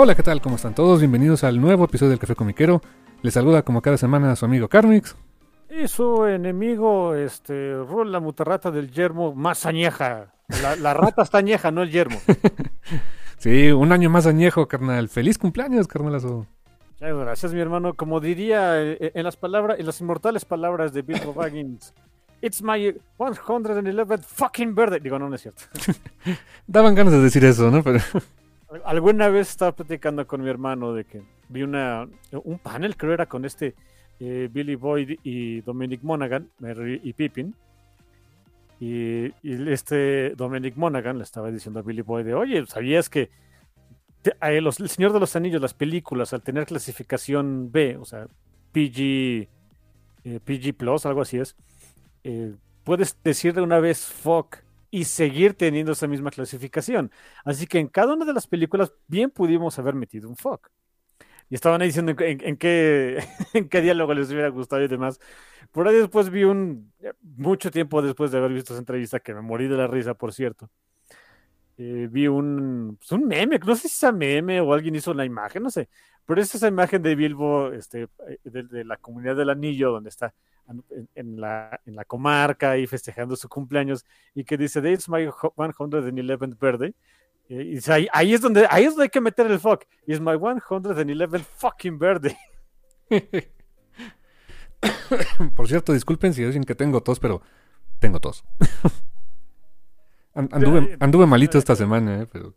Hola, ¿qué tal? ¿Cómo están todos? Bienvenidos al nuevo episodio del Café Comiquero. Les saluda como cada semana a su amigo Carmix. Y su enemigo, este, Rol, la mutarrata del yermo más añeja. La, la rata está añeja, no el yermo. Sí, un año más añejo, carnal. Feliz cumpleaños, carnalazo. Ay, gracias, mi hermano. Como diría eh, en las palabras, en las inmortales palabras de Bilbo Baggins, It's my 111th fucking birthday. Digo, no, no es cierto. Daban ganas de decir eso, ¿no? Pero Alguna vez estaba platicando con mi hermano de que vi una un panel, creo era con este eh, Billy Boyd y Dominic Monaghan y Pippin. Y, este Dominic Monaghan le estaba diciendo a Billy Boyd de, oye, ¿sabías que te- a los- El Señor de los Anillos, las películas, al tener clasificación B, o sea, PG, eh, PG Plus, algo así es, eh, puedes decir de una vez fuck y seguir teniendo esa misma clasificación. Así que en cada una de las películas bien pudimos haber metido un fuck. Y estaban ahí diciendo en, qué, en qué diálogo les hubiera gustado y demás. Por ahí después vi un, mucho tiempo después de haber visto esa entrevista, que me morí de la risa, por cierto. eh, vi un, pues, un meme, no sé si sea meme o alguien hizo la imagen, no sé. Pero es esa imagen de Bilbo, este, eh, de la comunidad del anillo, donde está en, en la, en la comarca ahí festejando su cumpleaños y que dice, It's my 111th birthday. Eh, Y dice, ahí, ahí es donde, ahí es donde hay que meter el fuck. It's my 111th fucking birthday. Por cierto, disculpen si dicen que tengo tos, pero tengo tos. An- anduve, anduve malito esta semana, ¿eh? Pero...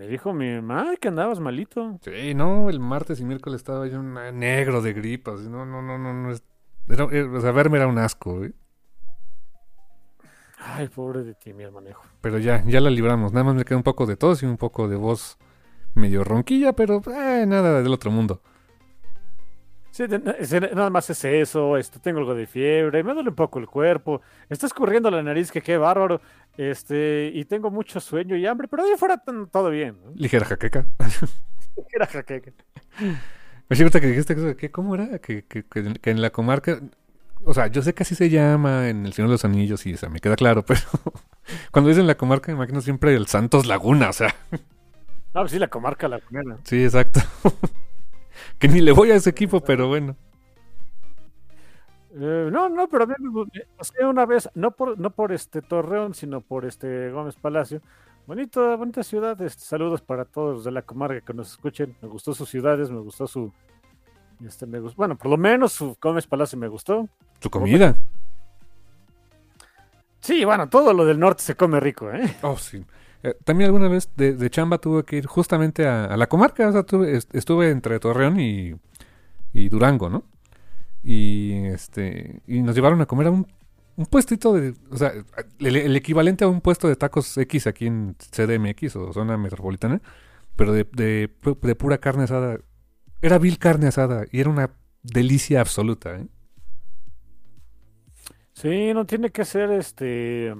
Me dijo mi mamá que andabas malito. Sí, no, el martes y miércoles estaba yo negro de gripas. No, no, no, no. no es- era- era- o sea, verme era un asco, ¿eh? Ay, pobre de ti, mi hermanejo. Pero ya, ya la libramos. Nada más me queda un poco de tos y un poco de voz medio ronquilla, pero eh, nada del otro mundo. Sí, nada más es eso, este, tengo algo de fiebre, me duele un poco el cuerpo, está escurriendo la nariz, que qué bárbaro, este, y tengo mucho sueño y hambre, pero de fuera todo bien. ¿no? Ligera jaqueca. Era jaqueca. Me ahorita que dijiste que, que ¿cómo era? Que, que, que- en la comarca, o sea, yo sé que así se llama en el Señor de los Anillos y o sea, me queda claro, pero cuando dicen la comarca me imagino siempre el Santos Laguna, o sea, No, pues sí, la comarca lagunera. sí, exacto. que ni le voy a ese equipo, pero bueno. Eh, no, no, pero eh, pasé una vez, no por, no por este Torreón, sino por este Gómez Palacio. Bonito, bonita ciudad, este, saludos para todos los de la comarca que nos escuchen. Me gustó sus ciudades, me gustó su, este, me gustó, bueno, por lo menos su Gómez Palacio me gustó. Tu comida. Sí, bueno, todo lo del norte se come rico, ¿eh? Oh, sí. Eh, también alguna vez de, chamba tuve que ir justamente a, la comarca, o sea, tuve- est- estuve entre Torreón y, Durango, ¿no? Y este y nos llevaron a comer a un, un puestito de, o sea, el, equivalente a un puesto de tacos X aquí en CDMX o zona metropolitana, pero de, de, de pura carne asada. Era vil carne asada y era una delicia absoluta, ¿eh? Sí, no tiene que ser este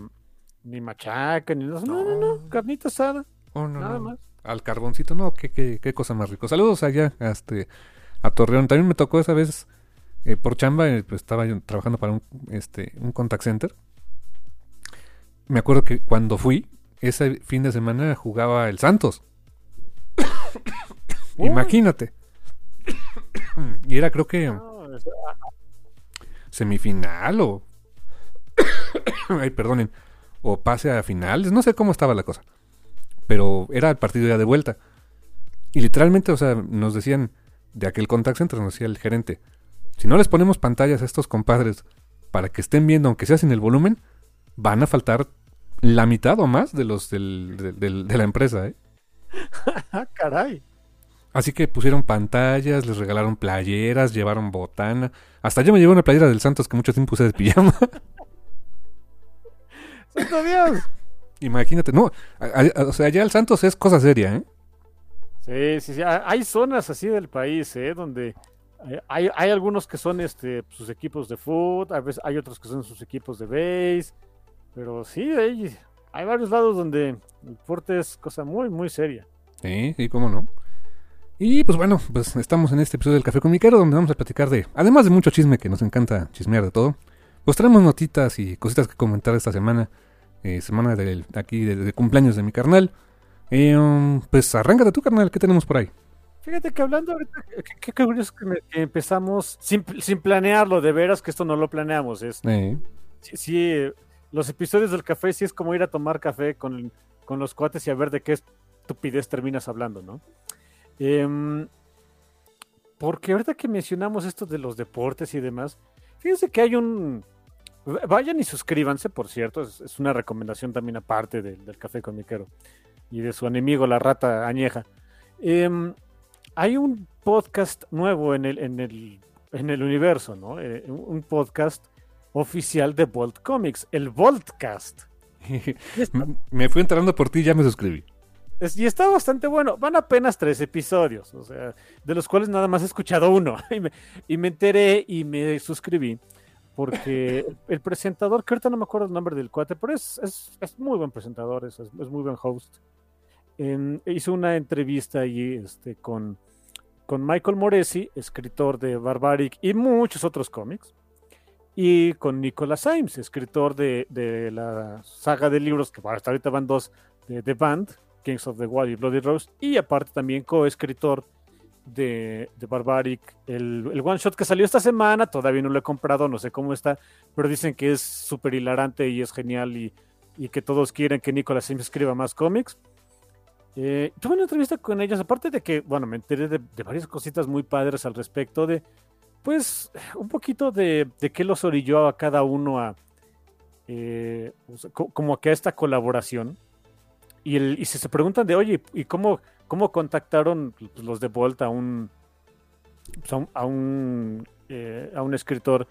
ni machaca, ni no, no, no, no, carnita asada, Oh, no, nada no. más. Al carboncito, no, qué, qué, qué cosa más rico. Saludos allá a, este, a Torreón. También me tocó esa vez eh, por chamba, eh, pues estaba yo trabajando para un, este, un contact center. Me acuerdo que cuando fui, ese fin de semana jugaba el Santos. Imagínate. y era creo que semifinal o... Ay, perdonen. O pase a finales. No sé cómo estaba la cosa. Pero era el partido ya de vuelta. Y literalmente, o sea, nos decían de aquel contact center, nos decía el gerente. Si no les ponemos pantallas a estos compadres para que estén viendo, aunque sea sin el volumen, van a faltar la mitad o más de los del- del- del- de la empresa, ¿eh? Ah, caray. Así que pusieron pantallas, les regalaron playeras, llevaron botana. Hasta yo me llevé una playera del Santos que mucho tiempo usé de pijama. ¡Santo Dios! Imagínate, no, a- a- o sea, allá el Santos es cosa seria, ¿eh? Sí, sí, sí. Hay zonas así del país, ¿eh? Donde hay, hay, hay algunos que son este, sus equipos de a veces hay otros que son sus equipos de base. Pero sí, hay, hay varios lados donde el deporte es cosa muy, muy seria. Sí, sí, cómo no. Y pues bueno, pues estamos en este episodio del Café Comiquero donde vamos a platicar de, además de mucho chisme que nos encanta chismear de todo, pues traemos notitas y cositas que comentar esta semana, eh, semana del, aquí de, de cumpleaños de mi carnal. Eh, um, pues arráncate tú, carnal, ¿qué tenemos por ahí? Fíjate que hablando ahorita, qué- curioso que, me- que empezamos sin, sin planearlo, de veras que esto no lo planeamos. Es, Eh, sí, sí, los episodios del café sí es como ir a tomar café con, con los cuates y a ver de qué estupidez terminas hablando, ¿no? Em, porque ahorita que mencionamos esto de los deportes y demás, fíjense que hay un... Vayan y suscríbanse, por cierto, es, es una recomendación también aparte del, del café comiquero y de su enemigo, la rata añeja. Em, hay un podcast nuevo en el, en el, en el universo, ¿no? Eh, un podcast oficial de Bolt Comics, el Voltcast. me fui enterando por ti y ya me suscribí. Es- y está bastante bueno. Van apenas tres episodios, o sea, de los cuales nada más he escuchado uno. y, me, y me enteré y me suscribí. Porque el presentador, que ahorita no me acuerdo el nombre del cuate, pero es, es, es muy buen presentador, es, es muy buen host. En- hizo una entrevista allí este, con, con Michael Moresi, escritor de Barbaric y muchos otros cómics. Y con Nicholas Symes, escritor de, de la saga de libros, que hasta ahorita van dos, de The Band, Kings of the Wild y Bloody Rose, y aparte también coescritor de, de Barbaric, el, el one shot que salió esta semana, todavía no lo he comprado, no sé cómo está, pero dicen que es súper hilarante y es genial y, y que todos quieren que Nicolas Sims escriba más cómics. Eh, tuve una entrevista con ellos, aparte de que, bueno, me enteré de, de varias cositas muy padres al respecto de, pues, un poquito de, de qué los orilló a cada uno a, eh, como que a esta colaboración. Y, el, y si se preguntan de, oye, ¿y cómo, cómo contactaron los de Volt a un, pues, a un, a un, eh, a un escritor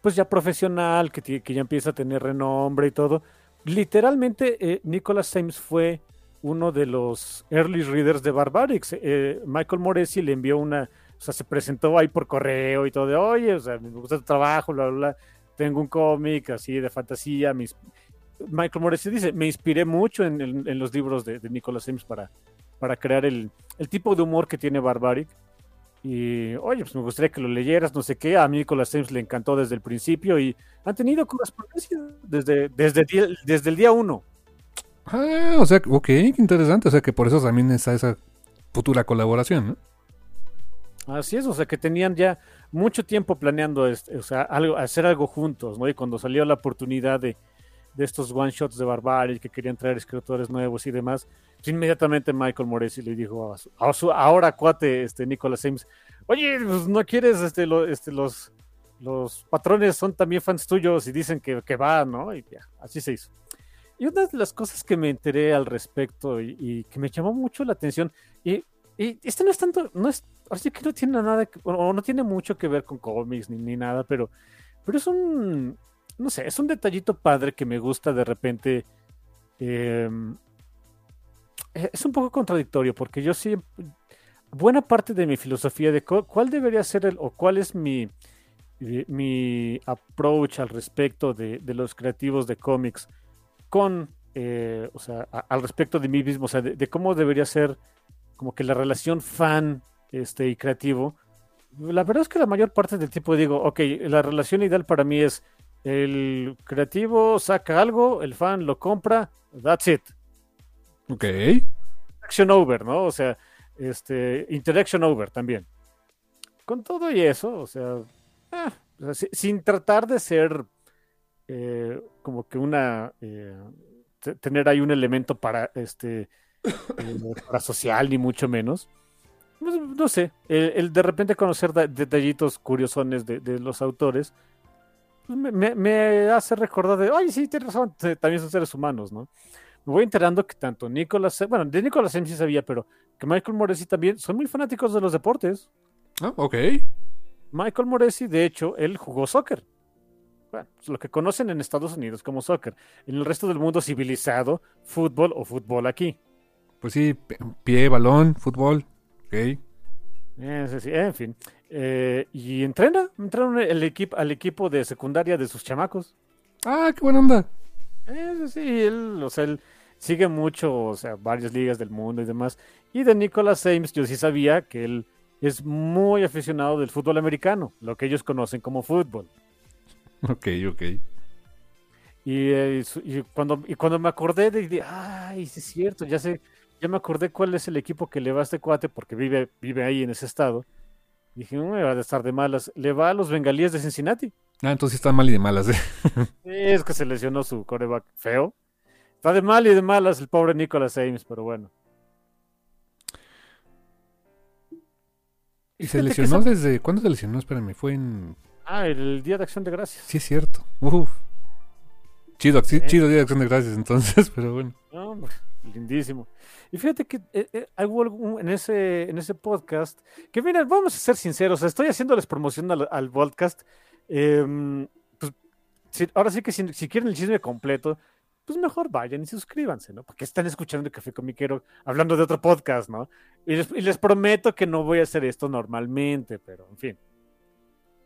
pues ya profesional, que, que ya empieza a tener renombre y todo? Literalmente, eh, Nicholas Sims fue uno de los early readers de Barbarics. Eh, Michael Moresi le envió una, o sea, se presentó ahí por correo y todo de, oye, o sea, me gusta tu trabajo, bla, bla, bla. Tengo un cómic así de fantasía. Mis... Michael Moresi dice, me inspiré mucho en, en- en los libros de, de Nicholas Sims para, para crear el, el tipo de humor que tiene Barbaric. Y, oye, pues me gustaría que lo leyeras, no sé qué. A mí Nicholas Sims le encantó desde el principio y han tenido correspondencia desde, desde, desde el día uno. Ah, o sea, ok, qué interesante. O sea que por eso también está esa futura colaboración, ¿no? Así es, o sea que tenían ya mucho tiempo planeando este, o sea, algo, hacer algo juntos, ¿no? Y cuando salió la oportunidad de, de estos one shots de Barbaric que querían traer escritores nuevos y demás, pues inmediatamente Michael Moresi le dijo a su, a su ahora cuate, este Nicolas Sims, oye, pues no quieres, este, lo- este, los, los patrones son también fans tuyos y dicen que, que va, ¿no? Y ya, así se hizo. Y una de las cosas que me enteré al respecto y, y que me llamó mucho la atención, y, y este no es tanto, no es, ahora sí que no tiene nada, que- o no tiene mucho que ver con cómics ni, ni nada, pero, pero es un, no sé, es un detallito padre que me gusta de repente. eh, es un poco contradictorio porque yo sí, buena parte de mi filosofía de cu- cuál debería ser el, o cuál es mi, mi- approach al respecto de, de los creativos de cómics con, eh, o sea, al respecto de mí mismo, o sea, de, de cómo debería ser como que la relación fan este, y creativo. La verdad es que la mayor parte del tiempo digo, ok, la relación ideal para mí es el creativo saca algo, el fan lo compra, that's it. Ok. Action over, ¿no? O sea, Este, Interaction Over también. Con todo y eso, o sea, ah, o sea, si- sin tratar de ser eh, como que una eh, te- tener ahí un elemento para este eh, para social ni mucho menos. Pues, no sé, el, el de repente conocer detallitos curiosones de, de los autores me, me- me hace recordar de, ay, sí, tienes razón, también son seres humanos, ¿no? Me voy enterando que tanto Nicolas, bueno, de Nicolas Em sí sabía, pero que Michael Moresi también son muy fanáticos de los deportes. Ah, ok. Michael Moresi, de hecho, él jugó soccer. Bueno, pues lo que conocen en Estados Unidos como soccer. En el resto del mundo civilizado, fútbol o fútbol aquí. Pues sí, pie, balón, fútbol. Ok. Eh, sí, sí, en fin. Eh, y entrena, entrena el equipo, al equipo de secundaria de sus chamacos. Ah, qué buena onda. Eh, sí, sí, él, o sea, él sigue mucho, o sea, varias ligas del mundo y demás. Y de Nicolas Ames, yo sí sabía que él es muy aficionado del fútbol americano, lo que ellos conocen como fútbol. Ok, ok. Y, eh, y cuando, y cuando me acordé de, de, ay, sí es cierto, ya sé, ya me acordé cuál es el equipo que le va a este cuate porque vive, vive ahí en ese estado. Dije, no me va a estar de malas. Le va a los bengalíes de Cincinnati. Ah, entonces está mal y de malas, ¿eh? Es que se lesionó su coreback feo. Está de mal y de malas el pobre Nicolas Ames, pero bueno. ¿Y se lesionó desde... ¿Cuándo se lesionó? Espérame, fue en... Ah, el Día de Acción de Gracias. Sí, es cierto. Uf. Chido, Sí. chido día de acción de gracias entonces, pero bueno. No, lindísimo. Y fíjate que eh, eh, algún- en ese, en ese podcast, que miren, vamos a ser sinceros, estoy haciéndoles promoción al, al podcast. em, pues, si- ahora sí que si, si quieren el chisme completo, pues mejor vayan y suscríbanse, ¿no? Porque están escuchando el Café Comiquero hablando de otro podcast, ¿no? Y les, y les prometo que no voy a hacer esto normalmente, pero en fin.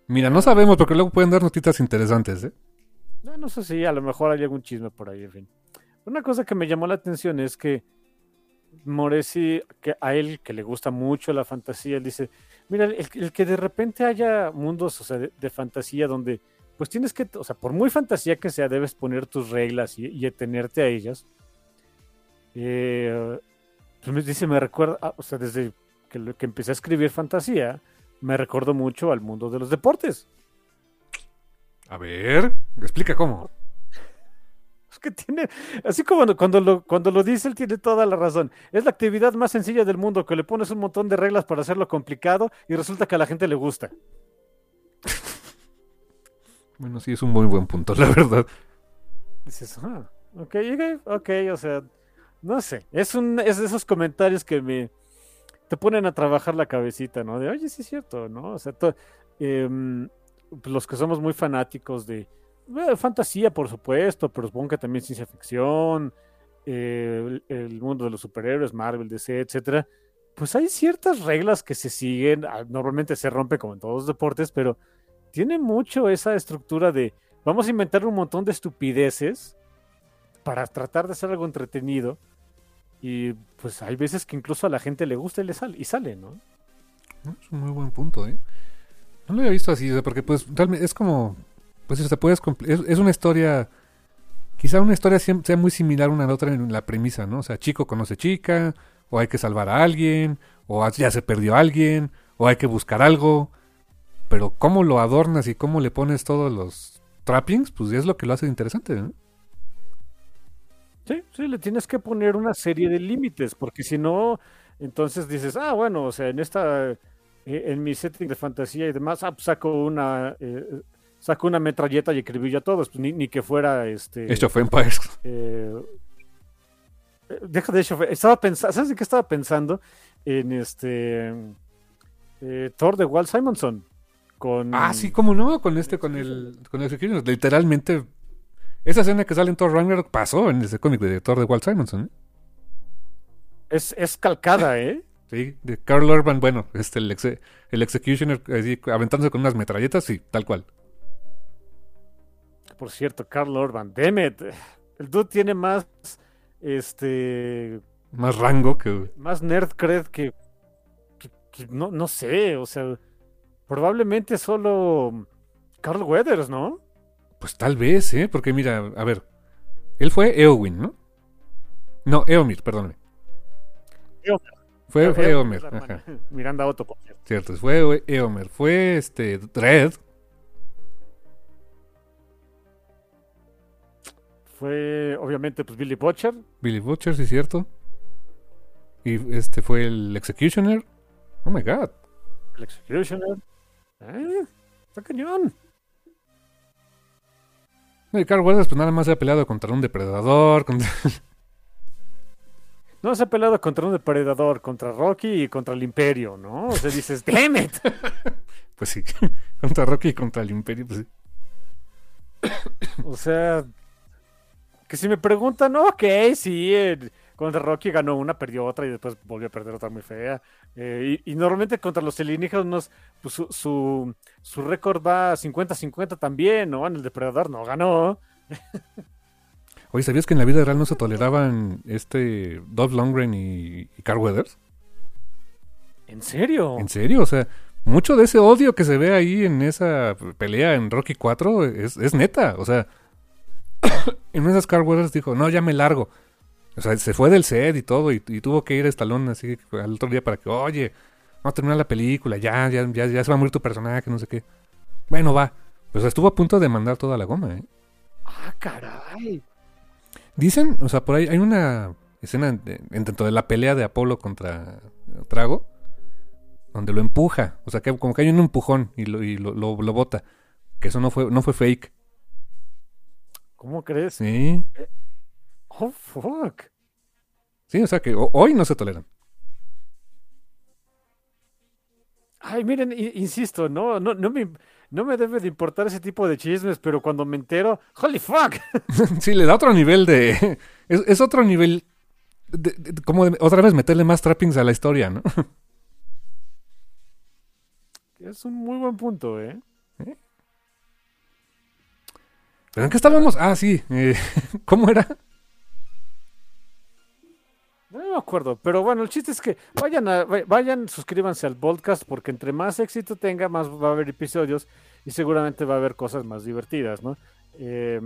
Mira, no sabemos porque luego pueden dar notitas interesantes, ¿eh? No, no sé si a lo mejor hay algún chisme por ahí, en fin. Una cosa que me llamó la atención es que Moresi, que a él que le gusta mucho la fantasía, él dice, mira, el, el que de repente haya mundos, o sea, de, fantasía donde, pues tienes que, o sea, por muy fantasía que sea, debes poner tus reglas y, atenerte a ellas. Eh, pues me dice, me recuerda, ah, o sea, desde que, que empecé a escribir fantasía, me recuerdo mucho al mundo de los deportes. A ver, explica cómo. Que tiene, así como cuando lo, cuando lo dice, él tiene toda la razón. Es la actividad más sencilla del mundo, que le pones un montón de reglas para hacerlo complicado y resulta que a la gente le gusta. Bueno, sí, es un muy buen punto, la verdad. Dices, ah, ok, ok, ok, o sea, no sé. Es un, es de esos comentarios que me te ponen a trabajar la cabecita, ¿no? De, oye, sí es cierto, ¿no? O sea, to- em, los que somos muy fanáticos de eh, fantasía, por supuesto, pero supongo que también ciencia ficción, eh, el, mundo de los superhéroes, Marvel, DC, etcétera. Pues hay ciertas reglas que se siguen, ah, normalmente se rompe como en todos los deportes, pero tiene mucho esa estructura de vamos a inventar un montón de estupideces para tratar de hacer algo entretenido. Y pues hay veces que incluso a la gente le gusta y le sale, y sale, ¿no? Es un muy buen punto, ¿eh? No lo había visto así, porque pues realmente es como... Pues se puedes compl- es, es una historia... Quizá una historia sea muy similar una a la otra en la premisa, ¿no? O sea, chico conoce chica, o hay que salvar a alguien, o ya se perdió alguien, o hay que buscar algo. Pero cómo lo adornas y cómo le pones todos los trappings, pues es lo que lo hace interesante, ¿no? Sí, sí, le tienes que poner una serie de límites, porque si no, entonces dices, ah, bueno, o sea, en esta, eh, en mi setting de fantasía y demás, ah, pues saco una, eh, saco una metralleta y escribí a todos, pues, ni, ni que fuera este. Age of Empires. eh, eh, deja de hecho, estaba pensando, ¿sabes en qué estaba pensando? En este eh, Thor de Walt Simonson. Con, Ah, sí, cómo no, con este, con el, con el Executioner. Literalmente, esa escena que sale en Thor Ragnarok pasó en ese cómic de Thor de Walt Simonson, ¿eh? Es, es calcada, ¿eh? Sí, de Carl Urban, bueno, este, el, exe- el Executioner así, aventándose con unas metralletas, sí, tal cual. Por cierto, Carl Urban, Demet. El dude tiene más, este, Más rango que... más nerd cred que, que- que no, no sé, o sea, probablemente solo Carl Weathers, ¿no? Pues tal vez, ¿eh? Porque mira, a ver, él fue Eowyn, ¿no? No, Eomir, perdóname. Eomir. Fue, fue Eomer, Eomer. Ajá. Miranda Otto, por cierto. Cierto, fue Eomer. Fue este Dredd. Fue, obviamente, pues Billy Butcher. Billy Butcher, sí, cierto. Y este fue el Executioner. Oh my god. El Executioner. Eh, está cañón. No, y Carl Weathers, pues nada más se ha peleado contra un depredador. Contra... No se ha peleado contra un depredador, contra Rocky y contra el Imperio, ¿no? O sea, dices, damn it. Pues sí, contra Rocky y contra el Imperio. Pues sí. O sea, que si me preguntan, ok, sí, eh, contra Rocky ganó una, perdió otra y después volvió a perder otra muy fea. Eh, y, y normalmente contra los alienígenas, pues su, su, su récord va 50-50 también, ¿no? En el depredador no ganó. Oye, ¿sabías que en la vida real no se toleraban este Dolph Lundgren y, y Carl Weathers? ¿En serio? ¿En serio? O sea, mucho de ese odio que se ve ahí en esa pelea en Rocky 4 es, es neta. O sea, en esas Carl Weathers dijo, no, ya me largo. O sea, se fue del set y todo y, y tuvo que ir a Stallone así al otro día para que, oye, vamos a terminar la película, ya, ya, ya, ya se va a morir tu personaje, no sé qué. Bueno, va. Pues estuvo a punto de mandar toda la goma, ¿eh? Ah, caray. Dicen, o sea, por ahí hay una escena de- en- dentro de la pelea de Apolo contra Trago, donde lo empuja, o sea, que como que hay un empujón y lo, y lo, lo- lo bota, que eso no fue, no fue fake, ¿Cómo crees? sí, Oh, fuck. sí, o sea que ho- hoy no se toleran. Ay, miren, insisto, no, no, no me, no me debe de importar ese tipo de chismes, pero cuando me entero, holy fuck. sí, le da otro nivel de, es, es otro nivel, de- de- como de otra vez meterle más trappings a la historia, ¿no? Es un muy buen punto, ¿eh? ¿Pero en qué estábamos? Ah, sí, eh, ¿cómo era? No me acuerdo, pero bueno, el chiste es que vayan, a, va- vayan, suscríbanse al podcast porque entre más éxito tenga, más va a haber episodios y seguramente va a haber cosas más divertidas, ¿no? Eh,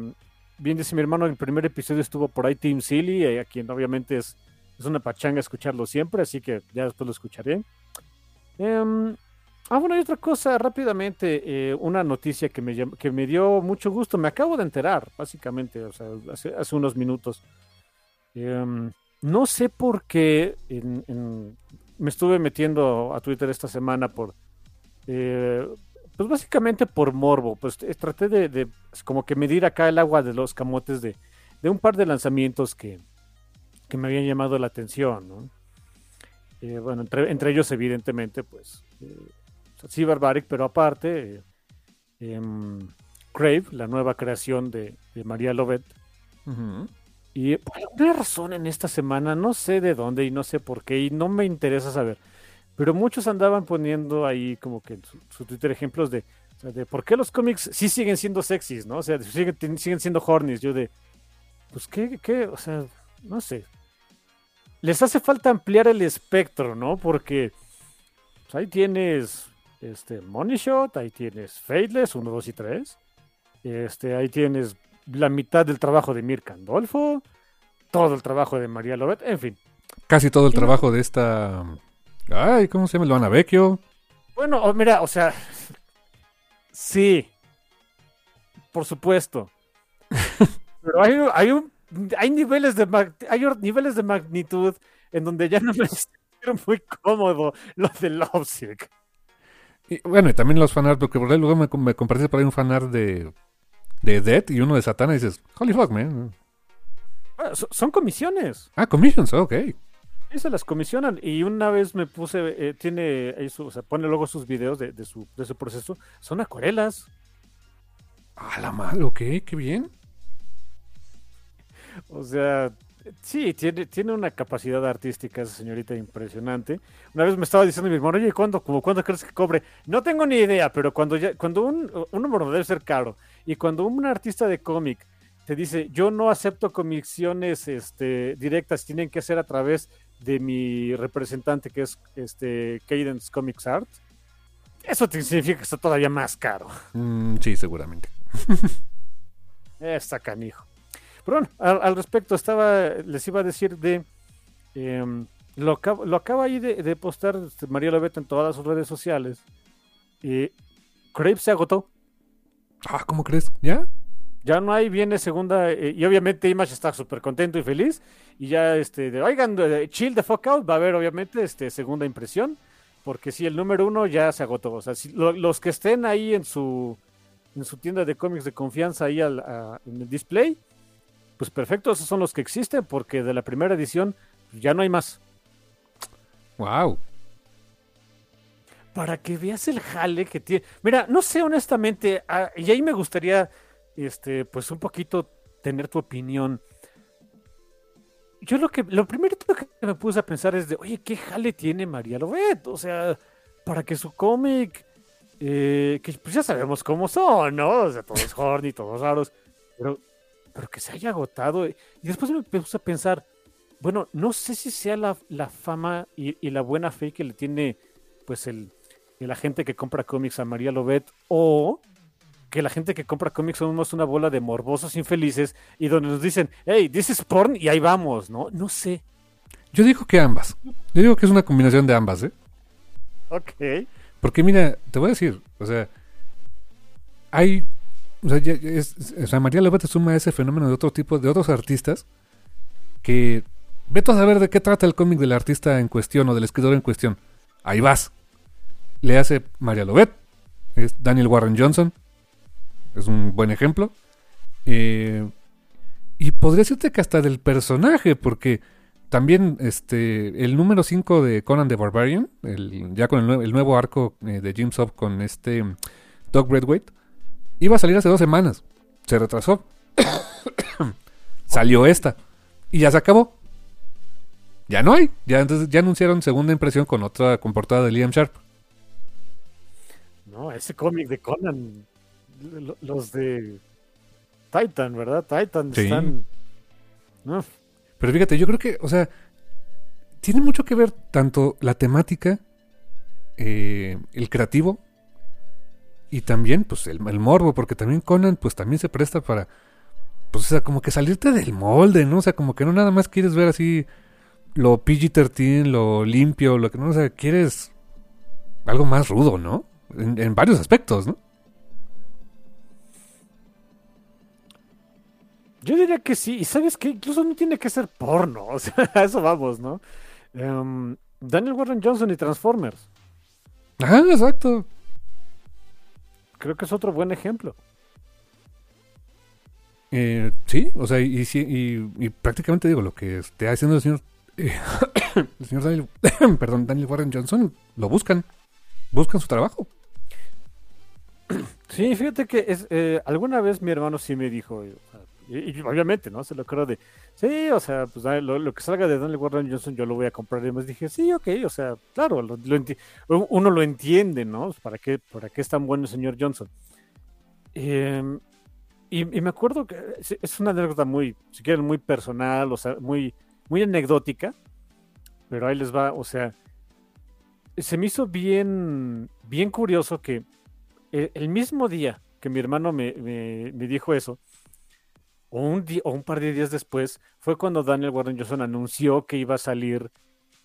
bien dice mi hermano, el primer episodio estuvo por ahí Team Silly, eh, a quien obviamente es, es una pachanga escucharlo siempre, así que ya después lo escucharé. Em, ah, bueno, hay otra cosa rápidamente, eh, una noticia que me, que me dio mucho gusto, me acabo de enterar, básicamente, o sea, hace, unos minutos. Em, no sé por qué me estuve metiendo a Twitter esta semana por, eh, pues básicamente por morbo, pues eh, traté de, pues, como que medir acá el agua de los camotes de, de un par de lanzamientos que, que me habían llamado la atención, ¿no? Bueno, entre, ellos evidentemente, pues, sí Barbaric, pero aparte, eh, em, Crave, la nueva creación de, de María Lovet, y por alguna razón en esta semana, no sé de dónde y no sé por qué, y no me interesa saber, pero muchos andaban poniendo ahí como que en su, su Twitter ejemplos de, o sea, de por qué los cómics sí siguen siendo sexys, ¿no? O sea, siguen, siguen siendo hornies. Yo de, pues qué, qué, o sea, no sé. Les hace falta ampliar el espectro, ¿no? Porque pues, ahí tienes este Money Shot, ahí tienes Faithless, 1, 2 y 3. Este, ahí tienes la mitad del trabajo de Mir Candolfo, todo el trabajo de María Lobet, en fin. Casi todo el Y no- trabajo de esta, ay, ¿cómo se llama? Luana Vecchio. Bueno, mira, o sea, sí, por supuesto. Pero hay, hay, un, hay, niveles de hay niveles de magnitud en donde ya no me siento muy cómodo lo de Lovesick. Y, bueno, y también los fanarts, porque por ahí luego me, me compartiste por ahí un fanart de, de Dead y uno de Satana y dices, holy fuck, man. So- son comisiones. Ah, commissions, ok. Y se las comisionan. Y una vez me puse, eh, tiene, ahí su- o sea, pone luego sus videos de, de su, de su proceso. Son acuarelas. Ah, la madre, ok, qué bien. O sea, sí, tiene, tiene una capacidad artística esa señorita impresionante. Una vez me estaba diciendo mi hermano, oye, ¿cuándo, como, ¿cuándo crees que cobre? No tengo ni idea, pero cuando, ya, cuando un, un número debe ser caro y cuando un artista de cómic te dice, yo no acepto comisiones este, directas, tienen que ser a través de mi representante que es este, Cadence Comics Art, eso te significa que está todavía más caro. Mm, sí, seguramente. Está canijo. Pero bueno, al, al respecto, estaba, les iba a decir de em, lo, acaba, lo acaba ahí de, de postar María Lobeta en todas sus redes sociales. Y Crave se agotó. Ah, ¿cómo crees? ¿Ya? Ya no hay, viene segunda, eh, y obviamente Image está súper contento y feliz. Y ya, este, de, oigan, de- chill the fuck out, va a haber obviamente este, segunda impresión. Porque si el número uno ya se agotó. O sea, si lo- los que estén ahí en su, en su tienda de cómics de confianza, ahí al- a- en el display, pues perfecto, esos son los que existen, porque de la primera edición ya no hay más. Wow. para que veas el jale que tiene. Mira, no sé honestamente, ah, y ahí me gustaría, este, pues un poquito tener tu opinión. Yo lo que, lo primero que me puse a pensar es de, oye, ¿qué jale tiene María Lobet? O sea, para que su cómic, eh, que pues ya sabemos cómo son, ¿no? O sea, todos horny, todos raros, pero, pero que se haya agotado. Y después me puse a pensar, bueno, no sé si sea la, la fama y, y la buena fe que le tiene, pues, el, la gente que compra cómics a María Lobet o que la gente que compra cómics somos una bola de morbosos infelices y donde nos dicen, hey, this is porn y ahí vamos, ¿no? No sé. Yo digo que ambas. Yo digo que es una combinación de ambas, ¿eh? Ok. Porque mira, te voy a decir, o sea, hay, o sea, María Lobet suma ese fenómeno de otro tipo, de otros artistas, que vete a saber de qué trata el cómic del artista en cuestión o del escritor en cuestión. Ahí vas. Le hace María Lobet, es Daniel Warren Johnson, es un buen ejemplo. Eh, y podría decirte que hasta del personaje, porque también este el número 5 de Conan the Barbarian, el- ya con el, el nuevo arco eh, de Jim Sub con este mm, Doug Redwaite, iba a salir hace dos semanas. Se retrasó. Salió esta. Y ya se acabó. Ya no hay. Ya, entonces, ya anunciaron segunda impresión con otra con portada de Liam Sharp. No, ese cómic de Conan, lo- los de Titan, ¿verdad? Titan Sí. están... Pero fíjate, yo creo que, o sea, tiene mucho que ver tanto la temática, eh, el creativo y también, pues, el, el morbo, porque también Conan, pues, también se presta para, pues, o sea, como que salirte del molde, ¿no? O sea, como que no nada más quieres ver así lo PG-13, lo limpio, lo que no, o sea, quieres algo más rudo, ¿no? En, en varios aspectos, ¿no? Yo diría que sí, y sabes que incluso no tiene que ser porno, o sea, a eso vamos, ¿no? Em, Daniel Warren Johnson y Transformers, Ajá, exacto. Creo que es otro buen ejemplo. Eh, sí, o sea, y, y- y prácticamente digo, lo que esté haciendo el señor, eh, el señor Daniel, perdón, Daniel Warren Johnson, lo buscan, buscan su trabajo. Sí, fíjate que es, eh, alguna vez mi hermano sí me dijo, y, y- obviamente, ¿no? Se lo creo de, sí, o sea, pues ah, lo, lo que salga de Daniel Warren Johnson yo lo voy a comprar. Y me dije, sí, ok, o sea, claro, lo- lo uno lo entiende, ¿no? ¿Para qué, ¿Para qué es tan bueno el señor Johnson? Em, y, y me acuerdo que es- es una anécdota muy, si quieren, muy personal, o sea, muy, muy anecdótica, pero ahí les va, o sea, se me hizo bien, bien curioso que el, el mismo día que mi hermano me, me- me dijo eso, o un, o un par de días después, fue cuando Daniel Warren Johnson anunció que iba a salir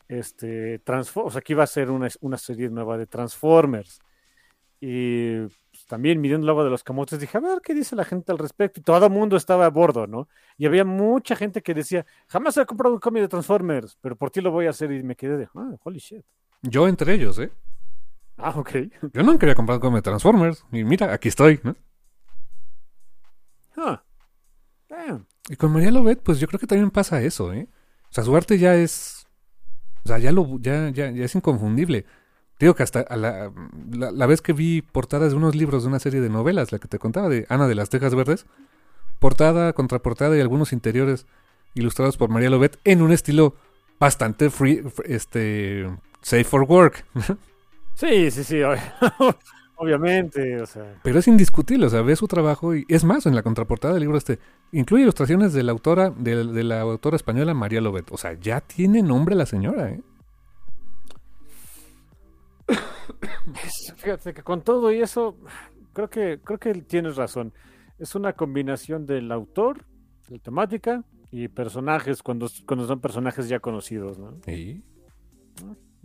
este Transfo- o sea, que iba a ser una, una serie nueva de Transformers. Y pues, también midiendo el agua de los camotes, dije, a ver qué dice la gente al respecto. Y todo el mundo estaba a bordo, ¿no? Y había mucha gente que decía, jamás he comprado un cómic de Transformers, pero por ti lo voy a hacer. Y me quedé de, ah, holy shit. Yo entre ellos, ¿eh? Ah, ok. Yo no quería comprar como de Transformers, y mira, aquí estoy, ¿no? Damn. Y con María Lobet, pues yo creo que también pasa eso, ¿eh? O sea, su arte ya es, o sea, ya lo, ya, ya, ya es inconfundible. Digo que hasta la, la, vez que vi portadas de unos libros de una serie de novelas, la que te contaba de Ana de las Tejas Verdes, portada, contraportada y algunos interiores ilustrados por María Lobet en un estilo bastante free, este, safe for work. Sí, sí, sí. ob- Obviamente, o sea. Pero es indiscutible, o sea, ves su trabajo y es más, en la contraportada del libro este, incluye ilustraciones de la autora, de, de la autora española María Lobet. O sea, ya tiene nombre la señora, ¿eh? Fíjate que con todo y eso, creo que, creo que tienes razón. Es una combinación del autor, la temática y personajes, cuando, cuando son personajes ya conocidos, ¿no? Sí.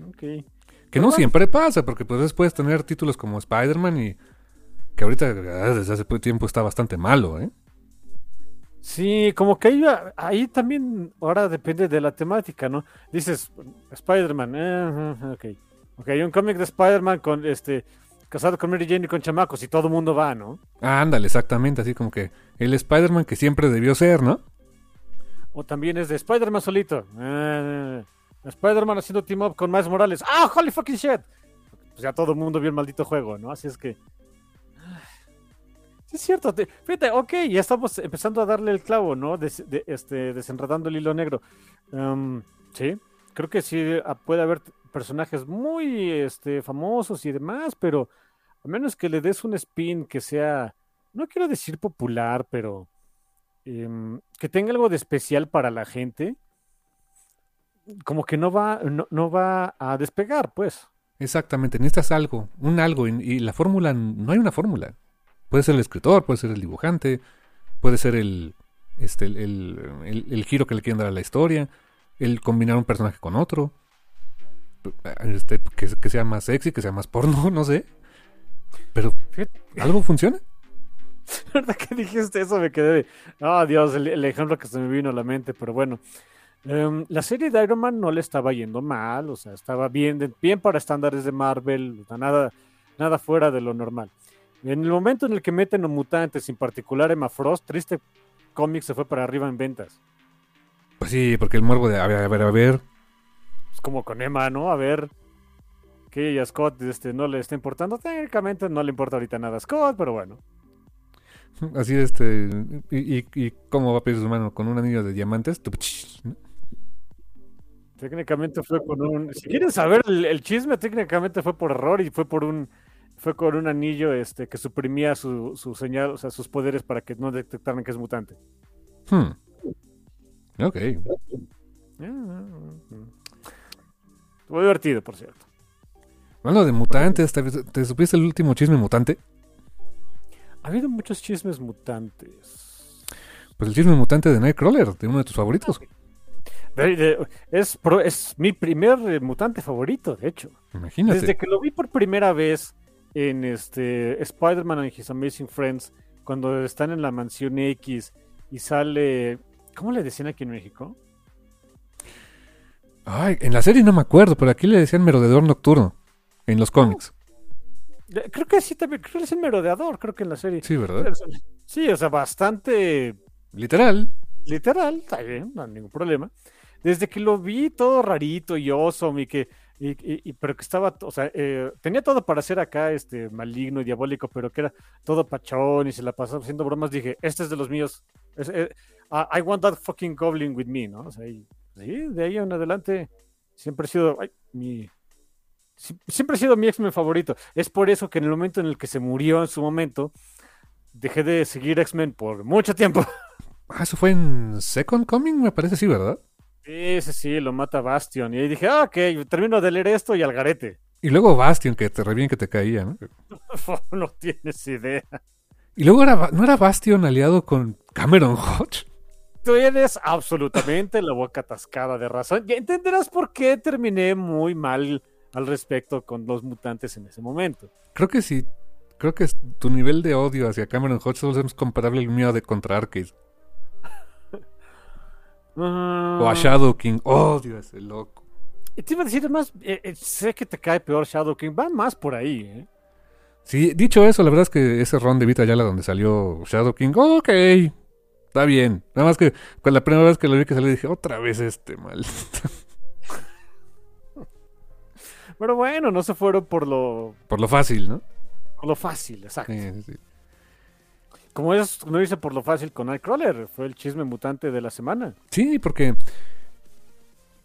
Ok. Que no siempre pasa, porque pues después tener títulos como Spider-Man y que ahorita ah, desde hace tiempo está bastante malo, ¿eh? Sí, como que ahí, ahí también ahora depende de la temática, ¿no? Dices, Spider-Man, eh, ok. Ok, hay un cómic de Spider-Man con este casado con Mary Jane y con chamacos y todo el mundo va, ¿no? Ah, ándale, exactamente, así como que el Spider-Man que siempre debió ser, ¿no? O también es de Spider-Man solito. Eh, Spider-Man haciendo team up con Miles Morales. ¡Ah, holy fucking shit! Pues ya todo el mundo vio el maldito juego, ¿no? Así es que. Sí, es cierto. fíjate, ok, ya estamos empezando a darle el clavo, ¿no? este, desenredando el hilo negro. Um, sí, creo que sí ah, puede haber personajes muy este, famosos y demás, pero a menos que le des un spin que sea, no quiero decir popular, pero em, que tenga algo de especial para la gente, como que no va, no, va a despegar, pues. Exactamente, necesitas algo, un algo, y, la fórmula, no hay una fórmula. Puede ser el escritor, puede ser el dibujante, puede ser el, este, el, el giro que le quieren dar a la historia, el combinar un personaje con otro. Este, que, sea más sexy, que sea más porno, no sé. Pero, ¿algo funciona? ¿Verdad que dijiste eso? Me quedé de. Oh, Dios, el, ejemplo que se me vino a la mente, pero bueno. Em, la serie de Iron Man no le estaba yendo mal, o sea, estaba bien, bien para estándares de Marvel, nada, nada fuera de lo normal. En el momento en el que meten los mutantes, en particular Emma Frost, triste cómic se fue para arriba en ventas. Pues sí, porque el morbo de, a ver, a ver, a ver, como con Emma, ¿no? A ver que ella Scott este, no le está importando. Técnicamente no le importa ahorita nada a Scott, pero bueno. Así este. ¿Y, y, cómo va a pedir su mano? ¿Con un anillo de diamantes? Técnicamente fue con un. Si quieren saber el, chisme, técnicamente fue por error y fue por un. Fue con un anillo este que suprimía su, su señal, o sea, sus poderes para que no detectaran que es mutante. Hmm. Ok. Muy divertido, por cierto. Bueno, de mutantes, ¿te, supiste el último chisme mutante? Ha habido muchos chismes mutantes. Pues el chisme mutante de Nightcrawler, de uno de tus favoritos. Es, es mi primer eh, mutante favorito, de hecho. Imagínate. Desde que lo vi por primera vez en este Spider-Man and His Amazing Friends, cuando están en la mansión X y sale. ¿Cómo le decían aquí en México? Ay, en la serie no me acuerdo, pero aquí le decían merodeador nocturno. En los cómics. Creo que sí, también. Creo que es el merodeador, creo que en la serie. Sí, ¿verdad? Sí, o sea, bastante. Literal. Literal, está bien, no hay ningún problema. Desde que lo vi todo rarito y oso, y que. Y, pero que estaba, o sea, eh, tenía todo para ser acá este maligno y diabólico, pero que era todo pachón y se la pasaba haciendo bromas, dije, este es de los míos. Eh, I want that fucking goblin with me, ¿no? O sea, y, sí, de ahí en adelante siempre ha sido mi siempre ha sido mi X-Men favorito. Es por eso que en el momento en el que se murió en su momento, dejé de seguir X-Men por mucho tiempo. Ah, eso fue en Second Coming, me parece, sí, ¿verdad? Sí, sí, sí, lo mata Bastion. Y ahí dije, ah, ok, termino de leer esto y al garete. Y luego Bastion, que te re que te caía, ¿no? no tienes idea. Y luego era, ¿no era Bastion aliado con Cameron Hodge? Tienes absolutamente la boca atascada de razón. Ya entenderás por qué terminé muy mal al respecto con los mutantes en ese momento. Creo que sí. Creo que tu nivel de odio hacia Cameron Hodge es comparable al mío de contra Arcade. O a Shadow King. Odio a ese loco. Y te iba a decir, más, eh, eh, sé que te cae peor Shadow King. Va más por ahí, ¿eh? Sí, dicho eso, la verdad es que ese ron de Vita Yala donde salió Shadow King, ok, Está bien. Nada más que con la primera vez que lo vi que salió dije, otra vez este mal. Pero bueno, no se fueron por lo... Por lo fácil, ¿no? Por lo fácil, exacto. Como es, no dice por lo fácil con Nightcrawler, fue el chisme mutante de la semana. Sí, porque...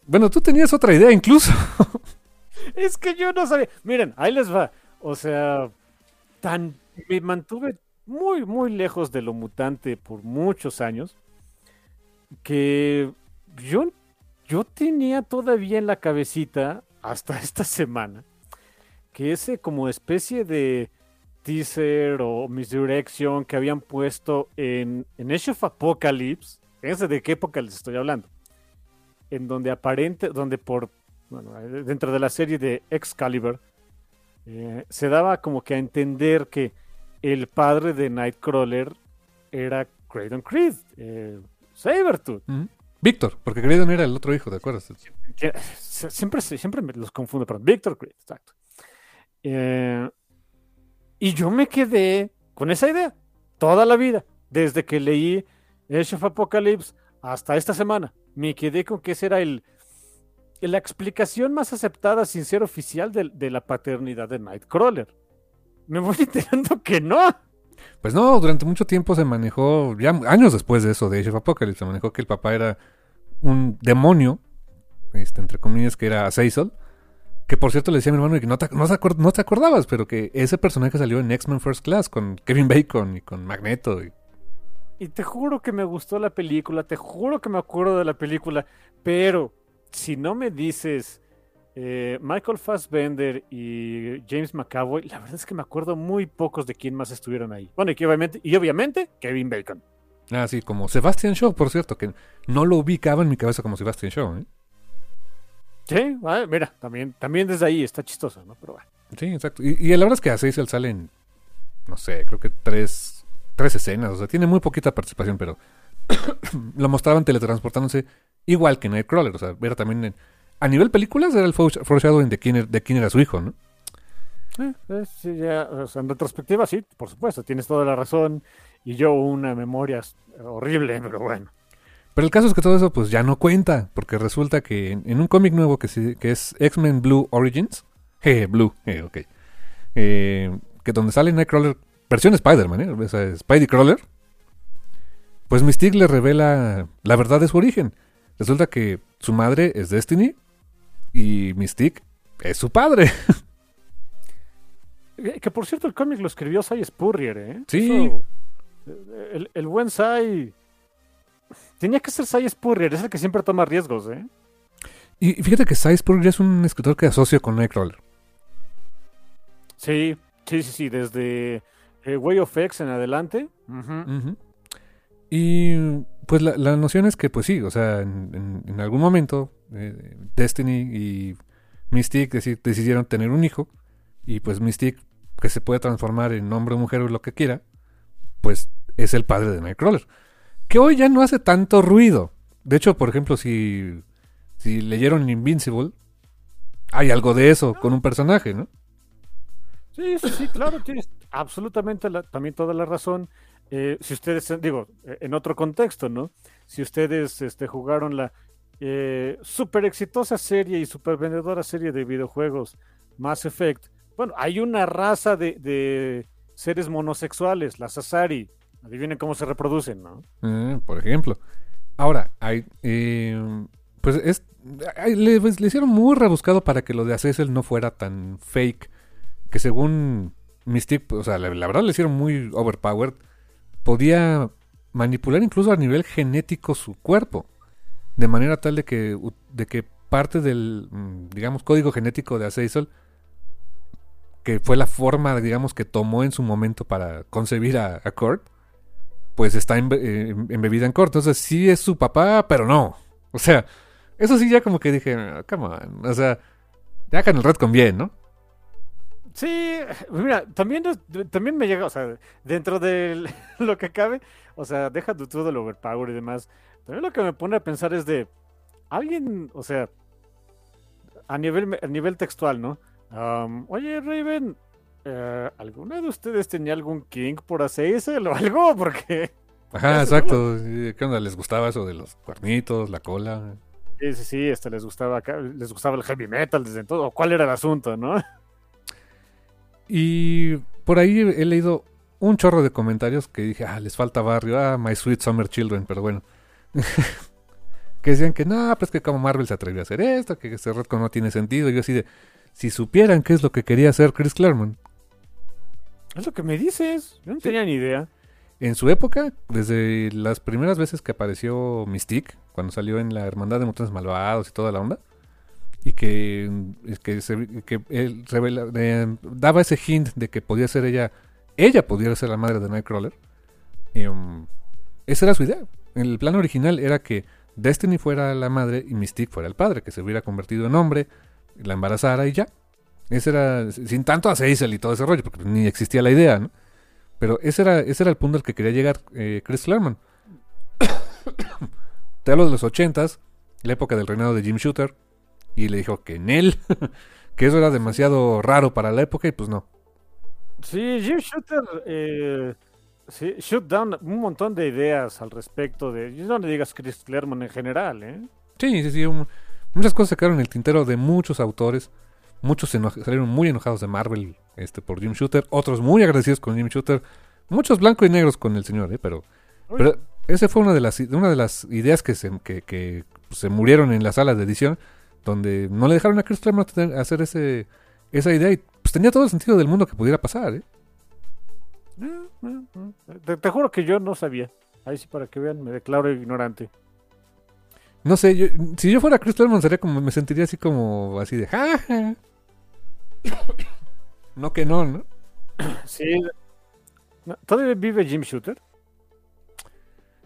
Bueno, tú tenías otra idea incluso. es que yo no sabía. Miren, ahí les va. O sea, tan me mantuve muy, muy lejos de lo mutante por muchos años, que yo, yo tenía todavía en la cabecita, hasta esta semana, que ese como especie de teaser o misdirection que habían puesto en, en Age of Apocalypse, fíjense de qué época les estoy hablando, en donde aparente, donde por bueno, dentro de la serie de Excalibur, eh, se daba como que a entender que el padre de Nightcrawler era Craydon Creed, eh, Sabertooth. Ujú. Víctor, porque Graydon era el otro hijo. Que- se- Siempre, siempre me los confundo, pero Victor Creed, exacto. Eh, y yo me quedé con esa idea toda la vida, desde que leí Age of Apocalypse hasta esta semana. Me quedé con que esa era el, la explicación más aceptada sin ser oficial de, de la paternidad de Nightcrawler. Me voy enterando que no. Pues no, durante mucho tiempo se manejó, ya años después de eso, de Age of Apocalypse, se manejó que el papá era un demonio, este, entre comillas, que era Azazel, que por cierto le decía a mi hermano que no te, no, te acuer- no te acordabas, pero que ese personaje salió en X-Men First Class con Kevin Bacon y con Magneto. y- Y te juro que me gustó la película, te juro que me acuerdo de la película, pero si no me dices eh, Michael Fassbender y James McAvoy, la verdad es que me acuerdo muy pocos de quién más estuvieron ahí. Bueno, y, que obviamente, y obviamente Kevin Bacon. Ah, sí, como Sebastian Shaw, por cierto, que no lo ubicaba en mi cabeza como Sebastian Shaw. ¿eh? Sí, ah, mira, también, también desde ahí está chistoso, ¿no? Pero bueno. Sí, exacto. Y, y la verdad es que Azazel sale en, no sé, creo que tres, tres escenas. O sea, tiene muy poquita participación, pero lo mostraban teletransportándose igual que Nightcrawler. O sea, era también en- a nivel películas era el foresh- foreshadowing de quién, er- de quién era su hijo, ¿no? Eh, eh, sí, ya, o sea, en retrospectiva, sí, por supuesto, tienes toda la razón. Y yo una memoria horrible, pero bueno. Pero el caso es que todo eso pues ya no cuenta, porque resulta que en, en un cómic nuevo que, se- que es X-Men Blue Origins, jeje, Blue, eh, ok, eh, que donde sale Nightcrawler, versión Spider-Man, ¿eh? o sea, Spidey Crawler, pues Mystique le revela la verdad de su origen. Resulta que su madre es Destiny y Mystique es su padre. Eh, Que por cierto, el cómic lo escribió Cy Spurrier, ¿eh? Sí. Eso, eh, el, el buen Cy. Tenía que ser Cy Spurrier, es el que siempre toma riesgos, ¿eh? Y, fíjate que Cy Spurrier es un escritor que asocio con Nightcrawler. Sí, sí, sí, sí, desde eh, Way of X en adelante. Y pues la, la noción es que, pues sí, o sea, en, en- en algún momento eh, Destiny y Mystique deci- decidieron tener un hijo y pues Mystique, que se puede transformar en hombre o mujer o lo que quiera, pues es el padre de Nightcrawler. Que hoy ya no hace tanto ruido. De hecho, por ejemplo, si, leyeron Invincible, hay algo de eso con un personaje, ¿no? Sí, sí, sí, claro, tienes absolutamente también toda la razón. Eh, si ustedes, digo, eh, en otro contexto, ¿no? Si ustedes este, jugaron la eh, súper exitosa serie y súper vendedora serie de videojuegos Mass Effect, bueno, hay una raza de, de seres monosexuales, las Asari. Adivinen cómo se reproducen, ¿no? Eh, por ejemplo. Ahora, hay, eh, pues es, pues, le hicieron muy rebuscado para que lo de Azazel no fuera tan fake. Que según Mystique, o sea, la, verdad le hicieron muy overpowered. Podía manipular incluso a nivel genético su cuerpo. De manera tal de que, de que parte del, mm, digamos, código genético de Azazel, que fue la forma, digamos, que tomó en su momento para concebir a, a Kurt, pues está embe- eh, embebida en Kurt. Entonces sí es su papá, pero no. O sea, eso sí ya como que dije, "Ah, come on. O sea, ya hagan el red con bien, ¿no? Sí, mira, también, también me llega, o sea, dentro de lo que cabe, o sea, deja tu todo el overpower y demás. También lo que me pone a pensar es de alguien, o sea, a nivel, a nivel textual, ¿no? Am, Oye, Raven, eh, ¿alguna de ustedes tenía algún king por Azazel o algo? Porque Ajá, exacto. ¿Qué onda? ¿Les gustaba eso de los cuernitos, la cola? sí, sí, sí, este, les gustaba les gustaba el heavy metal desde entonces, cuál era el asunto, ¿no? Y por ahí he leído un chorro de comentarios que dije, ah, les falta barrio, ah, My Sweet Summer Children, pero bueno. que decían que no, pues que como Marvel se atrevió a hacer esto, que ese retcon no tiene sentido. Y yo así de, si supieran qué es lo que quería hacer Chris Claremont. Es lo que me dices, yo no tenía ni idea. En su época, desde las primeras veces que apareció Mystique, cuando salió en la Hermandad de Mutantes Malvados y toda la onda, y que, que, se- que él revela- eh, daba ese hint de que podía ser ella, ella pudiera ser la madre de Nightcrawler, em, esa era su idea. El plan original era que Destiny fuera la madre y Mystique fuera el padre, que se hubiera convertido en hombre, la embarazara y ya. Ese era, sin tanto a Azazel y todo ese rollo, porque ni existía la idea, ¿no? Pero ese era, ese era el punto al que quería llegar eh, Chris Claremont. Te hablo de los ochentas, la época del reinado de Jim Shooter, y le dijo que en él, que eso era demasiado raro para la época, y pues no. Sí, Jim Shooter eh, sí, shoot down un montón de ideas al respecto de. No le digas Chris Claremont en general, ¿eh? Sí, sí, sí. un- muchas cosas en el tintero de muchos autores. Muchos se salieron muy enojados de Marvel este, por Jim Shooter. Otros muy agradecidos con Jim Shooter. Muchos blancos y negros con el señor, ¿eh? Pero, pero esa fue una de las, una de las ideas que se, que, que se murieron en la sala de edición. Donde no le dejaron a Chris Claremont hacer ese, esa idea. Y pues tenía todo el sentido del mundo que pudiera pasar, ¿eh? Te, te juro que yo no sabía. Ahí sí, para que vean, me declaro ignorante. No sé, yo- si yo fuera Chris Claremont sería como, me sentiría así como, así de, "Ja, ja". No que no, ¿no? Sí. ¿Todavía vive Jim Shooter?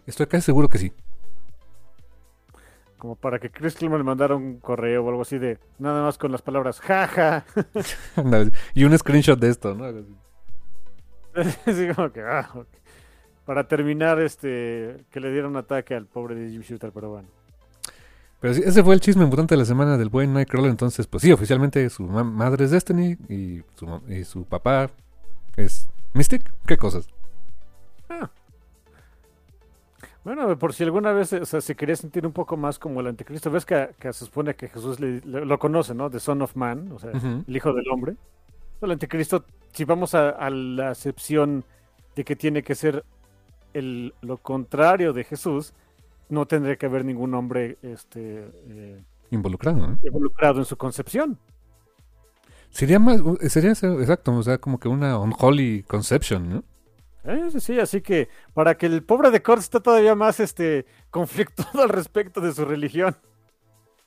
Estoy casi seguro que sí. Como para que Chris Claremont le mandara un correo o algo así de nada más con las palabras jaja. Y un screenshot de esto, ¿no? Así como que, ah. Para terminar, este, que le dieron un ataque al pobre de Jim Shooter, pero bueno. Pero sí, ese fue el chisme mutante de la semana del buen Nightcrawler. Entonces, pues sí, oficialmente su ma- madre es Destiny y su, ma- y su papá es Mystic. ¿Qué cosas? Bueno, por si alguna vez o sea, se quería sentir un poco más como el anticristo, ves que, que se supone que Jesús le- le- lo conoce, ¿no? The Son of Man, o sea, el Hijo del Hombre. El anticristo, si vamos a, a la acepción de que tiene que ser el, lo contrario de Jesús, no tendría que haber ningún hombre este, eh, Involucrado, involucrado en su concepción. Sería más, sería exacto, o sea, como que una unholy conception, ¿no? Eh, sí, sí, así que para que el pobre de Kurt esté todavía más este, conflictuado al respecto de su religión.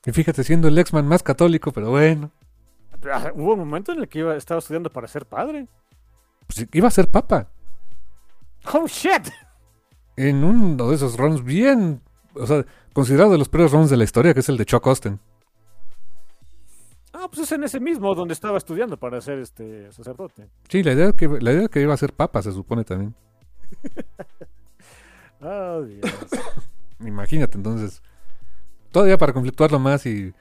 Y fíjate, siendo el X-Man más católico, pero bueno, Ah, Hubo un momento en el que iba, estaba estudiando para ser padre. pues iba a ser papa. ¡Oh, shit! En uno de esos runs bien, o sea, considerado de los peores runs de la historia, que es el de Chuck Austin. Ah, pues es en ese mismo donde estaba estudiando para ser este sacerdote. Sí, la idea que la idea que iba a ser papa se supone también. Oh, Dios. Imagínate, entonces. Todavía para conflictuarlo más y.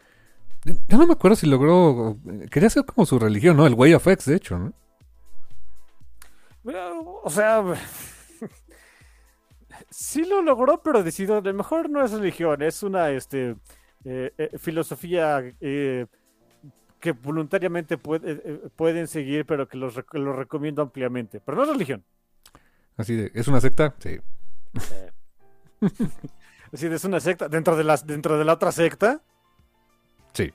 Ya no me acuerdo si logró. Quería ser como su religión, ¿no? El Way of X, de hecho, ¿no? O sea, sí lo logró, pero decidió, a lo mejor no es religión, es una este, eh, eh, filosofía eh, que voluntariamente puede- pueden seguir, pero que los, rec- lo recomiendo ampliamente. Pero no es religión. Así de. ¿Es una secta? Sí. Es decir, es una secta. Dentro de, las, dentro de la otra secta, Sí.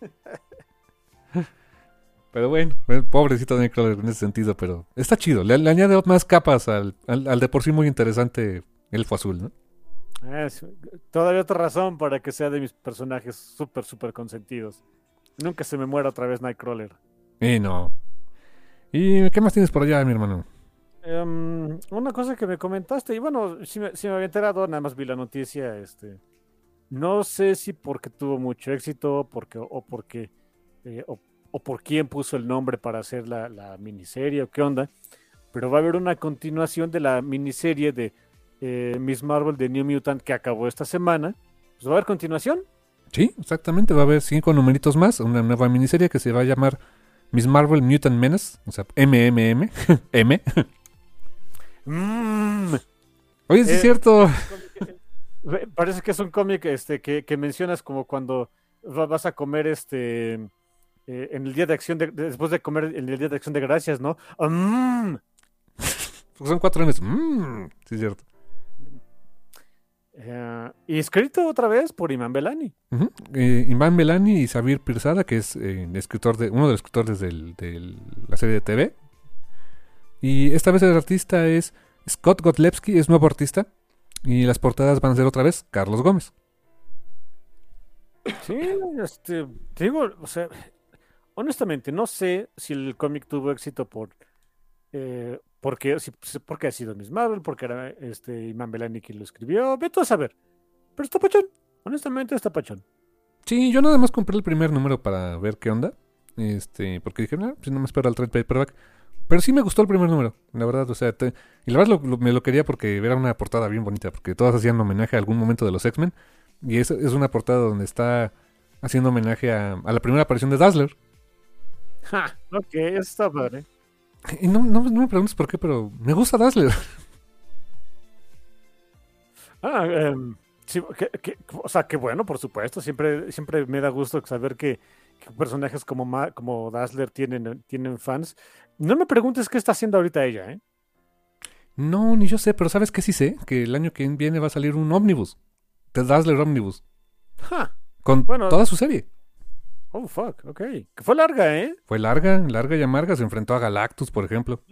Pero bueno, pobrecito Nightcrawler en ese sentido, pero está chido. Le, le añade más capas al, al, al de por sí muy interesante Elfo Azul, ¿no? es todavía otra razón para que sea de mis personajes súper, súper consentidos. Nunca se me muera otra vez Nightcrawler. Y no. ¿Y qué más tienes por allá, mi hermano? Em, una cosa que me comentaste, y bueno, si me, si me había enterado, nada más vi la noticia, este, no sé si porque tuvo mucho éxito, porque, o porque, eh, o, o por quién puso el nombre para hacer la, la miniserie, o qué onda, pero va a haber una continuación de la miniserie de eh, Miss Marvel de New Mutant que acabó esta semana. Pues va a haber continuación. Sí, exactamente. Va a haber cinco numeritos más. Una nueva miniserie que se va a llamar Miss Marvel Mutant Menace. O sea, MMM. M. Mm. Oye, sí Eh, es cierto. Ve- Parece que es un cómic este, que, que mencionas como cuando va- vas a comer este eh, en el día de acción de, después de comer en el día de acción de gracias, ¿no? Mm. Son cuatro M's. Mm, sí es cierto. Eh, y escrito otra vez por Iman Belani. Ujú. Eh, Iván Belani y Xavier Pirzada, que es eh, escritor de, uno de los escritores de la serie de TV. Y esta vez el artista es Scott Gotlewski, es nuevo artista. Y las portadas van a ser otra vez Carlos Gómez. Sí, este, te digo, o sea, honestamente, no sé si el cómic tuvo éxito por eh, porque, si, porque ha sido Miss Marvel, porque era este Iman Belani quien lo escribió, vete a saber. Pero está pachón. Honestamente está pachón. Sí, yo nada más compré el primer número para ver qué onda. Este, porque dije, no, pues no me espero al trade paperback. Pero sí me gustó el primer número, la verdad. O sea, te- y la verdad me lo quería porque era una portada bien bonita. Porque todas hacían homenaje a algún momento de los X-Men. Y es, es una portada donde está haciendo homenaje a, a la primera aparición de Dazzler. Ja, ok, eso está padre. Y no, no, no me preguntes por qué, pero me gusta Dazzler. Ah, em, sí, que- que- o sea, qué bueno, por supuesto. Siempre, siempre me da gusto saber que, que personajes como, Ma- como Dazzler tienen, tienen fans. No me preguntes qué está haciendo ahorita ella, ¿eh? No, ni yo sé, pero ¿sabes qué sí sé? Que el año que viene va a salir un ómnibus. The Dazzler Omnibus. Ja, Con Bueno. toda su serie. Oh, fuck, ok. Que fue larga, ¿eh? Fue larga, larga y amarga. Se enfrentó a Galactus, por ejemplo.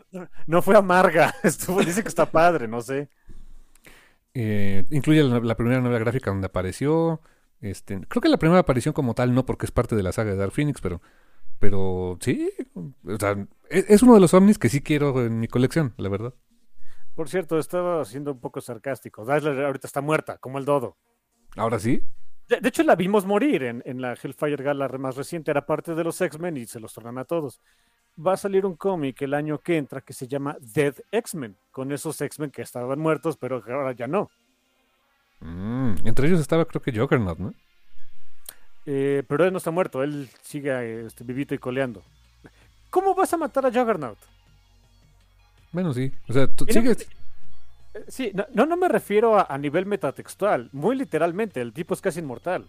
No fue amarga. Estuvo, dice que está padre, no sé. Eh, incluye la, la primera novela gráfica donde apareció. Este, creo que la primera aparición como tal no, porque es parte de la saga de Dark Phoenix, pero, pero sí. O sea, es, es uno de los ovnis que sí quiero en mi colección, la verdad. Por cierto, estaba siendo un poco sarcástico. Dazzler ahorita está muerta, como el dodo. Ahora sí. De, de hecho, la vimos morir en, en la Hellfire Gala más reciente. Era parte de los X-Men y se los tornan a todos. Va a salir un cómic el año que entra que se llama Dead X-Men, con esos X-Men que estaban muertos, pero que ahora ya no. Mm, entre ellos estaba, creo que Juggernaut, ¿no? Eh, pero él no está muerto, él sigue este, vivito y coleando. ¿Cómo vas a matar a Juggernaut? Bueno, sí. O sea, tú sigues. Sí, no, no, no me refiero a, a nivel metatextual, muy literalmente, el tipo es casi inmortal.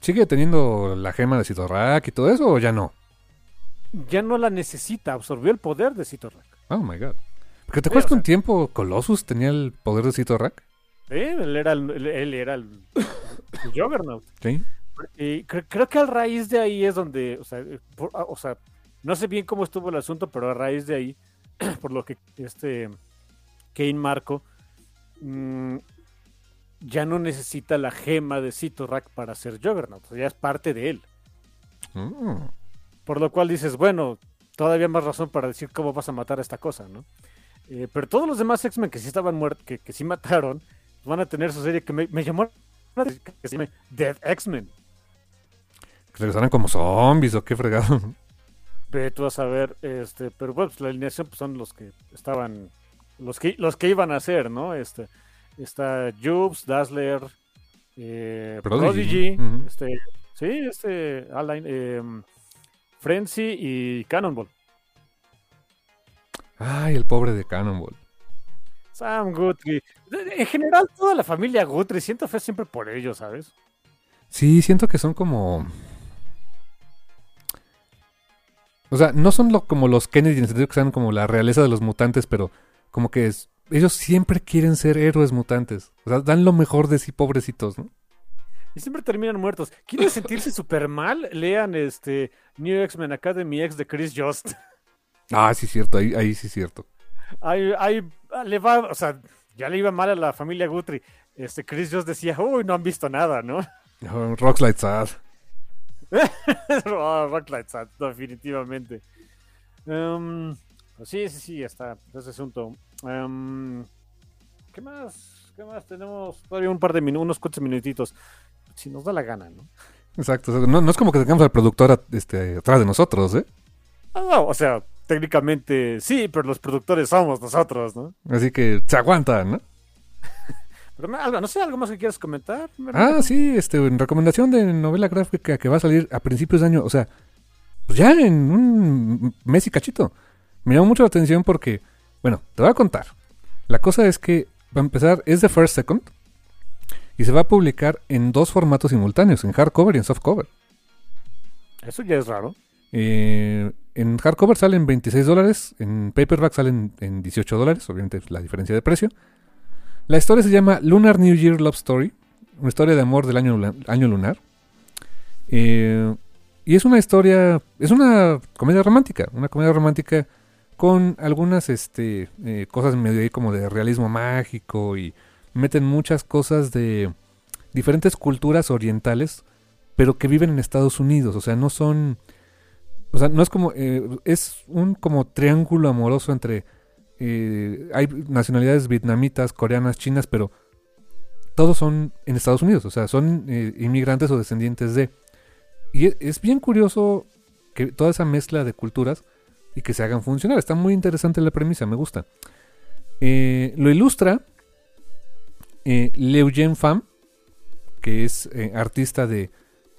¿Sigue teniendo la gema de Citorrak y todo eso o ya no? Ya no la necesita, absorbió el poder de Citorrak. Oh my god. Porque te Sí, acuerdas o que un tiempo Colossus tenía el poder de Citorrak? ¿Eh? Él era el, él- era el, el Juggernaut. Sí. Y cre- creo que a raíz de ahí es donde, o sea, por- o sea, no sé bien cómo estuvo el asunto, pero a raíz de ahí, por lo que este Kane Marco mm, ya no necesita la gema de Citorrak para ser Juggernaut, o sea, ya es parte de él. Mm. Por lo cual dices, bueno, todavía más razón para decir cómo vas a matar a esta cosa, ¿no? Eh, pero todos los demás X-Men que sí estaban muertos, que, que sí mataron, van a tener su serie que me, me llamó que se llama Dead X-Men. Que regresaran como zombies o qué fregado. Ve tú a saber, este, pero bueno, pues la alineación pues, son los que estaban, los que, los que iban a hacer, ¿no? Este, está Jubes, Dazzler, eh, Prodigy. Este, sí, este, Align, eh, Frenzy y Cannonball. Ay, el pobre de Cannonball. Sam Guthrie. En general, toda la familia Guthrie, siento fe siempre por ellos, ¿sabes? Sí, siento que son como. O sea, no son lo- como los Kennedy en el sentido que sean como la realeza de los mutantes, pero como que es- ellos siempre quieren ser héroes mutantes. O sea, dan lo mejor de sí, pobrecitos, ¿no? Y siempre terminan muertos. ¿Quieren sentirse súper mal? Lean este New X-Men Academy X de Chris Just. Ah, sí, cierto, ahí, ahí sí, cierto. Ahí, ahí le va, o sea, ya le iba mal a la familia Guthrie. Este Chris Just decía, uy, no han visto nada, ¿no? Oh, Rockslide Sad. oh, Rocklight Sad, definitivamente. Pues sí, sí, sí, está ese asunto. Em, ¿Qué más? ¿Qué más? Tenemos todavía un par de minutos, unos cuantos minutitos. Si nos da la gana, ¿no? Exacto. No, no es como que tengamos al productor a- este, atrás de nosotros, ¿eh? Ah, no, o sea, técnicamente sí, pero los productores somos nosotros, ¿no? Así que se aguanta, ¿no? Pero algo, no sé, ¿algo más que quieras comentar? Ah, sí, este, en recomendación de novela gráfica que va a salir a principios de año, o sea, pues ya en un mes y cachito. Me llamó mucho la atención porque, bueno, te voy a contar. La cosa es que, va a empezar, es de First Second y se va a publicar en dos formatos simultáneos, en hardcover y en softcover. Eso ya es raro. Eh, en hardcover salen 26 dólares, en paperback salen en 18 dólares, obviamente la diferencia de precio. La historia se llama Lunar New Year Love Story, una historia de amor del año, año lunar. Eh, y es una historia, es una comedia romántica, una comedia romántica con algunas este, eh, cosas medio ahí como de realismo mágico y meten muchas cosas de diferentes culturas orientales, pero que viven en Estados Unidos, o sea, no son... O sea, no es como. eh, es un como triángulo amoroso entre. eh, hay nacionalidades vietnamitas, coreanas, chinas, pero todos son en Estados Unidos, o sea, son inmigrantes o descendientes de. Y e- es bien curioso que toda esa mezcla de culturas y que se hagan funcionar. Está muy interesante la premisa, me gusta. Eh, lo ilustra eh, Leugen Pham, que es eh, artista de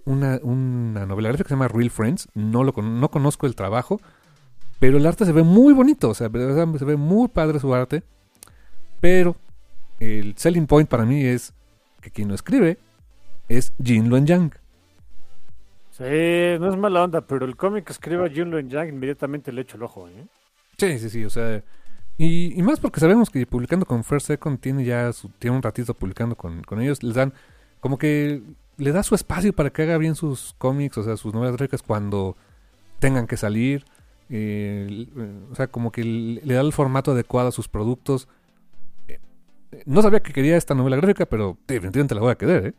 una, una novela que se llama Real Friends. No, lo, no conozco el trabajo, pero el arte se ve muy bonito, o sea, se ve muy padre su arte. Pero el selling point para mí es que quien lo escribe es Jin Luen Yang. Sí, no es mala onda, pero el cómic que escriba Jun Yang inmediatamente le echo el ojo, ¿eh? Sí, sí, sí, o sea. Y, y más porque sabemos que publicando con First Second tiene ya su, tiene un ratito publicando con, con ellos, les dan como que le da su espacio para que haga bien sus cómics, o sea, sus novelas gráficas cuando tengan que salir. eh, o sea, como que le le da el formato adecuado a sus productos. Eh, eh, No sabía que quería esta novela gráfica, pero definitivamente la voy a querer, ¿eh?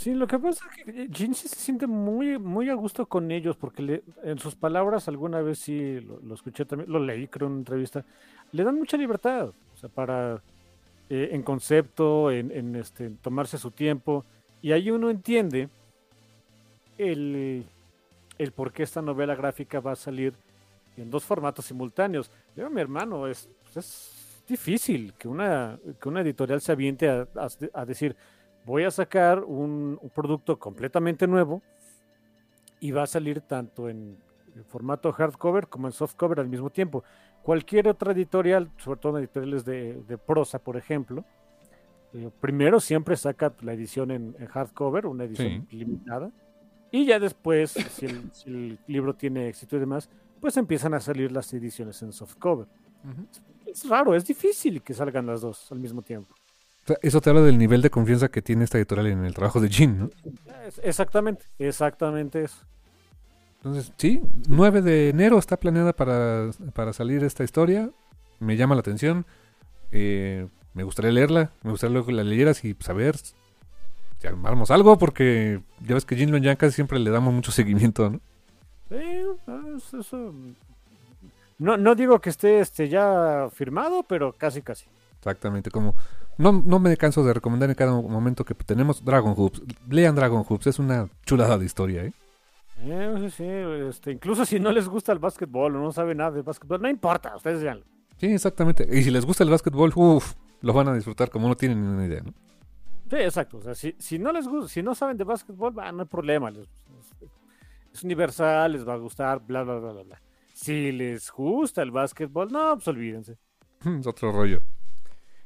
Sí, lo que pasa es que Jin sí se siente muy, muy a gusto con ellos, porque le- en sus palabras alguna vez sí lo, escuché también, lo leí creo en una entrevista, le dan mucha libertad, o sea, para eh, en concepto, este, en tomarse su tiempo, y ahí uno entiende el, el por qué esta novela gráfica va a salir en dos formatos simultáneos. Yo, mi hermano, es, pues, es difícil que una, que una editorial se aviente a decir, voy a sacar un, un producto completamente nuevo y va a salir tanto en, en formato hardcover como en softcover al mismo tiempo. Cualquier otra editorial, sobre todo editoriales de, de prosa, por ejemplo, eh, primero siempre saca la edición en, en hardcover, una edición limitada, y ya después, si el, si el libro tiene éxito y demás, pues empiezan a salir las ediciones en softcover. Es raro, es difícil que salgan las dos al mismo tiempo. Eso te habla del nivel de confianza que tiene esta editorial en el trabajo de Jin, ¿no? Exactamente, exactamente eso. Entonces, sí, 9 de enero está planeada para, para salir esta historia. Me llama la atención. Eh, me gustaría leerla. Me gustaría luego que la leyeras y saber si armamos algo, porque ya ves que Jin Yang casi siempre le damos mucho seguimiento, ¿no? Sí, es- eso- No, no digo que esté este, ya firmado, pero casi, casi. Exactamente, como no, no me canso de recomendar en cada momento que tenemos Dragon Hoops. Lean Dragon Hoops, es una chulada de historia, ¿eh? Eh, sí, sí, este, incluso si no les gusta el básquetbol o no saben nada de básquetbol, no importa, ustedes veanlo. Sí, exactamente. Y si les gusta el básquetbol, uff, lo van a disfrutar como no tienen ni una idea, ¿no? Sí, exacto. O sea, si, si no les gusta, si no saben de básquetbol, bah, no hay problema. les- es universal, les va a gustar, bla, bla, bla, bla, bla. Si les gusta el básquetbol, no, pues olvídense. Es otro rollo.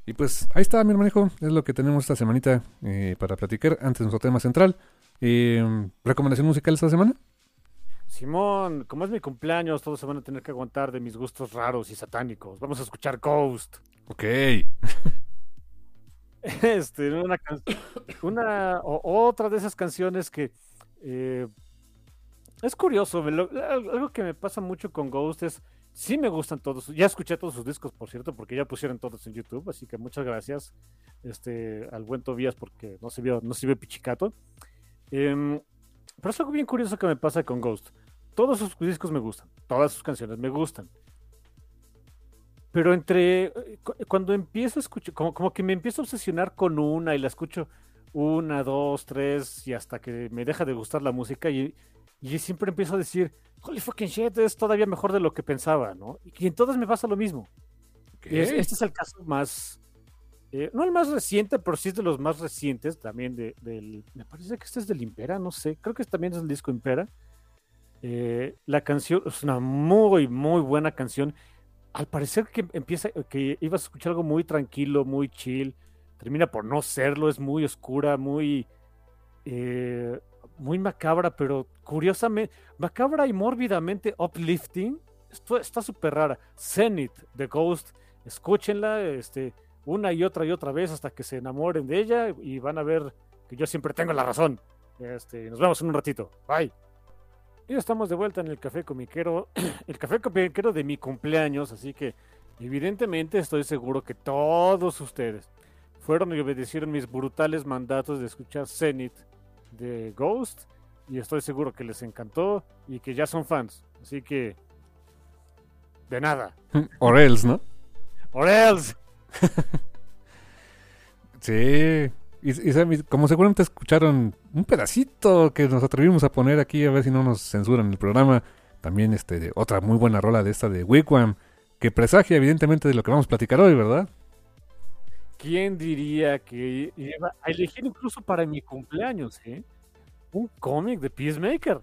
Y pues ahí está, mi hermanijo. Es lo que tenemos esta semanita eh, para platicar antes de nuestro tema central. Eh, ¿Recomendación musical esta semana? Simón, como es mi cumpleaños, todos se van a tener que aguantar de mis gustos raros y satánicos. Vamos a escuchar Ghost. Ok. Este, una, una o- otra de esas canciones que eh, es curioso. lo- algo que me pasa mucho con Ghost es sí me gustan todos. Ya escuché todos sus discos, por cierto, porque ya pusieron todos en YouTube. Así que muchas gracias este, al buen Tobías porque no se vio, no se vio pichicato. Em, pero es algo bien curioso que me pasa con Ghost. Todos sus discos me gustan, todas sus canciones me gustan. Pero entre eh, cu- cuando empiezo a escuchar, como, como que me empiezo a obsesionar con una y la escucho una, dos, tres, y hasta que me deja de gustar la música, y, y siempre empiezo a decir, holy fucking shit, es todavía mejor de lo que pensaba, ¿no? Y en todas me pasa lo mismo. Es- este es el caso más, eh, no el más reciente, pero sí es de los más recientes también de- del, me parece que este es del Impera, no sé, creo que también es el disco Impera. Eh, la canción es una muy, muy buena canción. Al parecer que empieza, que ibas a escuchar algo muy tranquilo, muy chill, termina por no serlo, es muy oscura, muy, eh, muy macabra, pero curiosamente, macabra y mórbidamente uplifting. Esto está súper rara. Zenith, The Ghost, escúchenla este, una y otra y otra vez hasta que se enamoren de ella y van a ver que yo siempre tengo la razón. Este, nos vemos en un ratito. Bye. Y estamos de vuelta en el café comiquero, el café comiquero de mi cumpleaños, así que evidentemente estoy seguro que todos ustedes fueron y obedecieron mis brutales mandatos de escuchar Zenith de Ghost y estoy seguro que les encantó y que ya son fans, así que de nada. Or else, ¿no? Or else. Sí. Y, y, Sammy, como seguramente escucharon un pedacito que nos atrevimos a poner aquí, a ver si no nos censuran el programa. También este, de otra muy buena rola de esta de Wigwam, que presagia evidentemente de lo que vamos a platicar hoy, ¿verdad? ¿Quién diría que iba a elegir incluso para mi cumpleaños, eh? Un cómic de Peacemaker.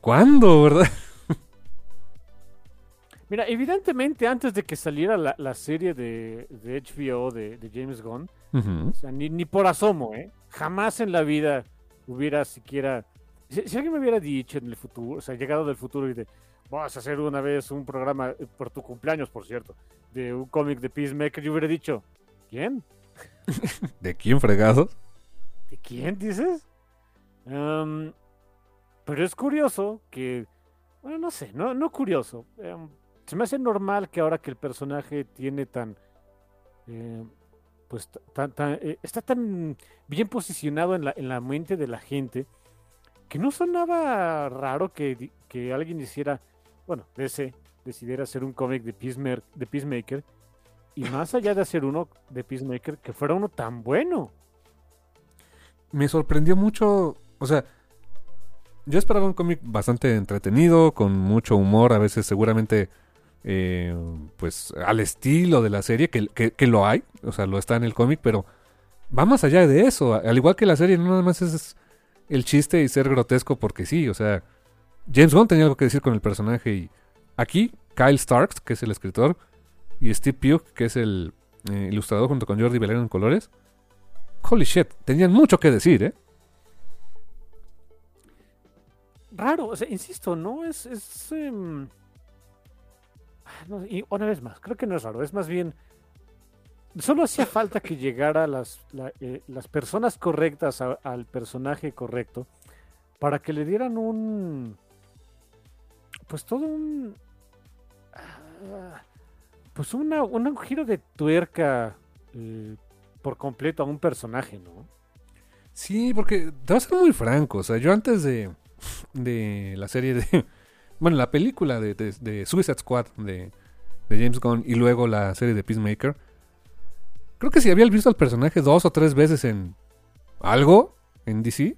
¿Cuándo, verdad? Mira, evidentemente antes de que saliera la, la serie de, de HBO de, de James Gunn, Ujú. o sea, ni, ni por asomo, ¿eh? Jamás en la vida hubiera siquiera... Si, si alguien me hubiera dicho en el futuro, o sea, llegado del futuro y de, vas a hacer una vez un programa eh, por tu cumpleaños, por cierto, de un cómic de Peacemaker, yo hubiera dicho, ¿quién? ¿De quién fregado? ¿De quién dices? Pero es curioso que, bueno, no sé, no, no curioso. em, se me hace normal que ahora que el personaje tiene tan, eh, pues, tan, tan- eh, está tan bien posicionado en la, en la mente de la gente, que no sonaba raro que, que alguien hiciera, bueno, DC decidiera hacer un cómic de, Peacemaker, de Peacemaker, y más allá de hacer uno de Peacemaker, que fuera uno tan bueno. me sorprendió mucho. O sea, yo esperaba un cómic bastante entretenido, con mucho humor, a veces seguramente, eh, pues, al estilo de la serie, que, que- que lo hay, o sea, lo está en el cómic, pero va más allá de eso. Al igual que la serie, no nada más es el chiste y ser grotesco porque sí, o sea, James Gunn tenía algo que decir con el personaje y aquí Kyle Starks, que es el escritor, y Steve Pugh, que es el eh, ilustrador junto con Jordi Belén en colores, holy shit, tenían mucho que decir, ¿eh? raro, o sea, insisto, no es, es em, ah, y una vez más, creo que no es raro, es más bien, solo hacía falta que llegara las, la- eh, las personas correctas al personaje correcto para que le dieran un, pues todo un, ah, pues una, un giro de tuerca eh, por completo a un personaje, ¿no? Sí, porque te voy a ser muy franco. O sea, yo antes de, de la serie de. Bueno, la película de Suicide Squad de, de James Gunn y luego la serie de Peacemaker. Creo que si había visto al personaje dos o tres veces en algo en DC,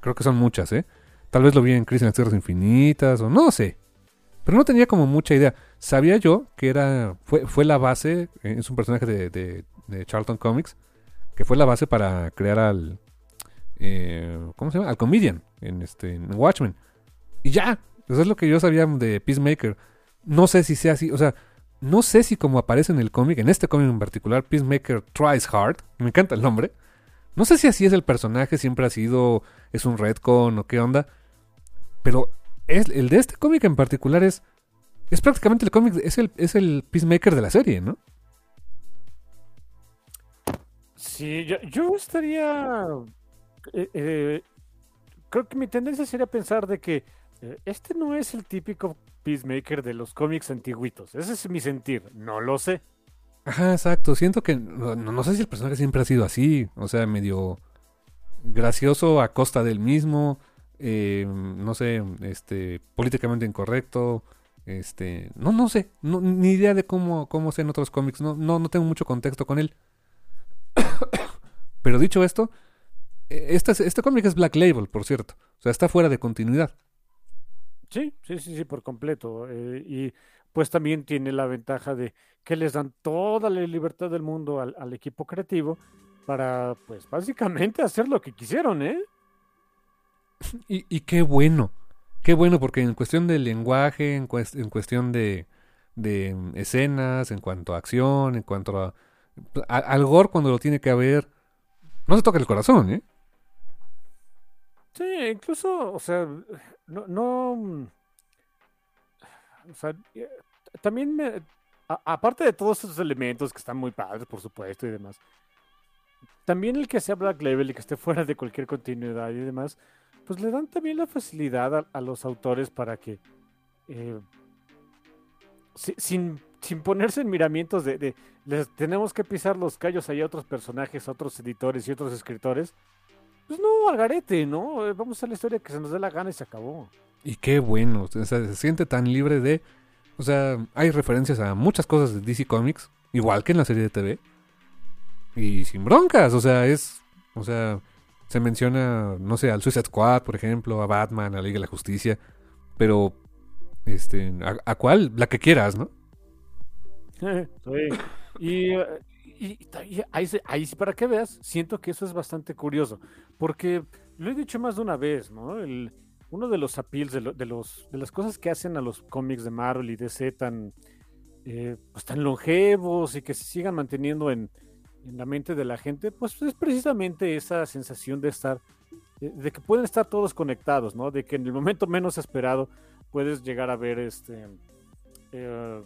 creo que son muchas, ¿eh? Tal vez lo vi en Crisis en las Tierras Infinitas o no sé. Pero no tenía como mucha idea. Sabía yo que era fue, fue la base, eh, es un personaje de, de- de Charlton Comics, que fue la base para crear al, eh, ¿cómo se llama? Al comedian en este en Watchmen. Y ya, eso es lo que yo sabía de Peacemaker. No sé si sea así, o sea, no sé si como aparece en el cómic, en este cómic en particular, Peacemaker tries hard, me encanta el nombre. No sé si así es el personaje, siempre ha sido, es un retcon o qué onda. Pero es, el de este cómic en particular es, es prácticamente el cómic, es el, es el Peacemaker de la serie, ¿no? Sí, yo, yo estaría. eh, eh, creo que mi tendencia sería pensar de que eh, este no es el típico Peacemaker de los cómics antiguitos. Ese es mi sentir. No lo sé. Ajá, exacto. Siento que no, no sé si el personaje siempre ha sido así. O sea, medio gracioso a costa del mismo. Eh, no sé, este, políticamente incorrecto. Este, no, no sé. Ni idea de cómo, cómo otros cómics. No, no, no tengo mucho contexto con él. Pero dicho esto, este, es- este cómic es Black Label, por cierto. O sea, está fuera de continuidad. Sí, sí, sí, sí, por completo. eh, y pues también tiene la ventaja de que les dan toda la libertad del mundo al, al equipo creativo para, pues, básicamente hacer lo que quisieron, ¿eh? Y, y qué bueno, qué bueno, porque en cuestión de lenguaje, en, cues- en cuestión de, escenas, en cuanto a acción, en cuanto a, a- Al Gore cuando lo tiene que haber, no se toca el corazón, ¿eh? Sí, incluso, o sea, no, no, mm, o sea, eh, también me, aparte de todos esos elementos que están muy padres, por supuesto, y demás, también el que sea Black Label y que esté fuera de cualquier continuidad y demás, pues le dan también la facilidad a, los autores para que, eh, si- sin, sin ponerse en miramientos de, les tenemos que pisar los callos a otros personajes, otros editores y otros escritores, pues no, al garete, ¿no? Eh, Vamos a la historia que se nos dé la gana y se acabó. Y qué bueno, o sea, se siente tan libre de... O sea, hay referencias a muchas cosas de DC Comics, igual que en la serie de TV. y sin broncas, o sea, es, o sea, se menciona, no sé, al Suicide Squad, por ejemplo, a Batman, a la Liga de la Justicia, pero, este, ¿a, cuál? La que quieras, ¿no? sí. Y, y, ahí, ahí, para que veas, siento que eso es bastante curioso, porque lo he dicho más de una vez, ¿no? El, uno de los appeals, de, de, los, de las cosas que hacen a los cómics de Marvel y DC tan, eh, pues tan longevos y que se sigan manteniendo en, en la mente de la gente, pues es precisamente esa sensación de estar, eh, de que pueden estar todos conectados, ¿no? De que en el momento menos esperado puedes llegar a ver este, eh,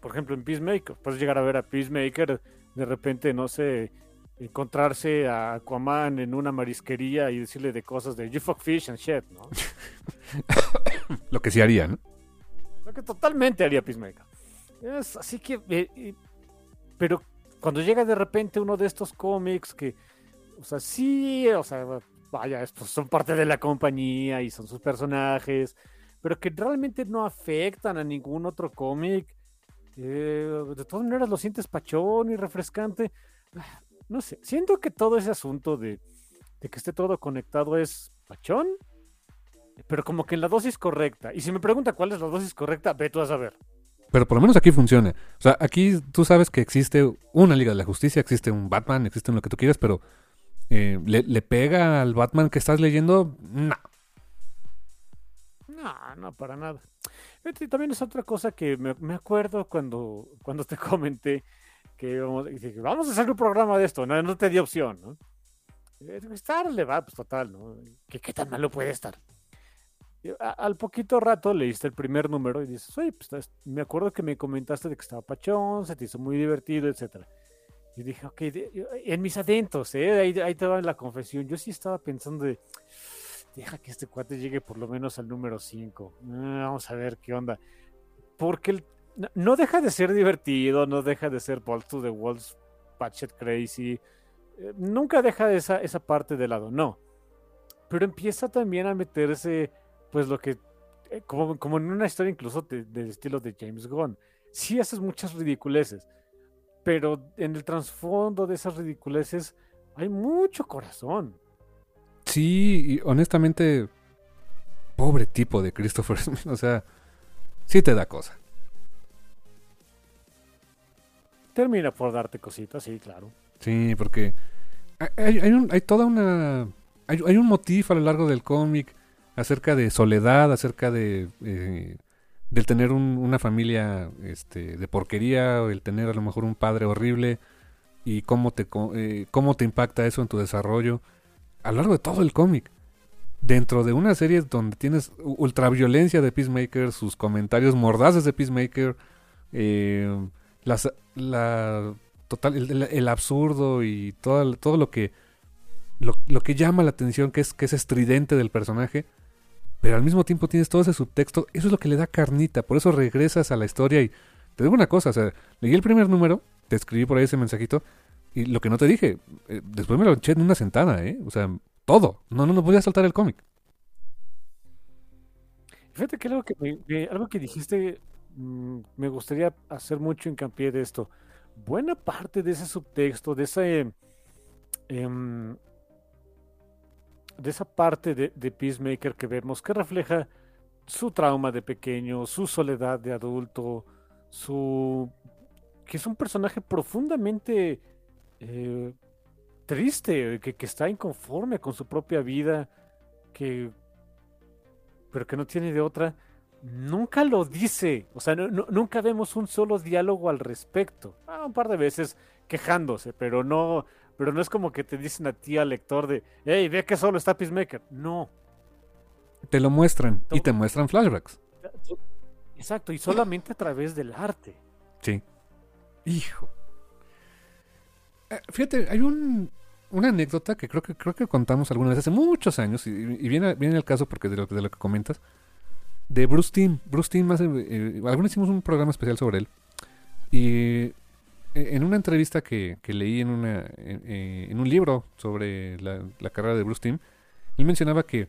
por ejemplo, en Peacemaker, puedes llegar a ver a Peacemaker, de repente, no sé, encontrarse a Aquaman en una marisquería y decirle de cosas de you fuck fish and shit, ¿no? Lo que sí haría, ¿no? Lo que totalmente haría Peacemaker. Es, así que, eh, pero cuando llega de repente uno de estos cómics que, o sea, sí, o sea, vaya, estos son parte de la compañía y son sus personajes, pero que realmente no afectan a ningún otro cómic. Eh, de todas maneras lo sientes pachón y refrescante. No sé, siento que todo ese asunto de, de que esté todo conectado es pachón, pero como que en la dosis correcta. Y si me pregunta cuál es la dosis correcta, ve tú a saber. Pero por lo menos aquí funciona. O sea, aquí tú sabes que existe una Liga de la Justicia, existe un Batman, existe lo que tú quieras, pero eh, ¿le, pega al Batman que estás leyendo? No. No, no, para nada. Y también es otra cosa que me, acuerdo cuando, cuando te comenté que vamos, a hacer un programa de esto, no, no te di opción, ¿no? Estar le va, pues total, ¿no? ¿Qué, ¿Qué tan malo puede estar? Al poquito rato leíste el primer número y dices, oye, pues me acuerdo que me comentaste de que estaba pachón, se te hizo muy divertido, etcétera. Y dije, ok, en mis adentos, ¿eh? ahí, ahí te va la confesión. Yo sí estaba pensando de, deja que este cuate llegue por lo menos al número 5. Ah, vamos a ver qué onda. Porque no deja de ser divertido, no deja de ser Ball to the Walls, Patchet Crazy. Eh, nunca deja esa, esa parte de lado, no. Pero empieza también a meterse pues lo que, eh, como, como en una historia incluso del estilo de James Gunn, sí haces muchas ridiculeces, pero en el trasfondo de esas ridiculeces hay mucho corazón. Sí, y honestamente, pobre tipo de Christopher o sea, sí te da cosa. Termina por darte cositas, sí, claro. Sí, porque hay, hay, toda una... Hay, hay un motivo a lo largo del cómic acerca de soledad, acerca de eh, del tener una familia este, de porquería, o el tener a lo mejor un padre horrible y cómo te, eh, cómo te impacta eso en tu desarrollo a lo largo de todo el cómic. Dentro de una serie donde tienes ultraviolencia de Peacemaker, sus comentarios mordaces de Peacemaker, eh, la, total, el, absurdo y todo, todo lo que lo, lo, que llama la atención, que es, que es estridente del personaje, pero al mismo tiempo tienes todo ese subtexto, eso es lo que le da carnita, por eso regresas a la historia y te digo una cosa, o sea, leí el primer número, te escribí por ahí ese mensajito y lo que no te dije, eh, después me lo eché en una sentada, ¿eh? O sea, todo, no, no, no podía saltar el cómic. Fíjate que algo que, algo que dijiste mm, me gustaría hacer mucho hincapié de esto. Buena parte de ese subtexto, de ese... Em, de esa parte de, Peacemaker que vemos que refleja su trauma de pequeño, su soledad de adulto, su que es un personaje profundamente eh, triste, que, está inconforme con su propia vida, que pero que no tiene de otra, nunca lo dice, o sea, nunca vemos un solo diálogo al respecto. Ah, un par de veces quejándose, pero no, pero no es como que te dicen a ti al lector de, hey, ve que solo está Peacemaker. No. Te lo muestran y te muestran flashbacks. Exacto, y solamente a través del arte. Sí. Hijo. Eh, fíjate, hay un, una anécdota que creo que creo que contamos alguna vez hace muchos años, y, viene, viene el caso porque de lo, de lo que comentas, de Bruce Timm. Bruce Timm hace, eh, algunos hicimos un programa especial sobre él. Y en una entrevista que, leí en, una, eh, en, un libro sobre la, carrera de Bruce Timm, él mencionaba que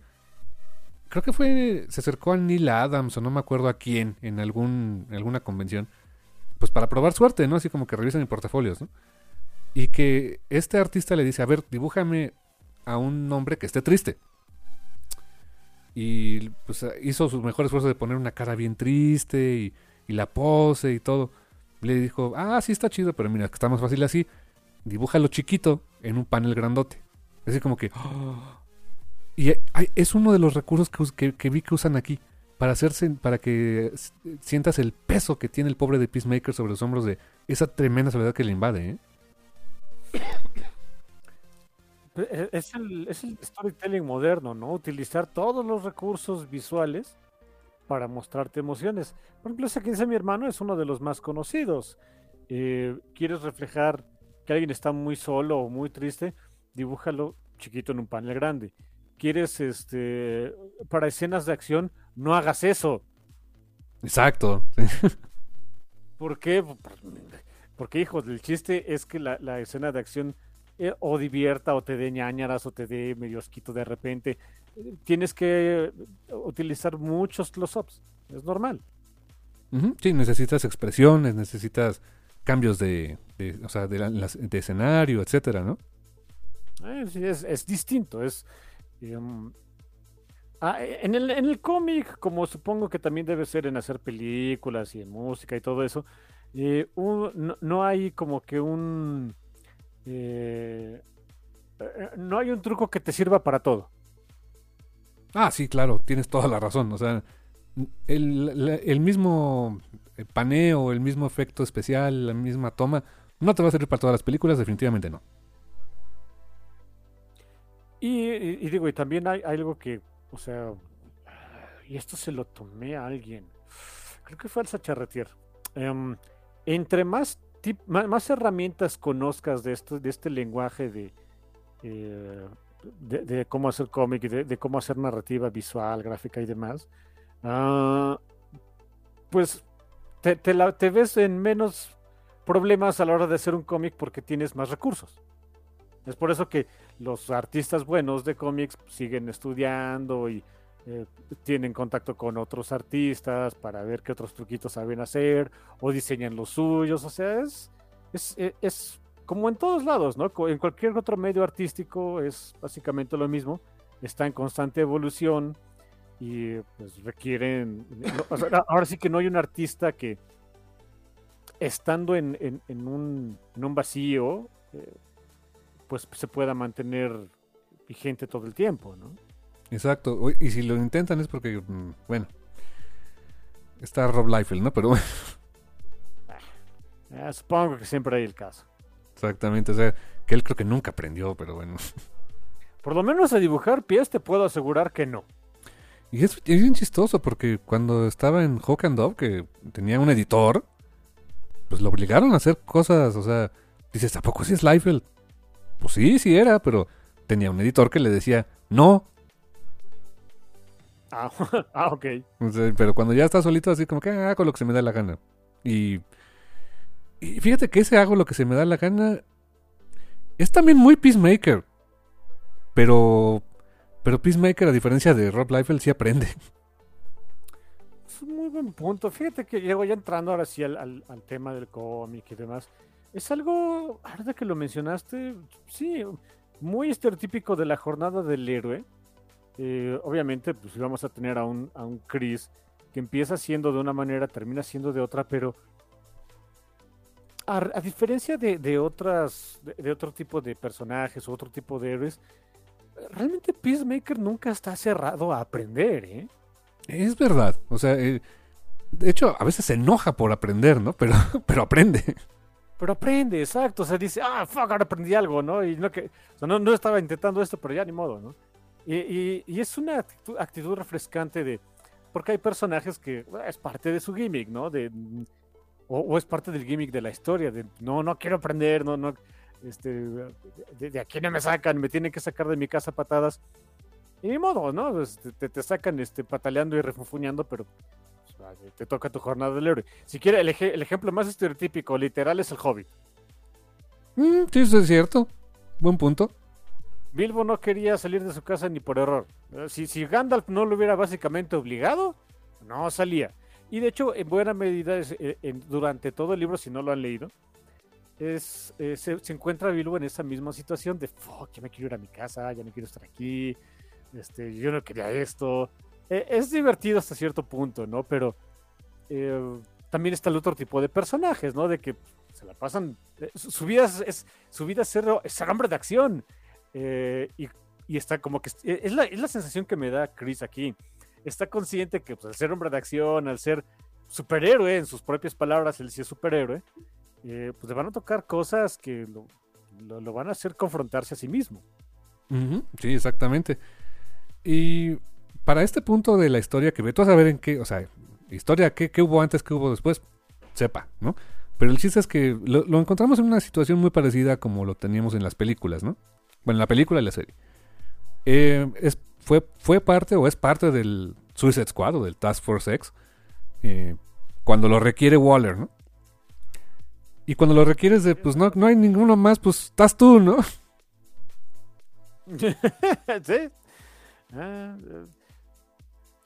creo que fue se acercó a Neil Adams o no me acuerdo a quién en algún alguna convención, pues para probar suerte, ¿no? Así como que revisan en portafolios, ¿no? Y que este artista le dice, a ver, dibújame a un hombre que esté triste. Y pues hizo sus mejores esfuerzos de poner una cara bien triste y la pose y todo. Le dijo, ah, sí está chido, pero mira, que está más fácil así. Dibújalo chiquito en un panel grandote. Así como que... Y es uno de los recursos que, que, vi que usan aquí. Para, hacerse, para que sientas el peso que tiene el pobre de Peacemaker sobre los hombros de esa tremenda soledad que le invade. ¿eh? E, es el, es el storytelling moderno, ¿no? Utilizar todos los recursos visuales para mostrarte emociones. Por ejemplo, ese que dice mi hermano es uno de los más conocidos. Eh, ¿Quieres reflejar que alguien está muy solo o muy triste? Dibújalo chiquito en un panel grande. ¿Quieres, este, para escenas de acción, no hagas eso? Exacto. ¿Por qué? Porque, hijos, el chiste es que la, la escena de acción eh, o divierta o te dé ñañaras o te dé medio asquito de repente. Tienes que utilizar muchos close-ups, es normal. Sí, necesitas expresiones, necesitas cambios de, o sea, de, escenario, etcétera, ¿no? Eh, sí, es, distinto, es... Em, ah, en el, en el cómic, como supongo que también debe ser en hacer películas y en música y todo eso, eh, no, hay como que un eh, eh, no hay un truco que te sirva para todo. Ah, sí, claro, tienes toda la razón. O sea, el, mismo paneo, el mismo efecto especial, la misma toma, no te va a servir para todas las películas, definitivamente no. Y, digo, y también hay, algo que, o sea, y esto se lo tomé a alguien, creo que fue al Sacharretier. Em, entre más más, herramientas conozcas de, esto, de este lenguaje eh, de, de, cómo hacer cómic, de, de, cómo hacer narrativa visual, gráfica y demás, ah, pues te, te, ves en menos problemas a la hora de hacer un cómic porque tienes más recursos. Es por eso que los artistas buenos de cómics siguen estudiando y eh, tienen contacto con otros artistas para ver qué otros truquitos saben hacer o diseñan los suyos. O sea, es, es, eh, es, como en todos lados, ¿no? En cualquier otro medio artístico es básicamente lo mismo. Está en constante evolución y pues requieren... ahora sí que no hay un artista que estando en, en, un, en un, vacío, eh, pues se pueda mantener vigente todo el tiempo, ¿no? Exacto. Y si lo intentan es porque, mm, bueno, está Rob Liefeld, ¿no? Pero ah, supongo que siempre hay el caso. Exactamente, o sea, que él creo que nunca aprendió, pero bueno. Por lo menos a dibujar pies te puedo asegurar que no. Y es, bien chistoso porque cuando estaba en Hawk and Dove, que tenía un editor, pues lo obligaron a hacer cosas, o sea, dices, ¿a poco sí es Liefeld? Pues sí, sí era, pero tenía un editor que le decía, no, Ah, ah, ok. pero cuando ya está solito, así como que ah, hago lo que se me da la gana. Y, y fíjate que ese hago lo que se me da la gana es también muy Peacemaker. Pero, pero Peacemaker, a diferencia de Rob Liefeld, sí aprende. Es un muy buen punto. Fíjate que llego ya entrando ahora sí al, al, tema del cómic y demás. Es algo, ahora que lo mencionaste, sí, muy estereotípico de la jornada del héroe eh, obviamente, pues vamos a tener a un, a un Chris que empieza siendo de una manera, termina siendo de otra, pero a, diferencia de, otras, de, otro tipo de personajes o otro tipo de héroes, realmente Peacemaker nunca está cerrado a aprender, ¿eh? Es verdad, o sea, eh, de hecho, a veces se enoja por aprender, ¿no? Pero, pero aprende. Pero aprende, exacto. O sea, dice, ah, fuck, ahora aprendí algo, ¿no? Y no que, no, no estaba intentando esto, pero ya ni modo, ¿no? Y, es una actitud, refrescante de. Porque hay personajes que es parte de su gimmick, ¿no? De, o, es parte del gimmick de la historia, de no, no quiero aprender, no, no. Este, de, aquí no me sacan, me tienen que sacar de mi casa patadas. Y ni modo, ¿no? Pues, te, te, sacan este, pataleando y refunfuñando, pero pues, te toca tu jornada del héroe. Si quiere, el, ejemplo más estereotípico, literal, es el Hobbit. Mm, sí, eso es cierto. Buen punto. Bilbo no quería salir de su casa ni por error. Eh, si, si Gandalf no lo hubiera básicamente obligado, no salía. Y de hecho, en buena medida, eh, durante todo el libro, si no lo han leído, es, eh, se, se, encuentra Bilbo en esa misma situación de, fuck, ya me quiero ir a mi casa, ya no quiero estar aquí, este, yo no quería esto. Eh, es divertido hasta cierto punto, ¿no? Pero eh, también está el otro tipo de personajes, ¿no? De que se la pasan, eh, su, su, vida es, su vida es ser, es ser hombre de acción. y, y, está como que, es la, es la sensación que me da Chris aquí. Está consciente que pues, al ser hombre de acción, al ser superhéroe, en sus propias palabras, él sí es superhéroe, eh, pues le van a tocar cosas que lo, van a hacer confrontarse a sí mismo. Sí, exactamente. Y para este punto de la historia que ve, tú a saber en qué, o sea, historia, qué, hubo antes, qué hubo después, sepa, ¿no? Pero el chiste es que lo, lo, encontramos en una situación muy parecida como lo teníamos en las películas, ¿no? Bueno, en la película y la serie. Eh, es, fue, fue parte o es parte del Suicide Squad o del Task Force X eh, cuando lo requiere Waller, ¿no? Y cuando lo requieres de, pues no, no hay ninguno más, pues estás tú, ¿no? sí. Ah,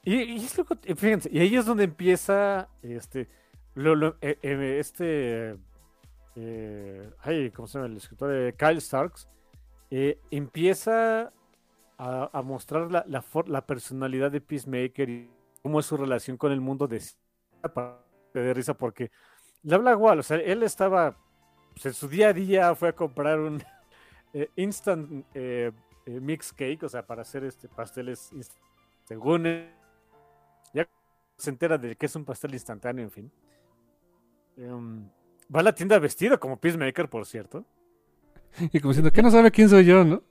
y, y, lo, fíjense, y ahí es donde empieza este, eh, eh, este, eh, ay, ¿cómo se llama? El escritor de Kyle Starks, eh, empieza a, mostrar la, personalidad de Peacemaker y cómo es su relación con el mundo de, de risa, porque le habla igual, o sea, él estaba, pues, en su día a día fue a comprar un eh, instant eh, eh, mix cake, o sea, para hacer este pasteles, según ya se entera de que es un pastel instantáneo, en fin. Um, va a la tienda vestido como Peacemaker, por cierto. Y como diciendo, que no sabe quién soy yo, ¿no?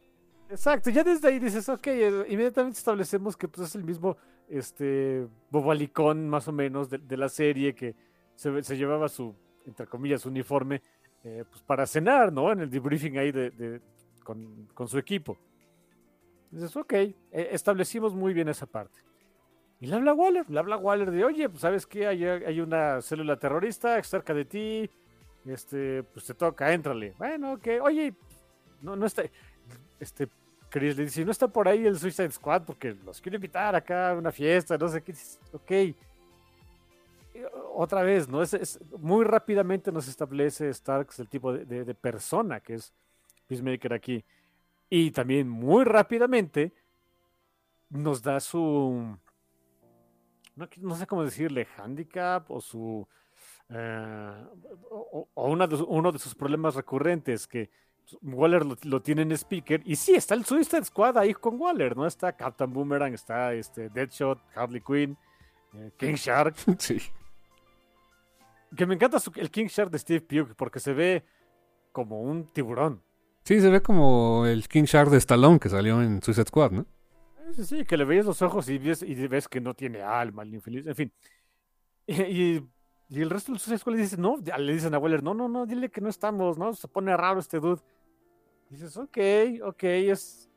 Exacto, ya desde ahí dices, ok, inmediatamente establecemos que pues, es el mismo este bobalicón más o menos de, la serie que se, se, llevaba su, entre comillas, uniforme eh, pues para cenar, ¿no? En el debriefing ahí de, con, su equipo. Dices, ok, eh, establecimos muy bien esa parte. Y le habla Waller, le habla Waller de, oye, pues sabes hay, hay una célula terrorista cerca de ti, este, pues te toca, éntrale. Bueno, ok, oye, no, no está, este, Chris le dice, no está por ahí el Suicide Squad porque los quiero invitar acá a una fiesta, no sé qué, ok. Otra vez, ¿no? Es, es muy rápidamente nos establece Starks el tipo de, de, de persona que es Peacemaker aquí. Y también muy rápidamente nos da su, no, no sé cómo decirle, handicap o su, uh, o, o una de, uno de sus problemas recurrentes que Waller lo, lo, tiene en speaker y sí, está el Suicide Squad ahí con Waller, ¿no? Está Captain Boomerang, está este Deadshot, Harley Quinn, eh, King Shark. Sí. Que me encanta su, el King Shark de Steve Pugh porque se ve como un tiburón. Sí, se ve como el King Shark de Stallone que salió en Suicide Squad, ¿no? Sí, sí, que le veis los ojos y ves, y ves que no tiene alma, el infeliz, en fin. Y, y, y el resto de los Suicide Squad le dicen, no, le dicen a Waller, no, no, no, dile que no estamos, ¿no? Se pone raro este dude. Dices, ok, ok, es...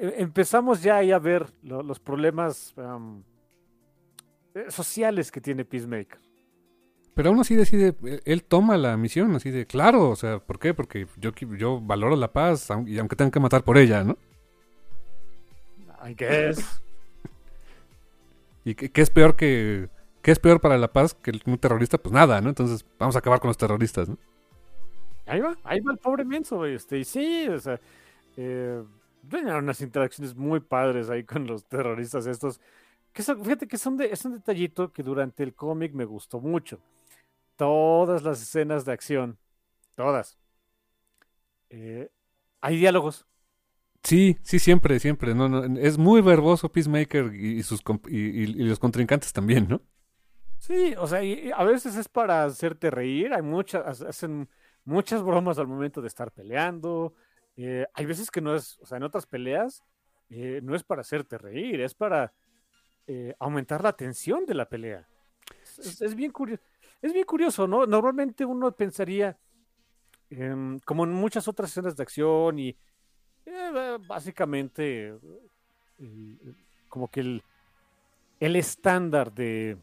Empezamos ya ahí a ver lo, los problemas um, sociales que tiene Peacemaker. Pero aún así decide, él toma la misión, así de claro, o sea, ¿por qué? Porque yo, yo valoro la paz, y aunque tengan que matar por ella, ¿no? I guess. ¿Y qué, qué, es peor que... ¿Qué es peor para la paz que un terrorista? Pues nada, ¿no? Entonces vamos a acabar con los terroristas, ¿no? Ahí va, ahí va el pobre menso, este, y sí, o sea, eh, tenían unas interacciones muy padres ahí con los terroristas estos, que son, fíjate que son de, es un detallito que durante el cómic me gustó mucho. Todas las escenas de acción, todas, eh, hay diálogos. Sí, sí, siempre, siempre. No, no, es muy verboso Peacemaker y, sus y, y, y, los contrincantes también, ¿no? Sí, o sea, a veces es para hacerte reír. Hay muchas, hacen muchas bromas al momento de estar peleando. Eh, hay veces que no es, o sea, en otras peleas eh, no es para hacerte reír, es para eh, aumentar la tensión de la pelea. Es, bien curioso. Es bien curioso, ¿no? Normalmente uno pensaría, eh, como en muchas otras escenas de acción y básicamente como que el, el estándar de,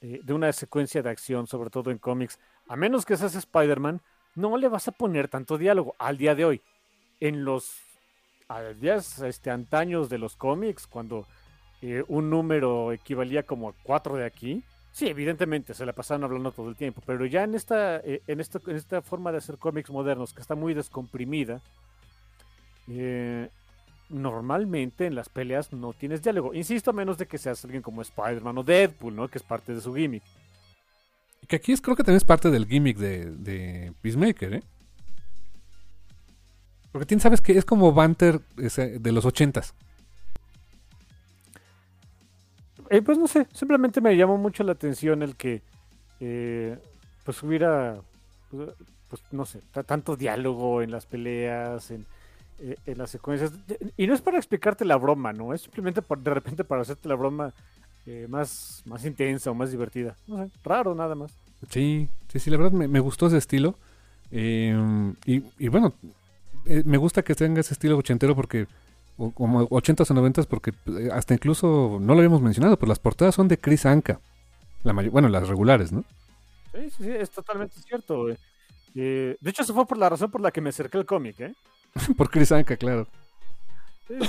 de una secuencia de acción, sobre todo en cómics, a menos que seas Spider-Man, no le vas a poner tanto diálogo al día de hoy. En los días este, antaños de los cómics, cuando eh, un número equivalía como a cuatro de aquí, Sí, evidentemente, se la pasaron hablando todo el tiempo, pero ya en esta, eh, en esta, en esta forma de hacer cómics modernos, que está muy descomprimida, eh, normalmente en las peleas no tienes diálogo. Insisto, a menos de que seas alguien como Spider-Man o Deadpool, ¿no? Que es parte de su gimmick. Que aquí es, creo que también es parte del gimmick de, de Peacemaker, ¿eh? Porque sabes que es como Banter de los ochentas. Eh, pues no sé, simplemente me llamó mucho la atención el que eh, pues hubiera, pues, pues, no sé, ta- tanto diálogo en las peleas, en, eh, en las secuencias. Y no es para explicarte la broma, ¿no? Es simplemente por- de repente para hacerte la broma eh, más, más intensa o más divertida. No sé, raro nada más. Sí, sí, sí, la verdad me, me gustó ese estilo. Eh, y, y bueno, eh, me gusta que tenga ese estilo ochentero porque, o, como ochentas o noventas, porque eh, hasta incluso, no lo habíamos mencionado, pero las portadas son de Chris Anka. La bueno, las regulares, ¿no? Sí, sí, sí, es totalmente cierto. Eh, de hecho, eso fue por la razón por la que me acerqué al cómic, ¿eh? Por Chris Anka, claro.